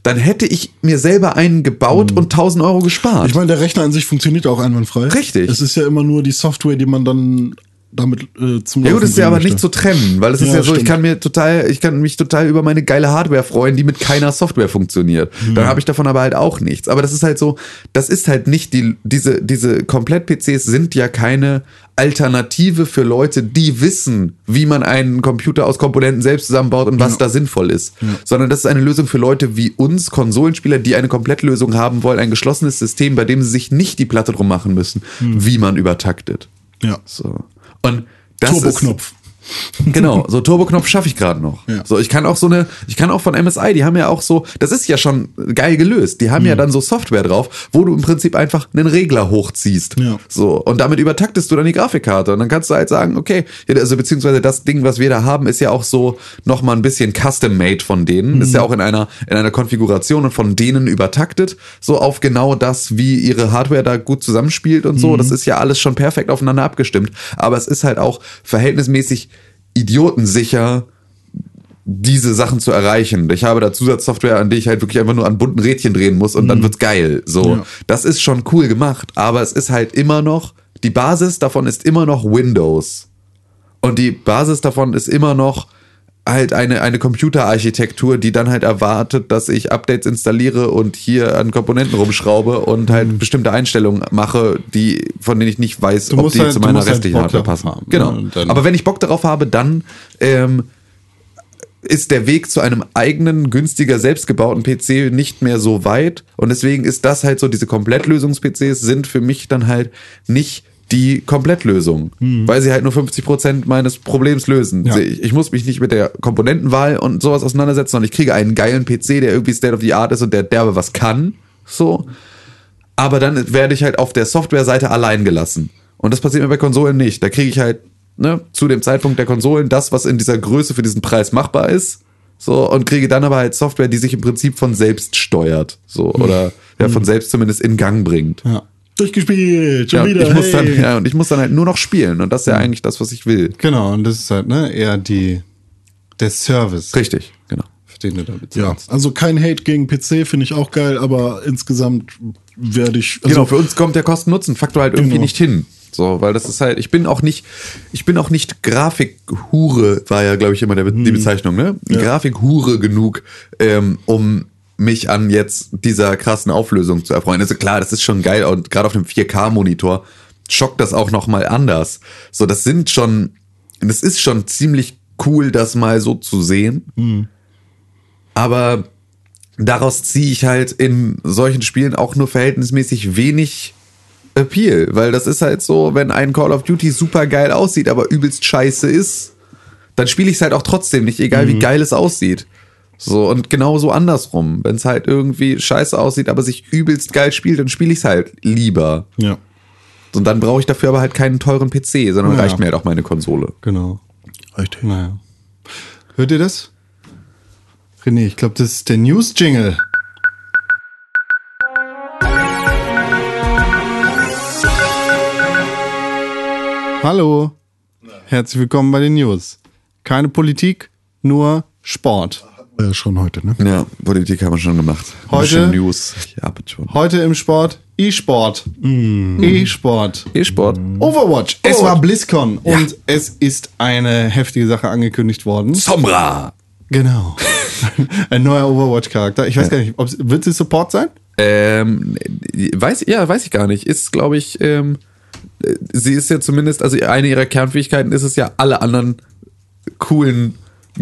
Speaker 3: dann hätte ich mir selber einen gebaut und 1000 Euro gespart.
Speaker 4: Ich meine, der Rechner an sich funktioniert auch einwandfrei.
Speaker 3: Richtig.
Speaker 4: Es ist ja immer nur die Software, die man dann damit äh, zum
Speaker 3: Ja gut, das ist ja aber nicht zu trennen, weil es ist
Speaker 4: Ja,
Speaker 3: ja so, ich
Speaker 4: stimmt.
Speaker 3: kann mir total, ich kann mich total über meine geile Hardware freuen, die mit keiner Software funktioniert. Dann habe ich davon aber halt auch nichts. Aber das ist halt so, das ist halt nicht die, diese, diese Komplett-PCs sind ja keine Alternative für Leute, die wissen, wie man einen Computer aus Komponenten selbst zusammenbaut und was da sinnvoll ist. Sondern das ist eine Lösung für Leute wie uns, Konsolenspieler, die eine Komplettlösung haben wollen, ein geschlossenes System, bei dem sie sich nicht die Platte drum machen müssen, wie man übertaktet.
Speaker 4: Ja.
Speaker 3: So. Und das
Speaker 4: Turboknopf.
Speaker 3: Genau, so Turboknopf schaffe ich gerade noch.
Speaker 4: Ja.
Speaker 3: So, ich kann auch so eine, ich kann auch von MSI, die haben ja auch so, das ist ja schon geil gelöst. Die haben
Speaker 4: Mhm.
Speaker 3: ja dann so Software drauf, wo du im Prinzip einfach einen Regler hochziehst.
Speaker 4: Ja.
Speaker 3: So, und damit übertaktest du dann die Grafikkarte. Und dann kannst du halt sagen, okay, also beziehungsweise das Ding, was wir da haben, ist ja auch so nochmal ein bisschen custom-made von denen. Ist ja auch in einer, in einer Konfiguration und von denen übertaktet. So auf genau das, wie ihre Hardware da gut zusammenspielt und so. Das ist ja alles schon perfekt aufeinander abgestimmt. Aber es ist halt auch verhältnismäßig idiotensicher, diese Sachen zu erreichen. Ich habe da Zusatzsoftware, an die ich halt wirklich einfach nur an bunten Rädchen drehen muss und dann wird's geil. So,
Speaker 4: Ja.
Speaker 3: das ist schon cool gemacht, aber es ist halt immer noch, die Basis davon ist immer noch Windows. Und die Basis davon ist immer noch halt eine, eine Computerarchitektur, die dann halt erwartet, dass ich Updates installiere und hier an Komponenten rumschraube und halt bestimmte Einstellungen mache, die, von denen ich nicht weiß, ob die
Speaker 2: halt-
Speaker 3: zu meiner
Speaker 2: halt
Speaker 3: restlichen
Speaker 2: Bock
Speaker 3: Hardware passen.
Speaker 2: haben,
Speaker 3: genau.
Speaker 2: ne?
Speaker 3: Aber wenn ich Bock darauf habe, dann ähm, ist der Weg zu einem eigenen, günstiger, selbstgebauten PC nicht mehr so weit. Und deswegen ist das halt so, diese Komplettlösungs-PCs sind für mich dann halt nicht die Komplettlösung, weil sie halt nur 50% meines Problems lösen.
Speaker 2: Ja.
Speaker 3: Ich, ich muss mich nicht mit der Komponentenwahl und sowas auseinandersetzen, sondern ich kriege einen geilen PC, der irgendwie State of the Art ist und der derbe was kann. So. Aber dann werde ich halt auf der Softwareseite allein gelassen. Und das passiert mir bei Konsolen nicht. Da kriege ich halt ne, zu dem Zeitpunkt der Konsolen das, was in dieser Größe für diesen Preis machbar ist. So, und kriege dann aber halt Software, die sich im Prinzip von selbst steuert. So, oder ja, von selbst zumindest in Gang bringt.
Speaker 2: Ja.
Speaker 4: Durchgespielt, schon
Speaker 3: Ja,
Speaker 4: wieder.
Speaker 3: ich muss
Speaker 4: hey.
Speaker 3: dann, ja, und ich muss dann halt nur noch spielen. Und das ist ja eigentlich das, was ich will.
Speaker 2: Genau, und das ist halt, ne, eher die, der Service,
Speaker 3: Richtig, genau.
Speaker 2: für den du da
Speaker 4: Ja,
Speaker 2: bezahlst.
Speaker 4: also kein Hate gegen PC finde ich auch geil, aber insgesamt werde ich. Also,
Speaker 3: genau, für uns kommt der Kosten-Nutzen-Faktor halt irgendwie
Speaker 4: Genau.
Speaker 3: nicht hin. So, weil das ist halt, ich bin auch nicht, ich bin auch nicht Grafikhure, war ja, glaube ich, immer der,
Speaker 4: Mhm.
Speaker 3: die Bezeichnung, ne? Grafikhure genug, ähm, um mich an jetzt dieser krassen Auflösung zu erfreuen. Also klar, das ist schon geil und gerade auf einem 4K-Monitor schockt das auch noch mal anders. So, das sind schon, das ist schon ziemlich cool, das mal so zu sehen.
Speaker 4: Mhm.
Speaker 3: Aber daraus ziehe ich halt in solchen Spielen auch nur verhältnismäßig wenig Appeal, weil das ist halt so, wenn ein Call of Duty super geil aussieht, aber übelst scheiße ist, dann spiele ich es halt auch trotzdem nicht, egal
Speaker 4: Mhm.
Speaker 3: wie geil es aussieht. So, und genauso andersrum. Wenn es halt irgendwie scheiße aussieht, aber sich übelst geil spielt, dann spiele ich es halt lieber.
Speaker 4: Ja.
Speaker 3: Und dann brauche ich dafür aber halt keinen teuren PC, sondern
Speaker 2: Ja.
Speaker 3: reicht mir halt auch meine Konsole.
Speaker 2: Genau.
Speaker 4: Richtig.
Speaker 2: Naja. Hört ihr das? René, ich glaube, das ist der News-Jingle. Hallo, herzlich willkommen bei den News. Keine Politik, nur Sport.
Speaker 4: Ja, schon heute, ne?
Speaker 3: Ja, Politik haben wir schon gemacht.
Speaker 2: Heute-
Speaker 3: News. Ja, bitte schon.
Speaker 2: Heute im Sport E-Sport. E-Sport.
Speaker 3: E-Sport.
Speaker 2: Overwatch. Es war BlizzCon und es ist eine heftige Sache angekündigt worden.
Speaker 3: Sombra.
Speaker 2: Genau. Ein neuer Overwatch-Charakter. Ich weiß gar nicht, ob wird sie Support sein?
Speaker 3: Ähm, weiß, ja, weiß ich gar nicht. Ist, glaube ich, ähm, äh, sie ist ja zumindest, also eine ihrer Kernfähigkeiten ist es ja, alle anderen coolen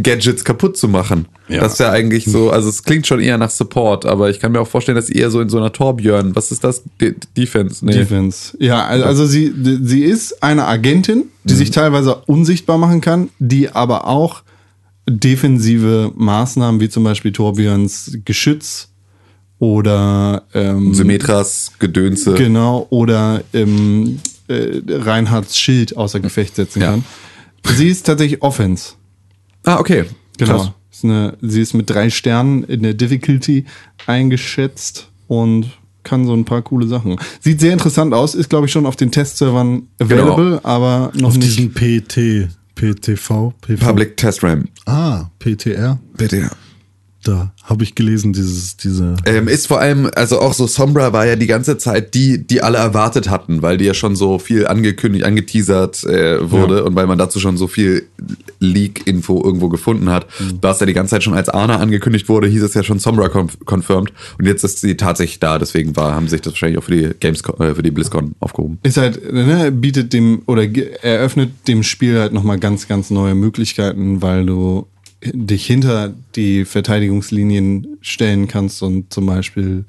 Speaker 3: Gadgets kaputt zu machen.
Speaker 2: Ja.
Speaker 3: Das ist ja eigentlich so, also es klingt schon eher nach Support, aber ich kann mir auch vorstellen, dass sie eher so in so einer Torbjörn, was ist das? De Defense? Nee.
Speaker 2: Defense. Ja, al- also sie, sie ist eine Agentin, die sich teilweise unsichtbar machen kann, die aber auch defensive Maßnahmen wie zum Beispiel Torbjörns Geschütz oder ähm,
Speaker 3: Symmetras, Gedönse.
Speaker 2: genau oder ähm, äh, Reinhards Schild außer Gefecht setzen
Speaker 3: Ja.
Speaker 2: kann. Sie ist tatsächlich Offense.
Speaker 3: Ah, okay.
Speaker 2: Genau.
Speaker 3: Krass.
Speaker 2: Ist eine, sie ist mit drei Sternen in der Difficulty eingeschätzt und kann so ein paar coole Sachen. Sieht sehr interessant aus, ist glaube ich schon auf den Testservern available, aber noch
Speaker 4: Auf
Speaker 2: nicht.
Speaker 4: diesen PT, PTV, PV.
Speaker 3: Public Test RAM.
Speaker 4: Ah, PTR.
Speaker 3: Ja.
Speaker 4: Da habe ich gelesen, dieses, diese.
Speaker 3: Ähm, ist vor allem, also auch so Sombra war ja die ganze Zeit die, die alle erwartet hatten, weil die ja schon so viel angekündigt, angeteasert äh, wurde und weil man dazu schon so viel Leak-Info irgendwo gefunden hat. Da es ja die ganze Zeit schon als Ana angekündigt wurde, hieß es ja schon Sombra conf confirmed und jetzt ist sie tatsächlich da, deswegen war, haben sich das wahrscheinlich auch für die Games, äh, für die BlizzCon aufgehoben.
Speaker 2: Ist halt, ne, bietet dem oder eröffnet dem Spiel halt nochmal ganz, ganz neue Möglichkeiten, weil du dich hinter die Verteidigungslinien stellen kannst und zum Beispiel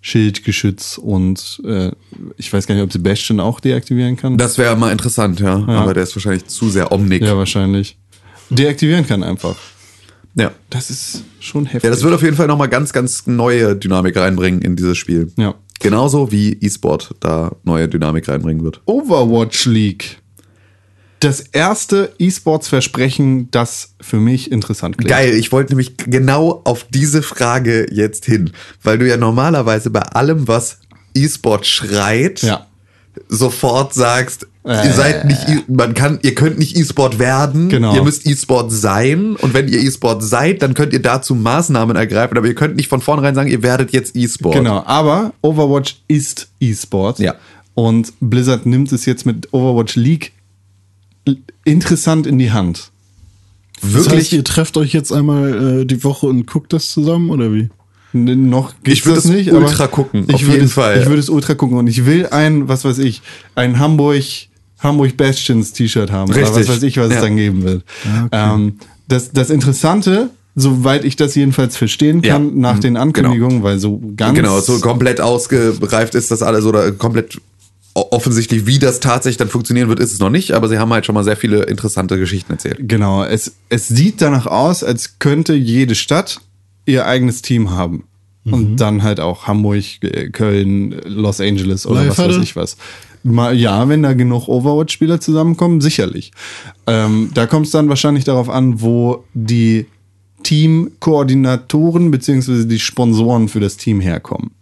Speaker 2: Schildgeschütz und äh, ich weiß gar nicht, ob Sebastian auch deaktivieren kann.
Speaker 3: Das wäre mal interessant, ja, aber der ist wahrscheinlich zu sehr Omnic.
Speaker 2: ja, wahrscheinlich. Deaktivieren kann einfach.
Speaker 3: ja.
Speaker 2: Das ist schon heftig.
Speaker 3: Ja, das wird auf jeden Fall nochmal ganz, ganz neue Dynamik reinbringen in dieses Spiel.
Speaker 2: Ja.
Speaker 3: Genauso wie E-Sport da neue Dynamik reinbringen wird.
Speaker 2: Overwatch League. Das erste E-Sports-Versprechen, das für mich interessant klingt.
Speaker 3: Geil, ich wollte nämlich genau auf diese Frage jetzt hin, weil du ja normalerweise bei allem, was E-Sport schreit,
Speaker 2: Ja.
Speaker 3: sofort sagst,
Speaker 2: Äh.
Speaker 3: ihr seid nicht, E- man kann, ihr könnt nicht E-Sport werden,
Speaker 2: Genau.
Speaker 3: ihr müsst E-Sport sein und wenn ihr E-Sport seid, dann könnt ihr dazu Maßnahmen ergreifen, aber ihr könnt nicht von vornherein sagen, ihr werdet jetzt E-Sport.
Speaker 2: Genau, aber Overwatch ist E-Sport.
Speaker 3: Ja.
Speaker 2: Und Blizzard nimmt es jetzt mit Overwatch League interessant in die Hand.
Speaker 4: Das
Speaker 3: Wirklich?
Speaker 4: heißt, ihr trefft euch jetzt einmal äh, die Woche und guckt das zusammen, oder wie?
Speaker 2: N noch
Speaker 3: Ich würde
Speaker 2: das
Speaker 3: es
Speaker 2: nicht,
Speaker 3: ultra
Speaker 2: aber
Speaker 3: gucken,
Speaker 2: Ich würde es,
Speaker 3: Fall.
Speaker 2: Ich würde es ultra gucken und ich will ein, was weiß ich, ein Hamburg, Hamburg Bastions T-Shirt haben. Oder was
Speaker 3: Richtig.
Speaker 2: weiß ich, was es
Speaker 3: Ja.
Speaker 2: dann geben wird. Ähm, das, das Interessante, soweit ich das jedenfalls verstehen
Speaker 3: Ja.
Speaker 2: kann, nach
Speaker 3: Mhm.
Speaker 2: den Ankündigungen, weil so ganz.
Speaker 3: Genau, so komplett ausgereift ist das alles oder komplett offensichtlich, wie das tatsächlich dann funktionieren wird, ist es noch nicht, aber sie haben halt schon mal sehr viele interessante Geschichten erzählt.
Speaker 2: Genau, es, es sieht danach aus, als könnte jede Stadt ihr eigenes Team haben. Und dann halt auch Hamburg, äh, Köln, Los Angeles oder was
Speaker 4: Live-Hatte?
Speaker 2: weiß ich was. Mal, ja, wenn da genug Overwatch-Spieler zusammenkommen, sicherlich. Ähm, da kommt es dann wahrscheinlich darauf an, wo die Teamkoordinatoren beziehungsweise die Sponsoren für das Team herkommen.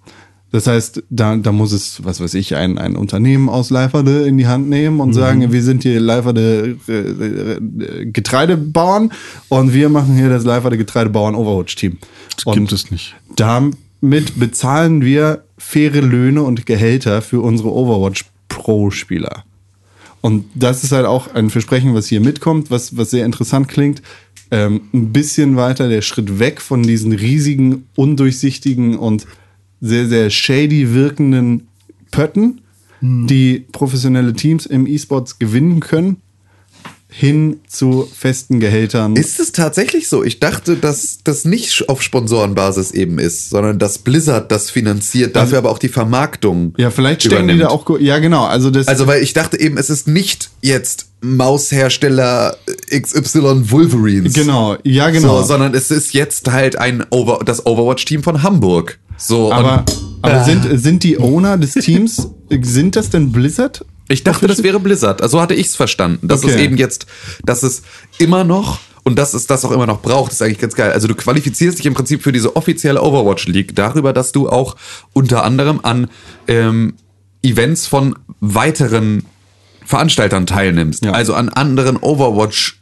Speaker 2: Das heißt, da, da muss es, was weiß ich, ein, ein Unternehmen aus Leiferde in die Hand nehmen und sagen, wir sind hier Leiferde äh, äh, Getreidebauern und wir machen hier das Leiferde Getreidebauern Overwatch-Team.
Speaker 4: Das
Speaker 2: Und
Speaker 4: gibt es nicht.
Speaker 2: damit bezahlen wir faire Löhne und Gehälter für unsere Overwatch Pro-Spieler. Und das ist halt auch ein Versprechen, was hier mitkommt, was, was sehr interessant klingt. Ähm, ein bisschen weiter der Schritt weg von diesen riesigen, undurchsichtigen und sehr, sehr shady wirkenden Pötten, die professionelle Teams im E-Sports gewinnen können, hin zu festen Gehältern.
Speaker 3: Ist es tatsächlich so? Ich dachte, dass das nicht auf Sponsorenbasis eben ist, sondern dass Blizzard das finanziert, dafür aber auch die Vermarktung.
Speaker 2: ja, vielleicht stecken die
Speaker 3: übernimmt.
Speaker 2: da auch. Ja, genau. Also das.
Speaker 3: Also, weil ich dachte eben, es ist nicht jetzt Maushersteller XY Wolverines.
Speaker 2: genau. Ja, genau.
Speaker 3: So, sondern es ist jetzt halt ein Over das Overwatch-Team von Hamburg. So,
Speaker 2: Aber,
Speaker 3: und
Speaker 2: aber sind, sind die Owner des Teams, sind das denn Blizzard?
Speaker 3: ich dachte, das wäre Blizzard. Also so hatte ich es verstanden. Dass es
Speaker 2: Okay.
Speaker 3: eben jetzt, dass es immer noch und dass es das auch immer noch braucht, ist eigentlich ganz geil. Also du qualifizierst dich im Prinzip für diese offizielle Overwatch League darüber, dass du auch unter anderem an ähm, Events von weiteren Veranstaltern teilnimmst.
Speaker 2: Ja.
Speaker 3: Also an anderen Overwatch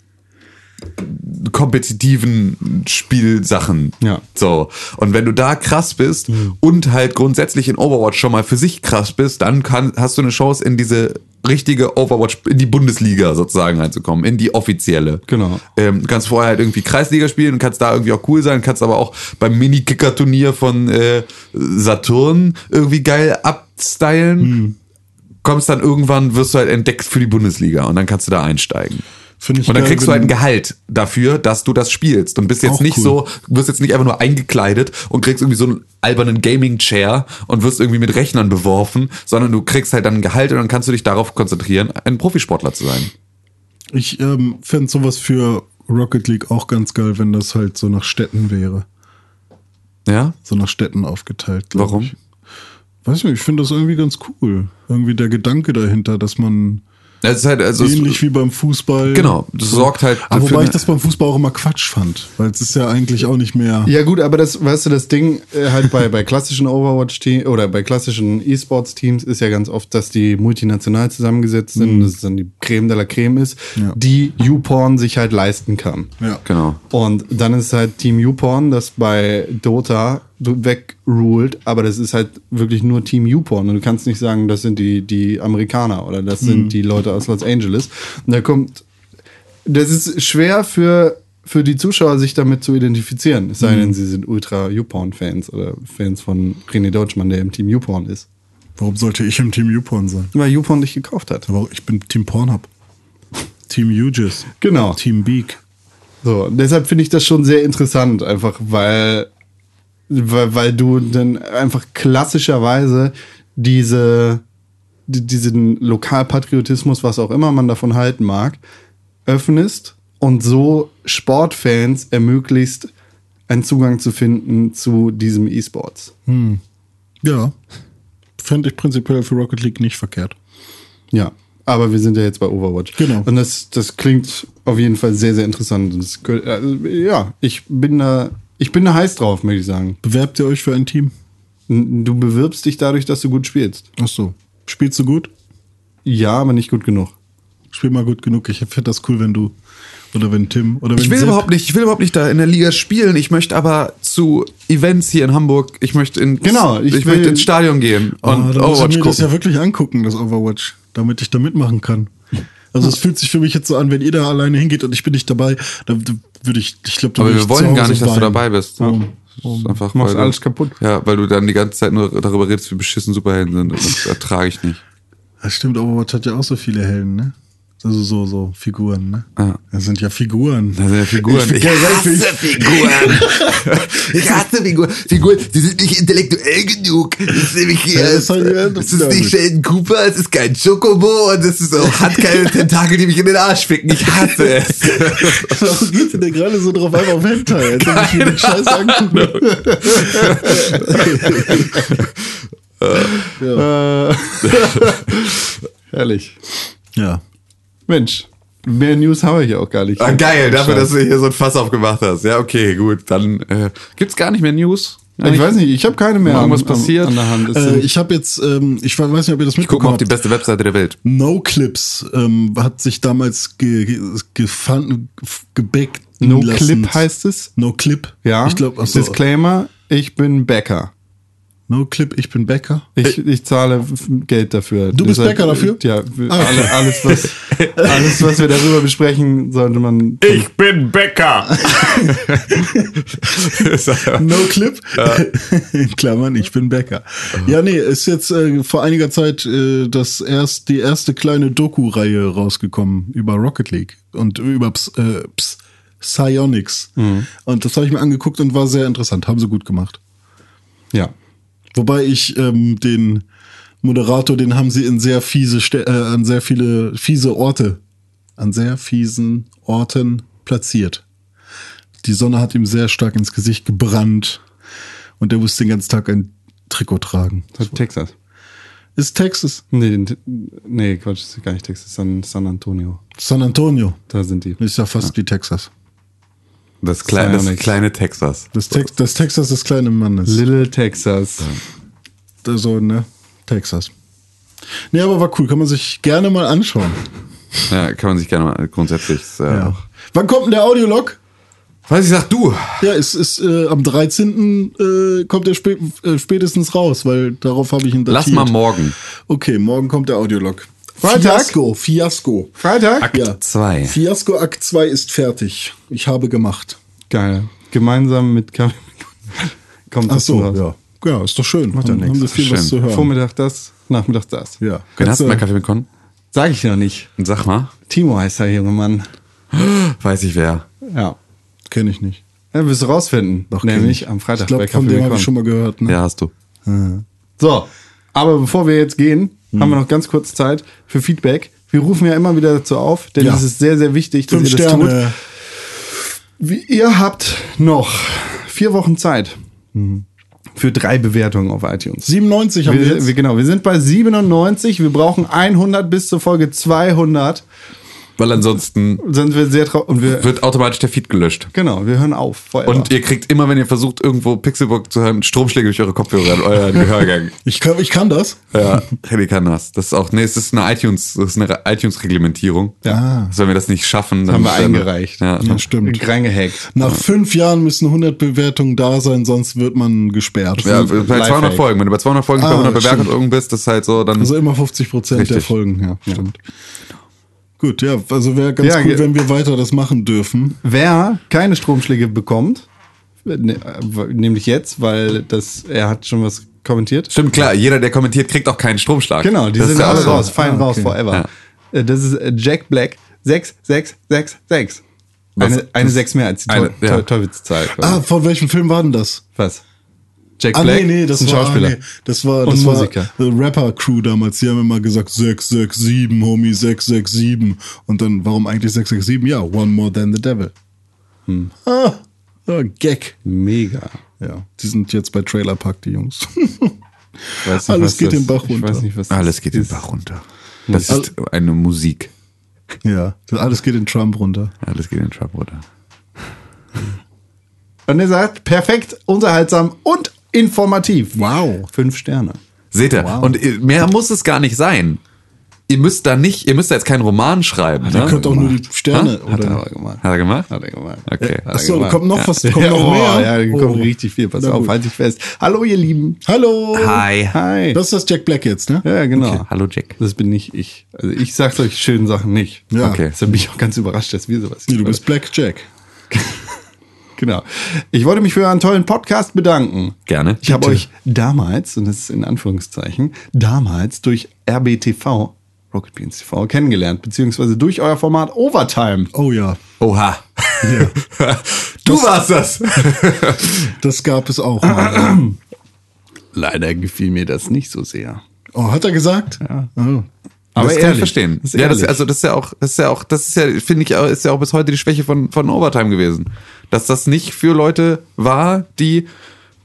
Speaker 3: kompetitiven Spielsachen.
Speaker 2: Ja.
Speaker 3: So. Und wenn du da krass bist und halt grundsätzlich in Overwatch schon mal für sich krass bist, dann kann, hast du eine Chance in diese richtige Overwatch, in die Bundesliga sozusagen reinzukommen, in die offizielle.
Speaker 2: Genau.
Speaker 3: Ähm, du kannst vorher halt irgendwie Kreisliga spielen und kannst da irgendwie auch cool sein, kannst aber auch beim Mini-Kicker-Turnier von äh, Saturn irgendwie geil abstylen. Kommst dann irgendwann, wirst du halt entdeckt für die Bundesliga und dann kannst du da einsteigen.
Speaker 4: Finde ich
Speaker 3: Und dann kriegst du halt ein Gehalt dafür, dass du das spielst. Und bist jetzt nicht
Speaker 4: cool.
Speaker 3: so, wirst jetzt nicht einfach nur eingekleidet und kriegst irgendwie so einen albernen Gaming-Chair und wirst irgendwie mit Rechnern beworfen, sondern du kriegst halt dann ein Gehalt und dann kannst du dich darauf konzentrieren, ein Profisportler zu sein.
Speaker 4: Ich ähm, fände sowas für Rocket League auch ganz geil, wenn das halt so nach Städten wäre.
Speaker 3: Ja?
Speaker 4: So nach Städten aufgeteilt.
Speaker 3: Warum?
Speaker 4: Ich. Weiß nicht, ich finde das irgendwie ganz cool. Irgendwie der Gedanke dahinter, dass man
Speaker 3: Es ist halt, also es-
Speaker 4: ähnlich wie beim Fußball.
Speaker 3: Genau, das sorgt halt
Speaker 4: Aber
Speaker 3: dafür
Speaker 4: wobei ich das beim Fußball auch immer Quatsch fand, weil es ist ja eigentlich auch nicht mehr.
Speaker 2: Ja gut, aber das, weißt du, das Ding äh, halt bei, bei klassischen Overwatch-Teams oder bei klassischen E-Sports-Teams ist ja ganz oft, dass die multinational zusammengesetzt sind, dass es dann die Creme de la Creme ist,
Speaker 4: Ja.
Speaker 2: die YouPorn sich halt leisten kann.
Speaker 4: Ja.
Speaker 3: Genau.
Speaker 2: Und dann ist halt Team YouPorn, das bei Dota wegruled, aber das ist halt wirklich nur Team YouPorn. Und du kannst nicht sagen, das sind die, die Amerikaner oder das sind die Leute aus Los Angeles. Und da kommt, das ist schwer für, für die Zuschauer, sich damit zu identifizieren. Es sei denn, sie sind ultra YouPorn-Fans oder Fans von René Deutschmann, der im Team YouPorn ist.
Speaker 4: Warum sollte ich im Team YouPorn sein?
Speaker 2: Weil YouPorn dich gekauft hat.
Speaker 4: Aber ich bin Team Pornhub. Team UGIS.
Speaker 2: Genau.
Speaker 4: Team Beak.
Speaker 2: So, deshalb finde ich das schon sehr interessant, einfach weil, weil, weil du dann einfach klassischerweise diese, die, diesen Lokalpatriotismus, was auch immer man davon halten mag, öffnest und so Sportfans ermöglicht, einen Zugang zu finden zu diesem E-Sports.
Speaker 4: Ja. Fände ich prinzipiell für Rocket League nicht verkehrt.
Speaker 2: Ja, aber wir sind ja jetzt bei Overwatch.
Speaker 4: Genau.
Speaker 2: Und das, das klingt auf jeden Fall sehr, sehr interessant. Das, also, ja, ich bin da, ich bin da heiß drauf, möchte ich sagen.
Speaker 4: Bewerbt ihr euch für ein Team?
Speaker 2: Du bewirbst dich dadurch, dass du gut spielst.
Speaker 4: Ach so. Spielst du gut?
Speaker 2: Ja, aber nicht gut genug.
Speaker 4: Spiel mal gut genug. Ich finde das cool, wenn du oder wenn Tim oder wenn
Speaker 3: Ich will
Speaker 4: Sepp-
Speaker 3: überhaupt nicht, ich will überhaupt nicht da in der Liga spielen. Ich möchte aber zu Events hier in Hamburg. Ich möchte ins,
Speaker 2: Genau, ich
Speaker 3: ich,
Speaker 2: will-
Speaker 3: möchte ins Stadion gehen
Speaker 4: Oh,
Speaker 3: und
Speaker 4: da muss ich
Speaker 3: Overwatch
Speaker 4: mir das ja wirklich angucken, das Overwatch, damit ich da mitmachen kann. Also es fühlt sich für mich jetzt so an, wenn ihr da alleine hingeht und ich bin nicht dabei, dann würde ich, ich glaube,
Speaker 3: aber wir wollen gar nicht, dass du dabei bist. Das ist einfach,
Speaker 2: Du machst alles
Speaker 3: du,
Speaker 2: kaputt.
Speaker 3: Ja, weil du dann die ganze Zeit nur darüber redest, wie beschissen Superhelden sind. Das ertrage ich nicht.
Speaker 4: Das stimmt, Overwatch hat ja auch so viele Helden, ne? Also so, so Figuren, ne?
Speaker 3: Ja.
Speaker 4: Das sind ja Figuren.
Speaker 3: Das sind ja Figuren.
Speaker 4: Ich, ich,
Speaker 3: Figuren. Ich hasse Figuren. Figuren, die sind nicht intellektuell genug. Das ist nämlich hier.
Speaker 4: Ja, das
Speaker 3: es ist nicht
Speaker 4: ich.
Speaker 3: Sheldon Cooper, es ist kein Chocobo und es ist auch, hat keine Tentakel, die mich in den Arsch ficken. Ich hasse es.
Speaker 4: Warum geht denn gerade so drauf ein auf Hentai? Als ob ich mir den Scheiß angucken. ja.
Speaker 2: Äh, herrlich.
Speaker 4: ja.
Speaker 2: Mensch, mehr News haben wir hier auch gar nicht.
Speaker 3: Ah, geil, dafür, dass du hier so ein Fass aufgemacht hast. Ja, okay, gut. Dann äh, gibt's gar nicht mehr News.
Speaker 2: Ich weiß nicht, ich habe keine mehr.
Speaker 3: Irgendwas passiert?
Speaker 2: An der Hand.
Speaker 4: Äh, ich habe jetzt, ähm, ich weiß nicht, ob ihr das
Speaker 3: Ich guck mal
Speaker 4: mitbekommen
Speaker 3: auf die
Speaker 4: habt.
Speaker 3: beste Webseite der Welt.
Speaker 4: No Clips ähm, hat sich damals ge, ge, gefan- gebackt.
Speaker 2: no
Speaker 4: lassen.
Speaker 2: Clip heißt es.
Speaker 4: No Clip.
Speaker 2: Ja.
Speaker 4: Ich glaube.
Speaker 2: Disclaimer, ich bin Bäcker.
Speaker 4: No Clip, ich bin Bäcker.
Speaker 2: Ich, ich zahle Geld dafür.
Speaker 4: Du bist Bäcker dafür?
Speaker 2: Ja,
Speaker 4: Ah.
Speaker 2: alle, alles, was, alles, was wir darüber besprechen, sollte man.
Speaker 5: Ich bin Bäcker.
Speaker 4: No Clip. In Klammern, ich bin Bäcker. Ja, nee, ist jetzt äh, vor einiger Zeit äh, das erst, die erste kleine Doku-Reihe rausgekommen über Rocket League und über Ps, äh, Ps, Psionics. Und das habe ich mir angeguckt und war sehr interessant. Haben sie gut gemacht.
Speaker 2: Ja.
Speaker 4: Wobei ich ähm, den Moderator, den haben sie in sehr fiese, Ste äh, an sehr viele fiese Orte, an sehr fiesen Orten platziert. Die Sonne hat ihm sehr stark ins Gesicht gebrannt und er musste den ganzen Tag ein Trikot tragen.
Speaker 2: Texas.
Speaker 4: Ist Texas,
Speaker 2: Nee, nee, Quatsch, ist gar nicht Texas, San, San Antonio.
Speaker 4: San Antonio.
Speaker 2: Da sind die.
Speaker 4: Ist ja fast wie Texas.
Speaker 3: Das,
Speaker 2: ja
Speaker 3: das kleine Texas.
Speaker 4: Das, Tex das Texas des kleinen Mannes.
Speaker 2: Little Texas.
Speaker 4: So, ne? Texas. Nee, aber war cool. Kann man sich gerne mal anschauen.
Speaker 3: Ja, kann man sich gerne mal grundsätzlich. Äh,
Speaker 4: Ja. Wann kommt denn der Audiolog?
Speaker 3: Weiß ich, sag du.
Speaker 4: Ja, es ist äh, am 13. Äh, kommt der spä äh, spätestens raus, weil darauf habe ich ihn datiert.
Speaker 3: Lass mal morgen.
Speaker 4: Okay, morgen kommt der Audiolog.
Speaker 2: Freitag?
Speaker 4: Fiasko, Fiasko.
Speaker 2: Freitag?
Speaker 3: Akt
Speaker 4: Ja.
Speaker 3: 2.
Speaker 4: Fiasko Akt 2 ist fertig. Ich habe gemacht.
Speaker 2: Geil. Gemeinsam mit Kevin. Kommt
Speaker 4: Ach
Speaker 2: das
Speaker 4: so,
Speaker 2: raus.
Speaker 4: ja. Ja, ist doch schön.
Speaker 2: Macht doch
Speaker 4: Haben,
Speaker 2: nichts.
Speaker 4: haben wir viel was
Speaker 3: Schön.
Speaker 4: zu hören.
Speaker 2: Vormittag das, Nachmittag das.
Speaker 4: Ja.
Speaker 3: Wen hast
Speaker 4: Kannst
Speaker 3: du
Speaker 4: du-
Speaker 3: bei Kaffee Con?
Speaker 2: Sag ich noch nicht.
Speaker 3: Sag mal.
Speaker 2: Timo heißt der junge Mann.
Speaker 3: Weiß ich wer.
Speaker 2: Ja.
Speaker 4: Kenn ich nicht.
Speaker 2: Ja, wirst du rausfinden.
Speaker 4: Doch, kenn
Speaker 2: Nämlich
Speaker 4: ich.
Speaker 2: am Freitag
Speaker 4: Ich glaube,
Speaker 2: bei
Speaker 4: von dem habe ich schon mal gehört. Ne?
Speaker 3: Ja, hast du.
Speaker 2: So, aber bevor wir jetzt gehen, haben wir noch ganz kurz Zeit für Feedback. Wir rufen ja immer wieder dazu auf, denn
Speaker 4: Ja.
Speaker 2: es ist sehr, sehr wichtig, dass
Speaker 4: Fünf
Speaker 2: ihr das
Speaker 4: Sterne.
Speaker 2: tut. Wie, ihr habt noch vier Wochen Zeit für drei Bewertungen auf iTunes.
Speaker 4: 97 haben wir,
Speaker 2: Wir,
Speaker 4: jetzt.
Speaker 2: wir, genau, wir sind bei 97. Wir brauchen 100 bis zur Folge 200.
Speaker 3: Weil ansonsten
Speaker 2: Sind wir sehr. Und wir,
Speaker 3: wird automatisch der Feed gelöscht.
Speaker 2: genau, wir hören auf. Forever.
Speaker 3: Und ihr kriegt immer, wenn ihr versucht, irgendwo Pixelburg zu hören, Stromschläge durch eure Kopfhörer an euren Gehörgang.
Speaker 4: ich, kann, ich kann das.
Speaker 3: Ja, René kann das. Das ist auch, nee, es ist eine iTunes, das ist eine iTunes-Reglementierung.
Speaker 2: Ja.
Speaker 3: Also wenn wir das nicht schaffen, dann
Speaker 2: haben wir
Speaker 3: dann-
Speaker 2: eingereicht.
Speaker 3: Ja,
Speaker 4: Ja, stimmt.
Speaker 2: reingehackt.
Speaker 4: Nach fünf Jahren müssen 100 Bewertungen da sein, sonst wird man gesperrt.
Speaker 3: ja, bei 200
Speaker 2: Lifehack.
Speaker 3: Folgen. Wenn du bei 200 Folgen bei
Speaker 4: Ah,
Speaker 3: 100
Speaker 4: stimmt.
Speaker 3: Bewertungen bist, das ist halt so, dann
Speaker 4: Also immer 50 Prozent der. Folgen, ja, stimmt. Gut, ja, also wäre ganz
Speaker 2: Ja,
Speaker 4: gut,
Speaker 2: ge-
Speaker 4: wenn wir weiter das machen dürfen.
Speaker 2: Wer keine Stromschläge bekommt, ne, nämlich jetzt, weil das, er hat schon was kommentiert.
Speaker 3: Stimmt, klar. Jeder, der kommentiert, kriegt auch keinen Stromschlag.
Speaker 2: Genau, die
Speaker 3: Das
Speaker 2: sind
Speaker 3: ist ja
Speaker 2: alle raus, fallen
Speaker 4: Ah,
Speaker 2: raus
Speaker 4: okay.
Speaker 2: forever. Äh, Das ist äh, Jack Black 6666.
Speaker 3: Was-
Speaker 2: Eine, eine 6 mehr als die Teu
Speaker 3: ja.
Speaker 2: Teu Teufelszahl.
Speaker 4: Ah, von welchem Film war denn das?
Speaker 2: Was? Jack
Speaker 4: Ah,
Speaker 2: Black
Speaker 4: nee, nee, das
Speaker 2: ist ein
Speaker 4: war,
Speaker 2: Schauspieler.
Speaker 4: nee, das war, das war. The Rapper Crew damals. Die haben immer gesagt 667, Homie, 667. Und dann, warum eigentlich 667? Ja, one more than the devil.
Speaker 2: Hm.
Speaker 4: Ah, Gag.
Speaker 2: Mega.
Speaker 4: Ja, die sind jetzt bei Trailer Park, die Jungs.
Speaker 2: Ich weiß
Speaker 4: Alles geht
Speaker 2: das-
Speaker 4: den Bach
Speaker 2: Ich
Speaker 4: runter.
Speaker 2: weiß nicht,
Speaker 3: Alles geht den
Speaker 2: ist.
Speaker 3: Bach runter. Das ist eine Musik.
Speaker 4: ja, alles geht in Trump runter.
Speaker 3: Alles geht den Trump runter.
Speaker 2: Und er sagt, perfekt, unterhaltsam und informativ.
Speaker 4: Wow.
Speaker 2: Fünf Sterne.
Speaker 3: Seht ihr?
Speaker 4: Wow.
Speaker 3: Und ihr- mehr muss es gar nicht sein. Ihr müsst da nicht, ihr müsst da jetzt keinen Roman schreiben.
Speaker 4: Ihr
Speaker 3: ne?
Speaker 4: könnt auch nur die Sterne.
Speaker 2: Hat er
Speaker 4: Oder?
Speaker 2: aber gemacht.
Speaker 3: Hat er gemacht?
Speaker 2: Hat er gemacht.
Speaker 3: Okay.
Speaker 2: Hat
Speaker 4: Achso, da
Speaker 2: gemacht.
Speaker 4: kommt noch was, kommt
Speaker 2: ja,
Speaker 4: noch
Speaker 2: oh,
Speaker 4: mehr.
Speaker 2: Ja, da kommt
Speaker 4: Oh.
Speaker 2: richtig viel. Pass
Speaker 4: Na
Speaker 2: auf,
Speaker 4: gut.
Speaker 2: halt dich fest. Hallo, ihr Lieben.
Speaker 4: Hallo.
Speaker 3: Hi.
Speaker 2: Hi.
Speaker 4: Das ist das Jack Black jetzt, ne?
Speaker 2: ja, genau.
Speaker 3: Okay. Hallo Jack.
Speaker 2: Das bin nicht ich. Also ich sag solche schönen Sachen nicht.
Speaker 4: Ja.
Speaker 3: Okay.
Speaker 2: Deshalb bin ich auch ganz überrascht, dass wir sowas
Speaker 4: Nee, du bist Black Jack.
Speaker 2: Genau. Ich wollte mich für einen tollen Podcast bedanken.
Speaker 3: Gerne.
Speaker 2: Ich habe euch damals, und das ist in Anführungszeichen, damals durch RBTV, Rocket Beans TV, kennengelernt, beziehungsweise durch euer Format Overtime.
Speaker 4: Oh ja,
Speaker 3: Oha. du warst das.
Speaker 4: das gab es auch mal.
Speaker 2: Leider gefiel mir das nicht so sehr.
Speaker 4: Oh, hat er gesagt? Ja. Oh.
Speaker 2: Aber
Speaker 3: das kann ich
Speaker 2: ehrlich,
Speaker 3: verstehen.
Speaker 2: das ist
Speaker 3: ja, das,
Speaker 2: ehrlich.
Speaker 3: also das ist ja auch, das ist ja auch, das ist ja, finde ich, ist ja auch bis heute die Schwäche von, von Overtime gewesen. Dass das nicht für Leute war, die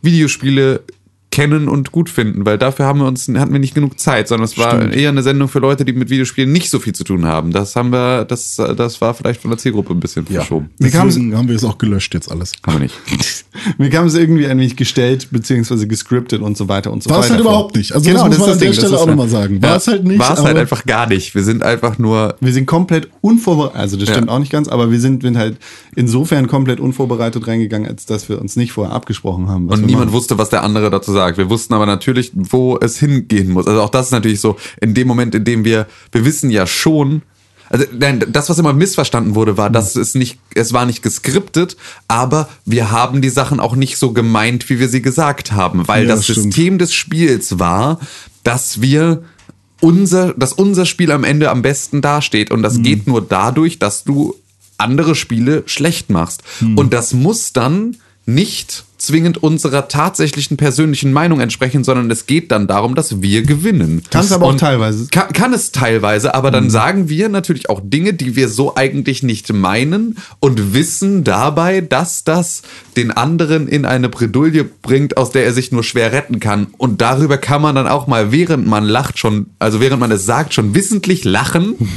Speaker 3: Videospiele kennen und gut finden, weil dafür haben wir uns, hatten wir nicht genug Zeit, sondern es war
Speaker 4: Stimmt.
Speaker 3: eher eine Sendung für Leute, die mit Videospielen nicht so viel zu tun haben. Das haben wir, das, das war vielleicht von der Zielgruppe ein bisschen verschoben.
Speaker 2: Mir
Speaker 4: Deswegen haben wir es auch gelöscht jetzt alles.
Speaker 3: Haben wir nicht.
Speaker 2: Mir kam es irgendwie ein wenig gestellt, beziehungsweise gescriptet und so weiter und so
Speaker 4: War
Speaker 2: weiter.
Speaker 4: es halt
Speaker 2: vor.
Speaker 4: überhaupt nicht. Also
Speaker 2: genau,
Speaker 4: das muss man
Speaker 2: ist
Speaker 4: an der
Speaker 2: Ding, das
Speaker 4: Stelle auch nochmal sagen. War
Speaker 3: Ja,
Speaker 4: es halt nicht.
Speaker 3: War es halt einfach gar nicht. Wir sind einfach nur,
Speaker 2: Wir sind komplett unvorbereitet, also das
Speaker 3: Ja.
Speaker 2: stimmt auch nicht ganz, aber wir sind, sind halt insofern komplett unvorbereitet reingegangen, als dass wir uns nicht vorher abgesprochen haben. was
Speaker 3: Und niemand
Speaker 2: machen.
Speaker 3: wusste, was der andere dazu sagt. Wir wussten aber natürlich, wo es hingehen muss. Also auch das ist natürlich so, in dem Moment, in dem wir, wir wissen ja schon, also nein, das, was immer missverstanden wurde, war, dass es nicht, es war nicht geskriptet, aber wir haben die Sachen auch nicht so gemeint, wie wir sie gesagt haben, weil
Speaker 4: Ja,
Speaker 3: das
Speaker 4: stimmt.
Speaker 3: System des Spiels war, dass wir unser, dass unser Spiel am Ende am besten dasteht. Und das geht nur dadurch, dass du andere Spiele schlecht machst. Und das muss dann nicht zwingend unserer tatsächlichen persönlichen Meinung entsprechen, sondern es geht dann darum, dass wir gewinnen.
Speaker 2: Kann es aber auch
Speaker 3: Und
Speaker 2: teilweise.
Speaker 3: Kann, kann es teilweise, aber dann sagen wir natürlich auch Dinge, die wir so eigentlich nicht meinen und wissen dabei, dass das den anderen in eine Bredouille bringt, aus der er sich nur schwer retten kann. Und darüber kann man dann auch mal, während man lacht, schon, also während man es sagt, schon wissentlich lachen.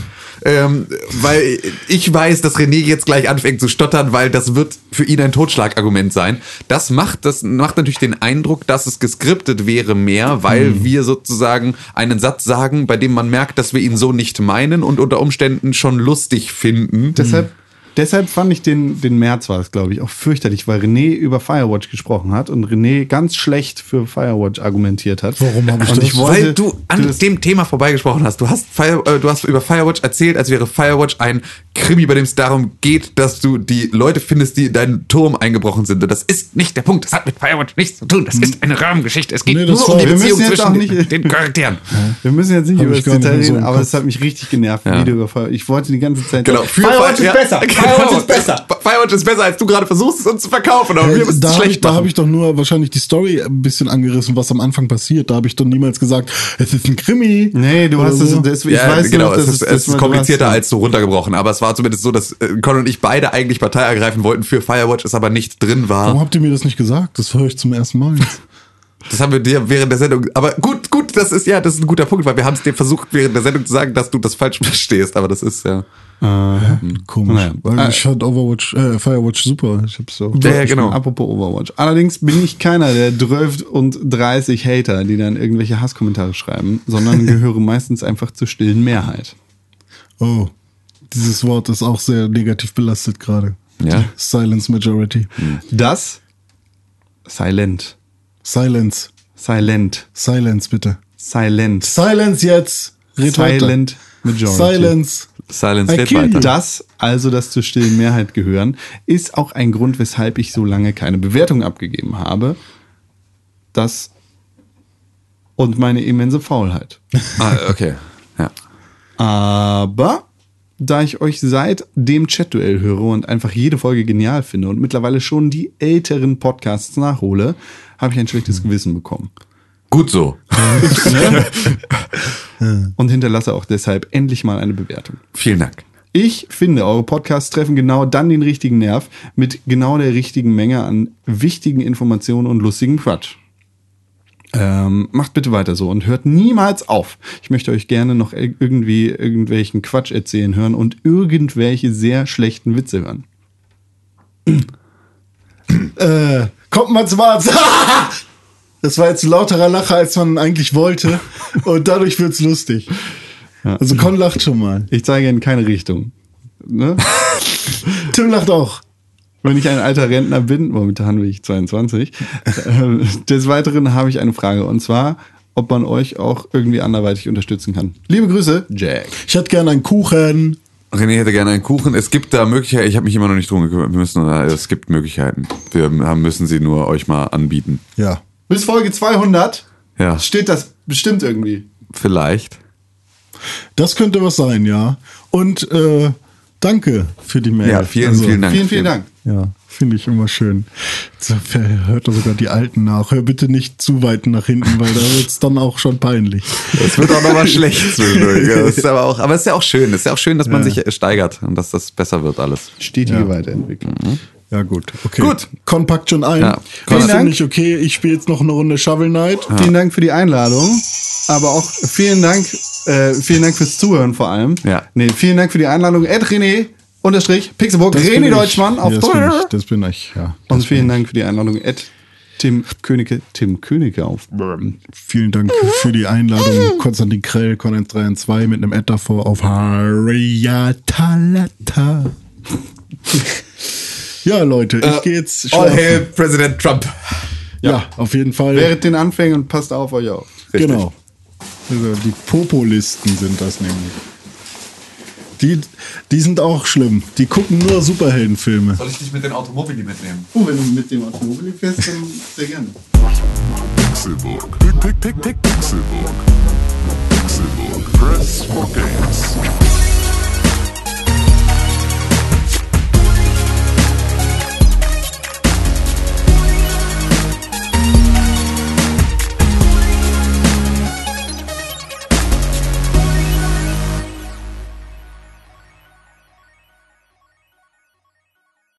Speaker 3: ähm, weil ich weiß, dass René jetzt gleich anfängt zu stottern, weil das wird für ihn ein Totschlagargument sein. Das macht, das macht natürlich den Eindruck, dass es geskriptet wäre mehr, weil
Speaker 2: Mhm.
Speaker 3: wir sozusagen einen Satz sagen, bei dem man merkt, dass wir ihn so nicht meinen und unter Umständen schon lustig finden.
Speaker 2: Deshalb, deshalb fand ich den, den März war es, glaube ich, auch fürchterlich, weil René über Firewatch gesprochen hat und René ganz schlecht für Firewatch argumentiert hat.
Speaker 4: Warum hab ich
Speaker 2: und
Speaker 4: das?
Speaker 2: Ich wollte,
Speaker 3: Weil du an
Speaker 2: das-
Speaker 3: dem Thema vorbeigesprochen hast. Du hast, Fire, äh, du hast über Firewatch erzählt, als wäre Firewatch ein Krimi, bei dem es darum geht, dass du die Leute findest, die in deinen Turm eingebrochen sind. Und das ist nicht der Punkt. Das hat mit Firewatch nichts zu tun. Das ist eine Rahmengeschichte. Es geht
Speaker 4: Nee,
Speaker 3: nur um die
Speaker 2: Wir müssen
Speaker 3: Beziehung zwischen
Speaker 2: auch nicht-
Speaker 3: den, den Charakteren.
Speaker 2: Wir müssen jetzt nicht
Speaker 4: Hab
Speaker 2: über das Detail
Speaker 4: so
Speaker 2: reden,
Speaker 4: im
Speaker 2: aber es hat mich richtig genervt,
Speaker 3: Ja.
Speaker 2: wie du über Firewatch. Ich wollte die ganze Zeit
Speaker 3: Genau.
Speaker 2: Firewatch
Speaker 3: Fire-
Speaker 2: ist besser. Firewatch ist besser.
Speaker 3: Firewatch ist besser, als du gerade versuchst, es uns zu verkaufen. Aber wir
Speaker 4: Hey,
Speaker 3: müssen
Speaker 4: da
Speaker 3: es
Speaker 4: habe ich,
Speaker 3: schlecht
Speaker 4: da
Speaker 3: machen.
Speaker 4: hab ich doch nur wahrscheinlich die Story ein bisschen angerissen, was am Anfang passiert. Da habe ich doch niemals gesagt, es ist ein Krimi.
Speaker 2: Nee, du hast es,
Speaker 4: so.
Speaker 2: das, ich
Speaker 3: ja,
Speaker 2: weiß
Speaker 3: genau,
Speaker 2: noch,
Speaker 3: es ist, es ist komplizierter
Speaker 2: hast-
Speaker 3: als so runtergebrochen. Aber es war zumindest so, dass äh, Con und ich beide eigentlich Partei ergreifen wollten für Firewatch, es aber nicht drin war.
Speaker 4: Warum habt ihr mir das nicht gesagt? Das höre ich zum ersten Mal.
Speaker 3: Das haben wir dir während der Sendung. Aber gut, gut, das ist ja, das ist ein guter Punkt, weil wir haben es dir versucht, während der Sendung zu sagen, dass du das falsch verstehst. Aber das ist ja.
Speaker 4: Komisch.
Speaker 2: Naja.
Speaker 4: Weil
Speaker 2: Äh,
Speaker 4: ich fand Overwatch, äh, Firewatch super. Ich hab's so.
Speaker 3: Ja, ja, genau.
Speaker 2: Apropos Overwatch. Allerdings bin ich keiner der 12 und 30 Hater, die dann irgendwelche Hasskommentare schreiben, sondern gehöre meistens einfach zur stillen Mehrheit.
Speaker 4: Oh. Dieses Wort ist auch sehr negativ belastet gerade.
Speaker 3: Ja.
Speaker 4: Silence Majority.
Speaker 2: Das Silent.
Speaker 4: Silence.
Speaker 2: Silent.
Speaker 4: Silence, bitte.
Speaker 2: Silent.
Speaker 4: Silence jetzt. Red
Speaker 2: Silent Majority.
Speaker 4: weiter. Silence.
Speaker 3: Silence
Speaker 4: kill
Speaker 3: weiter.
Speaker 2: Das, also das zur stillen Mehrheit gehören, ist auch ein Grund, weshalb ich so lange keine Bewertung abgegeben habe. Das und meine immense Faulheit.
Speaker 3: Ah, okay. Ja.
Speaker 2: Aber da ich euch seit dem Chat-Duell höre und einfach jede Folge genial finde und mittlerweile schon die älteren Podcasts nachhole, habe ich ein schlechtes Gewissen bekommen.
Speaker 3: Gut so.
Speaker 2: Und hinterlasse auch deshalb endlich mal eine Bewertung.
Speaker 3: Vielen Dank.
Speaker 2: Ich finde, eure Podcasts treffen genau dann den richtigen Nerv mit genau der richtigen Menge an wichtigen Informationen und lustigem Quatsch. Ähm, macht bitte weiter so und hört niemals auf. Ich möchte euch gerne noch ir- irgendwie irgendwelchen Quatsch erzählen hören und irgendwelche sehr schlechten Witze hören.
Speaker 4: Äh, kommt mal zum Arzt. Das war jetzt ein lauterer Lacher, als man eigentlich wollte. Und dadurch wird's lustig. Also Con lacht schon mal.
Speaker 2: Ich zeige in keine Richtung. Ne?
Speaker 4: Tim lacht auch.
Speaker 2: Wenn ich ein alter Rentner bin, momentan bin ich 22, äh, des Weiteren habe ich eine Frage und zwar, ob man euch auch irgendwie anderweitig unterstützen kann. Liebe Grüße, Jack.
Speaker 4: Ich hätte gerne einen Kuchen.
Speaker 3: René hätte gerne einen Kuchen. Es gibt da Möglichkeiten. Ich habe mich immer noch nicht drum gekümmert. Wir müssen, es gibt Möglichkeiten. Wir haben, müssen sie nur euch mal anbieten.
Speaker 4: Ja.
Speaker 2: Bis Folge 200
Speaker 3: Ja,
Speaker 2: steht das bestimmt irgendwie.
Speaker 3: vielleicht.
Speaker 4: Das könnte was sein, ja. Und äh, danke für die Mail.
Speaker 3: Ja, vielen,
Speaker 4: Also,
Speaker 3: vielen Dank.
Speaker 2: Vielen, vielen Dank.
Speaker 4: Ja, finde ich immer schön. Hört doch sogar die Alten nach. Hör bitte nicht zu weit nach hinten, weil da wird's dann auch schon peinlich.
Speaker 3: Es wird auch nochmal schlecht zwischendurch. Das ist aber, auch, aber es ist ja auch schön. Es ist ja auch schön, dass man sich steigert und dass das besser wird alles.
Speaker 2: Stetige
Speaker 4: Ja.
Speaker 2: Weiterentwicklung.
Speaker 4: Ja, gut. Okay.
Speaker 3: Gut.
Speaker 4: Con packt schon ein.
Speaker 3: Ja, Con-
Speaker 2: Vielen Dank.
Speaker 4: ich okay. Ich spiele jetzt noch eine Runde Shovel Knight.
Speaker 2: Vielen Dank für die Einladung, aber auch vielen Dank, äh, vielen Dank fürs Zuhören vor allem.
Speaker 3: Ja.
Speaker 2: Nee, vielen Dank für die Einladung. Ed René, Unterstrich, Pixelburg,
Speaker 4: Das
Speaker 2: René. Deutschmann auf
Speaker 4: ja, das bin
Speaker 2: Twitter.
Speaker 4: ich. Das bin ich, ja.
Speaker 2: Und vielen Dank für die Einladung, Ed Tim Königke, Tim Königke auf
Speaker 4: Vielen Dank für die Einladung. Konstantin Krell, Content 3 und 2 mit einem Ad davor auf Hariatalata. Ja, Leute, ich gehe jetzt
Speaker 3: All
Speaker 4: schlafen.
Speaker 3: hail President Trump.
Speaker 4: Ja, auf jeden Fall.
Speaker 2: Während den Anfängen und passt auf euch auf.
Speaker 4: Genau. Also die Populisten sind das nämlich. Die, die sind auch schlimm. Die gucken nur Superheldenfilme.
Speaker 3: Soll ich dich mit den Automobili mitnehmen?
Speaker 2: Oh, wenn du mit dem Automobil fährst, dann sehr gerne.
Speaker 1: Pick, Pixelbook. Pixelbook. Press for games.